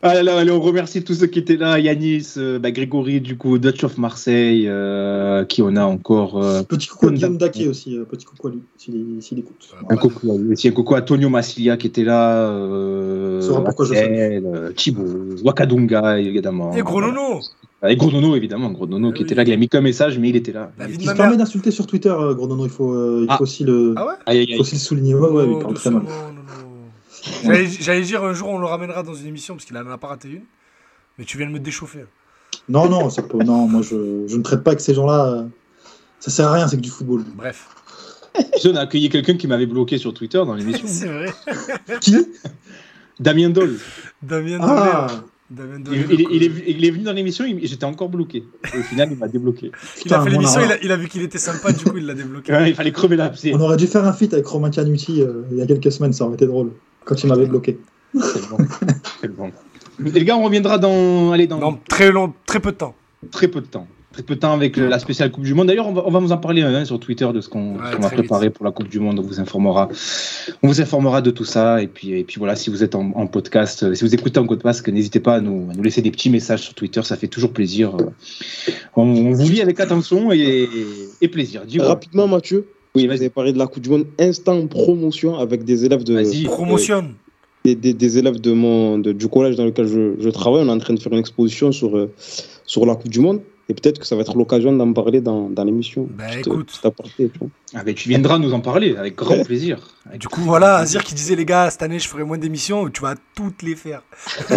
Ah là là, allez, on remercie tous ceux qui étaient là, Yanis, euh, bah, Grégory, du coup, Dutch of Marseille, euh, qui on a encore. euh, Petit coucou à. Guillaume Daquet aussi, euh, petit coucou à lui, s'il écoute. un coucou, à lui aussi, un coucou à Tonio Massilia qui était là, euh, Saura pourquoi je Axel, euh, Thibaut, Wakadunga évidemment. Et gros nono. Et Gros Nono évidemment, Gros Nono Ah qui oui. était là, il a mis qu'un message mais il était là. De Il se permet d'insulter sur Twitter, euh, gros nono, il faut, euh, il Ah. faut aussi le, Ah ouais Aïe, aïe, il aïe. faut aussi le souligner. Ouais, ouais, il Oh, parle très mal. nono. J'allais j'allais dire un jour on le ramènera dans une émission parce qu'il en a pas raté une. Mais tu viens de me déchauffer. Non, non, ça peut, non, moi je, je ne traite pas avec ces gens-là. euh, Ça sert à rien, c'est que du football. Bref. On a accueilli quelqu'un qui m'avait bloqué sur Twitter dans l'émission. C'est vrai. Qui? Damien Doll. Damien Ah, Dolé. Il, est, il est venu dans l'émission, il- j'étais encore bloqué. Et au final, il m'a débloqué. Il a Putain, fait l'émission, il a, il a vu qu'il était sympa, du coup il l'a débloqué. Ouais, il fallait crever l'abcès. On aurait dû faire un feat avec Romain Canuti euh, il y a quelques semaines, ça aurait été drôle. Quand il m'avait bloqué. C'est bon. C'est bon. Et les gars, on reviendra dans, allez, dans Non, très long, très peu de temps. très peu de temps. Très peu de temps avec la spéciale Coupe du Monde. D'ailleurs, on va, on va vous en parler hein, sur Twitter de ce qu'on Ouais, va préparer pour la Coupe du Monde. On vous informera. On vous informera de tout ça. Et puis, et puis voilà, si vous êtes en, en podcast, euh, si vous écoutez en podcast, n'hésitez pas à nous, à nous laisser des petits messages sur Twitter. Ça fait toujours plaisir. Euh, On, on vous lit avec attention et, et plaisir. Dis-moi. Rapidement, Mathieu, Oui, vous avez parlé de la Coupe du Monde instant promotion avec des élèves de, des, des- des élèves de mon, de- du collège dans lequel je, je travaille. On est en train de faire une exposition sur, euh, sur la Coupe du Monde. Et peut-être que ça va être l'occasion d'en parler dans, dans l'émission. Bah, écoute. vois. Ah, tu viendras nous en parler avec grand plaisir. Avec Du coup, voilà, Azir qui disait les gars, cette année je ferai moins d'émissions, tu vas toutes les faire.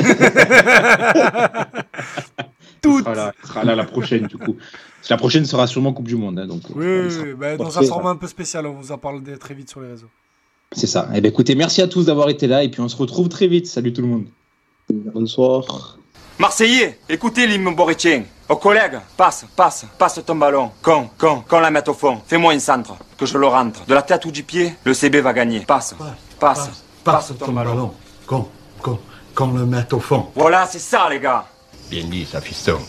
Il toutes. sera là, il sera là la prochaine, du coup. La prochaine sera sûrement Coupe du Monde. hein, donc, Oui, euh, oui, sera- bah, dans un parfait, format un peu spécial, on vous en parle très vite sur les réseaux. C'est ça. Eh ben, écoutez, merci à tous d'avoir été là et puis on se retrouve très vite. Salut tout le monde. Bonsoir. Marseillais, écoutez l'hymne boritien. Aux collègues, passe, passe, passe ton ballon. Con, con, qu'on la mette au fond. Fais-moi une centre, que je le rentre. De la tête ou du pied, le CB va gagner. Passe, passe, passe, ton, ballon. Qu'on, qu'on, qu'on le mette au fond. Voilà, c'est ça, les gars. Bien dit, ça, fiston.